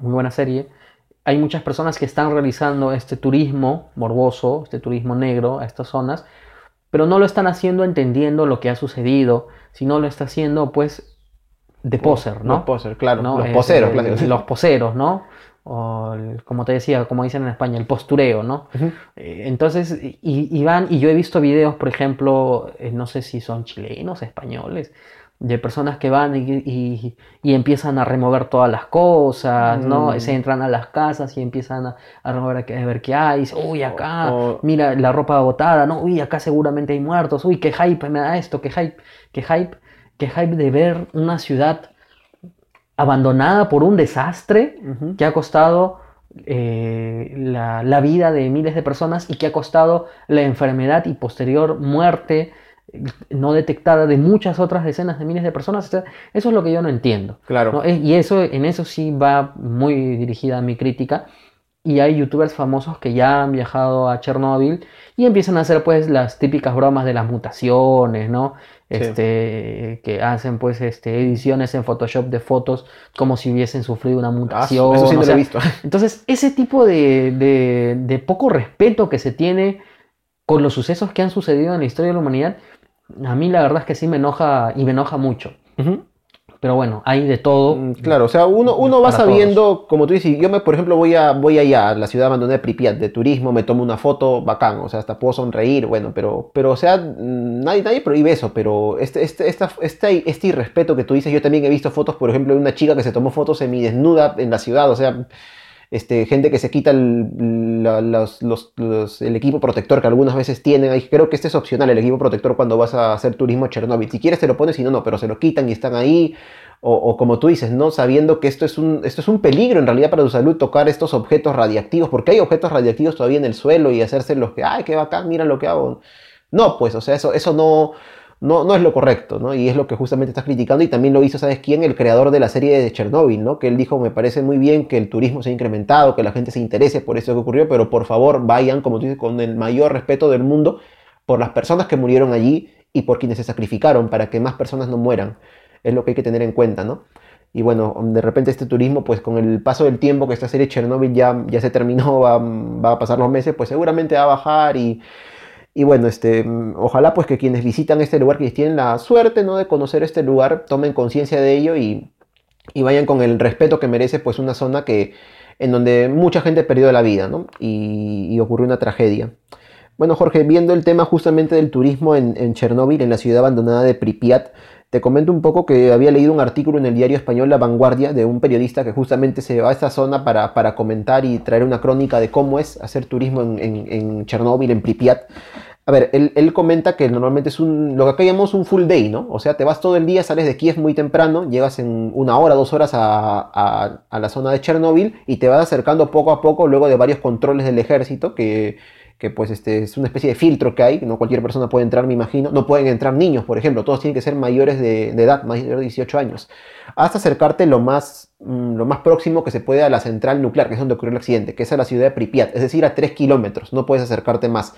muy buena serie, hay muchas personas que están realizando este turismo morboso, este turismo negro a estas zonas, pero no lo están haciendo entendiendo lo que ha sucedido, sino lo está haciendo, pues, de poser, ¿no? Los poser, claro. ¿no? Los Eh, poseros, eh, claro. Los poseros, ¿no? O el- como te decía, como dicen en España, el postureo, ¿no? Eh, Entonces, y, y van, y yo he visto videos, por ejemplo, eh, no sé si son chilenos, españoles, de personas que van y, y- y empiezan a remover todas las cosas, ¿no? Mm. Se entran a las casas y empiezan a, a remover, a, ver qué hay, uy, acá, O- mira la ropa botada, ¿no? Uy, acá seguramente hay muertos, uy, qué hype me da esto, qué hype, qué hype, qué hype de ver una ciudad abandonada por un desastre que ha costado eh, la, la vida de miles de personas y que ha costado la enfermedad y posterior muerte eh, no detectada de muchas otras decenas de miles de personas. O sea, eso es lo que yo no entiendo. Claro. ¿no? Y eso, en eso sí va muy dirigida mi crítica. Y hay youtubers famosos que ya han viajado a Chernóbil y empiezan a hacer pues las típicas bromas de las mutaciones, ¿no? Sí. Este, que hacen pues este, ediciones en Photoshop de fotos como si hubiesen sufrido una Ah, mutación. eso sí lo he visto. entonces, ese tipo de, de- de poco respeto que se tiene con los sucesos que han sucedido en la historia de la humanidad, a mí la verdad es que sí me enoja y me enoja mucho. Pero bueno, hay de todo. Mm, Claro, o sea, uno, uno va sabiendo, como tú dices, yo me, por ejemplo, voy a voy allá a la ciudad abandonada de Pripyat de turismo, me tomo una foto, bacán, o sea, hasta puedo sonreír, bueno, pero, pero o sea, mm, nadie, nadie prohíbe eso, pero este, este, esta, este, este irrespeto que tú dices, yo también he visto fotos, por ejemplo, de una chica que se tomó fotos semidesnuda en la ciudad, o sea, este, gente que se quita el, el, equipo protector que algunas veces tienen. Ahí, creo que este es opcional, el equipo protector cuando vas a hacer turismo a Chernobyl. Si quieres te lo pones, si no, no, pero se lo quitan y están ahí. O, o, como tú dices, ¿no? Sabiendo que esto es, un, esto es un peligro en realidad para tu salud tocar estos objetos radiactivos, porque hay objetos radiactivos todavía en el suelo y hacerse los que, ay, qué bacán, mira lo que hago. No, pues, o sea, eso, eso no, no, no es lo correcto, ¿no? Y es lo que justamente estás criticando y también lo hizo, ¿sabes quién? El creador de la serie de Chernobyl, ¿no? Que él dijo, me parece muy bien que el turismo se ha incrementado, que la gente se interese por eso que ocurrió, pero por favor vayan, como tú dices, con el mayor respeto del mundo por las personas que murieron allí y por quienes se sacrificaron para que más personas no mueran. Es lo que hay que tener en cuenta, ¿no? Y bueno, de repente este turismo, pues con el paso del tiempo que esta serie Chernobyl ya, ya se terminó, va, va a pasar los meses, pues seguramente va a bajar y y bueno, este, ojalá pues que quienes visitan este lugar, que tienen la suerte ¿no? de conocer este lugar, tomen conciencia de ello y, vayan con el respeto que merece pues una zona que, en donde mucha gente perdió la vida ¿no? y, ocurrió una tragedia. Bueno Jorge, viendo el tema justamente del turismo en, en Chernóbil, en la ciudad abandonada de Pripyat, te comento un poco que había leído un artículo en el diario español La Vanguardia de un periodista que justamente se va a esta zona para, para comentar y traer una crónica de cómo es hacer turismo en, en, en Chernóbil, en Pripyat. A ver, él, él, comenta que normalmente es un, lo que acá llamamos un full day, ¿no? O sea, te vas todo el día, sales de Kiev muy temprano, llegas en una hora, dos horas a, a, a la zona de Chernóbil y te vas acercando poco a poco luego de varios controles del ejército que que pues este, es una especie de filtro que hay, no cualquier persona puede entrar, me imagino, no pueden entrar niños, por ejemplo, todos tienen que ser mayores de, edad, mayores de 18 años, hasta acercarte lo más, mm, lo más próximo que se puede a la central nuclear, que es donde ocurrió el accidente, que es a la ciudad de Pripyat, es decir, a 3 kilómetros, no puedes acercarte más.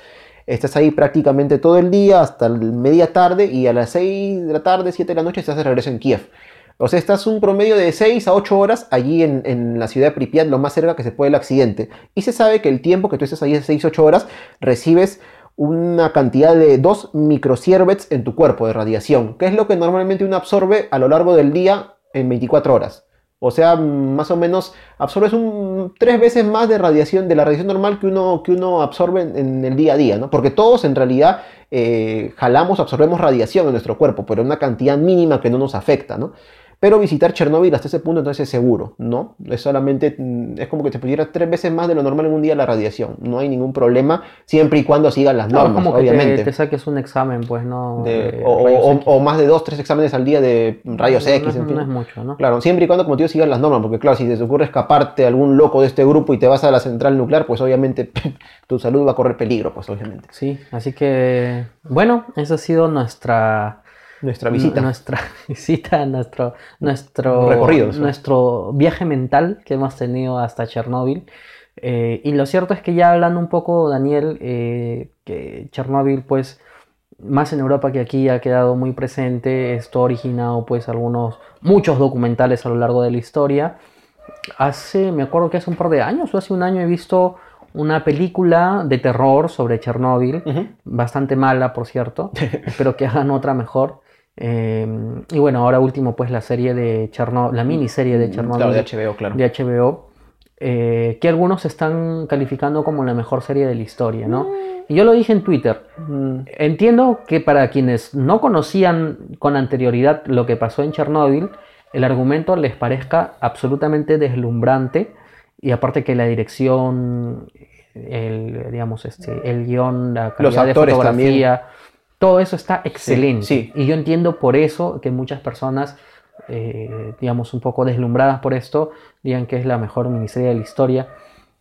Estás ahí prácticamente todo el día hasta media tarde y a las 6 de la tarde, 7 de la noche estás de regreso en Kiev. O sea, estás un promedio de 6 a 8 horas allí en, la ciudad de Pripyat, lo más cerca que se puede el accidente. Y se sabe que el tiempo que tú estés allí de 6 a 8 horas, recibes una cantidad de 2 microsieverts en tu cuerpo de radiación, que es lo que normalmente uno absorbe a lo largo del día en 24 horas. O sea, más o menos absorbes un, tres veces más de radiación, de la radiación normal que uno, que uno absorbe en, el día a día, ¿no? Porque todos en realidad eh, jalamos, absorbemos radiación en nuestro cuerpo, pero una cantidad mínima que no nos afecta, ¿no? Pero visitar Chernobyl hasta ese punto entonces es seguro, ¿no? Es solamente, mm, es como que te pudiera tres veces más de lo normal en un día la radiación. No hay ningún problema, siempre y cuando sigan las normas, como que obviamente. Te, saques un examen, pues, ¿no? o, más de dos, tres exámenes al día de rayos X, en fin. No es mucho, ¿no? Claro, siempre y cuando, como te digo, sigan las normas, porque claro, si te ocurre escaparte algún loco de este grupo y te vas a la central nuclear, pues obviamente tu salud va a correr peligro, pues obviamente. Sí, así que, bueno, esa ha sido nuestra nuestra visita. Nuestra visita, nuestro, nuestro recorrido. Nuestro viaje mental que hemos tenido hasta Chernóbil. Eh, y lo cierto es que ya hablando un poco, Daniel, eh, que Chernóbil, pues, más en Europa que aquí ha quedado muy presente. Esto ha originado, pues, algunos, muchos documentales a lo largo de la historia. Hace, me acuerdo que hace un par de años o hace un año he visto una película de terror sobre Chernóbil, bastante mala, por cierto. Espero que hagan otra mejor. Em, y bueno, ahora último, pues la serie de Chernobyl, la miniserie de mm, Chernobyl. de HBO, claro. De HBO. Eh, que algunos están calificando como la mejor serie de la historia, ¿no? Mm. Y yo lo dije en Twitter. Mm, entiendo que para quienes no conocían con anterioridad lo que pasó en Chernóbil, el argumento les parezca absolutamente deslumbrante y aparte que la dirección, el, digamos, este, el guion, la calidad de fotografía, todo eso está excelente. Y yo entiendo por eso que muchas personas, eh, digamos, un poco deslumbradas por esto, digan que es la mejor miniserie de la historia.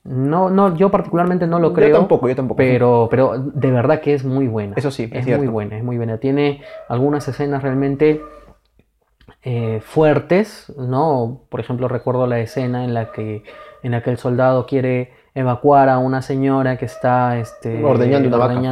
No, no, yo particularmente no lo creo. Yo tampoco, yo tampoco. Pero, pero de verdad que es muy buena. Eso sí, es, muy buena, es muy buena. Tiene algunas escenas realmente eh, fuertes, ¿no? Por ejemplo, recuerdo la escena en la que, en la que el soldado quiere evacuar a una señora que está este, ordeñando,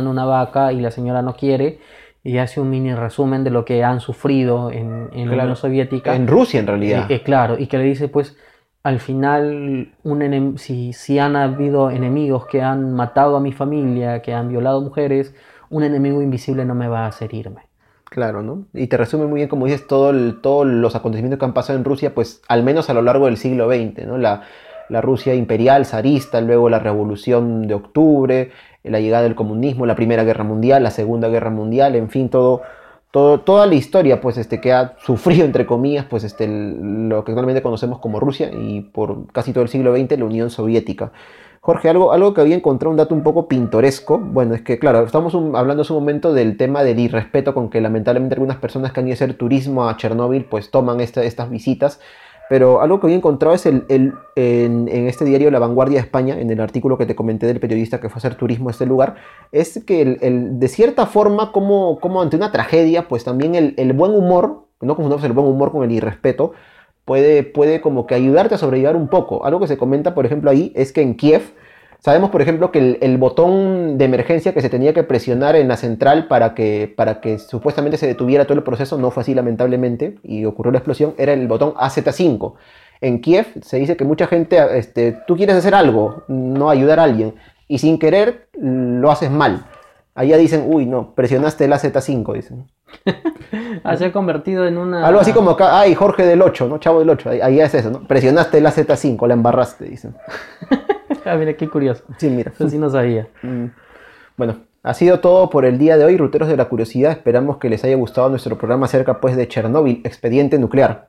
una, vaca. y la señora no quiere y hace un mini resumen de lo que han sufrido en, en la Unión Soviética. En Rusia en realidad. Y, claro, y que le dice pues al final un si, si han habido enemigos que han matado a mi familia, que han violado mujeres, un enemigo invisible no me va a hacer irme. Claro, ¿no? Y te resume muy bien, como dices, todo todos los acontecimientos que han pasado en Rusia, pues al menos a lo largo del siglo XX, ¿no? La, la Rusia imperial, zarista, luego la revolución de octubre, la llegada del comunismo, la Primera Guerra Mundial, la Segunda Guerra Mundial, en fin, todo, toda la historia pues, este, que ha sufrido, entre comillas, pues, este, lo que actualmente conocemos como Rusia y por casi todo el siglo XX la Unión Soviética. Jorge, algo, algo que había encontrado un dato un poco pintoresco. Bueno, es que, claro, estamos hablando hace un momento del tema del irrespeto con que lamentablemente algunas personas que han ido a hacer turismo a Chernóbil, pues toman esta- estas visitas. Pero algo que había encontrado es el, el- en, este diario La Vanguardia de España, en el artículo que te comenté del periodista que fue a hacer turismo a este lugar, es que el- de cierta forma, como, como ante una tragedia, pues también el, el buen humor, no confundamos el buen humor con el irrespeto, puede, puede como que ayudarte a sobrellevar un poco. Algo que se comenta, por ejemplo, ahí es que en Kiev, sabemos, por ejemplo, que el, el botón de emergencia que se tenía que presionar en la central para que, para que supuestamente se detuviera todo el proceso, no fue así lamentablemente, y ocurrió la explosión, era el botón AZ5. En Kiev se dice que mucha gente, este, tú quieres hacer algo, no ayudar a alguien, y sin querer lo haces mal. Allá dicen, uy, no, presionaste el AZ5, dicen. Ah, se ha convertido en una... Algo así como acá, ay, Jorge del 8, ¿no? Chavo del 8, ahí, ahí es eso, ¿no? Presionaste el AZ5, la embarraste, dicen. Ah, mira, qué curioso. Sí, mira. Eso sí no sabía. Mm. Bueno, ha sido todo por el día de hoy, ruteros de la curiosidad. Esperamos que les haya gustado nuestro programa acerca pues de Chernóbil, expediente nuclear.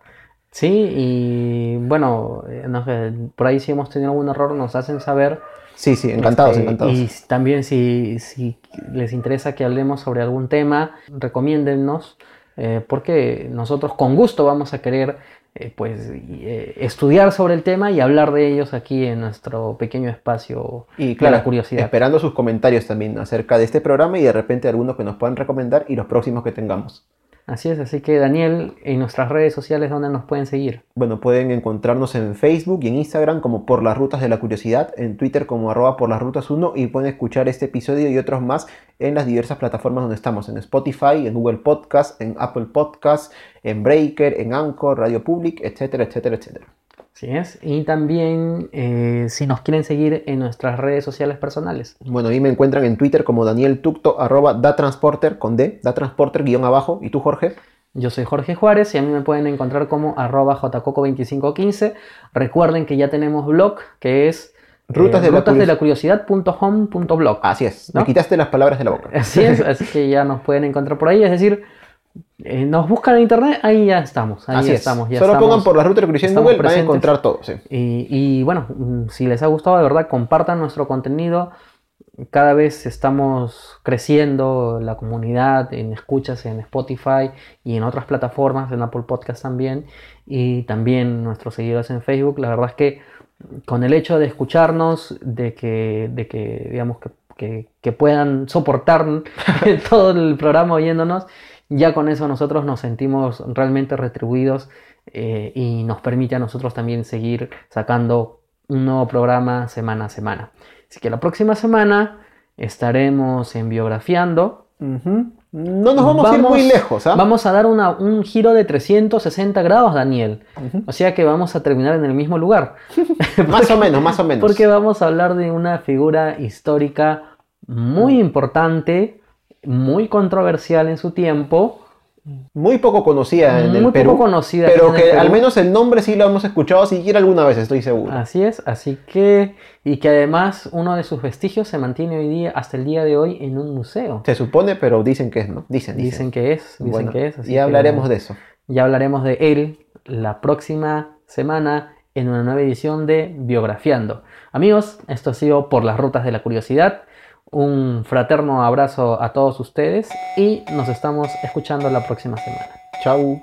Sí, y bueno, eh, no sé, por ahí si hemos tenido algún error nos hacen saber. Sí, sí, encantados, Este, encantados. Y también si, si les interesa que hablemos sobre algún tema, recomiéndennos, eh, porque nosotros con gusto vamos a querer eh, pues, eh, estudiar sobre el tema y hablar de ellos aquí en nuestro pequeño espacio Y de claro, la curiosidad. esperando sus comentarios también acerca de este programa y de repente algunos que nos puedan recomendar y los próximos que tengamos. Así es, así que Daniel, en nuestras redes sociales, ¿dónde nos pueden seguir? Bueno, pueden encontrarnos en Facebook y en Instagram como Por las Rutas de la Curiosidad, en Twitter como arroba por las rutas 1 y pueden escuchar este episodio y otros más en las diversas plataformas donde estamos, en Spotify, en Google Podcast, en Apple Podcast, en Breaker, en Anchor, Radio Public, etcétera, etcétera, etcétera. Así es. Y también eh, si nos quieren seguir en nuestras redes sociales personales. Bueno, ahí me encuentran en Twitter como Daniel Tucto, arroba datransporter con D, datransporter guion abajo. ¿Y tú, Jorge? Yo soy Jorge Juárez y a mí me pueden encontrar como arroba jcoco2515. Recuerden que ya tenemos blog que es Rutas de la rutasdelacuriosidad.home.blog. Así es, ¿No? me quitaste las palabras de la boca. Así es, así que ya nos pueden encontrar por ahí. Es decir, eh, nos buscan en internet, ahí ya estamos. Ahí Así estamos. Ya Solo estamos. pongan por la ruta de en Google, van a presentes. encontrar todo. sí. Y, y, bueno, si les ha gustado, de verdad, compartan nuestro contenido. Cada vez estamos creciendo la comunidad en escuchas en Spotify y en otras plataformas, en Apple Podcast también, y también nuestros seguidores en Facebook. La verdad es que con el hecho de escucharnos, de que, de que digamos, que, que- que puedan soportar todo el programa oyéndonos, ya con eso nosotros nos sentimos realmente retribuidos eh, y nos permite a nosotros también seguir sacando un nuevo programa semana a semana. Así que la próxima semana estaremos en Biografiando. No nos vamos, a ir muy lejos, ¿ah? Vamos a dar una- un giro de 360 grados, Daniel. Ujú. O sea que vamos a terminar en el mismo lugar. Más o menos, más o menos. Porque vamos a hablar de una figura histórica muy importante, muy controversial en su tiempo, Muy poco conocida en Muy el poco Perú. conocida Pero que al menos el nombre sí lo hemos escuchado siquiera alguna vez, estoy seguro. Así es, así que, y que además uno de sus vestigios se mantiene hoy día, hasta el día de hoy, en un museo. Se supone, pero dicen que es, ¿no? Dicen, dicen. Dicen que es, dicen Bueno, que es. así que, hablaremos de eso. Ya hablaremos de él la próxima semana en una nueva edición de Biografiando. Amigos, esto ha sido por las rutas de la curiosidad. Un fraterno abrazo a todos ustedes y nos estamos escuchando la próxima semana. Chau.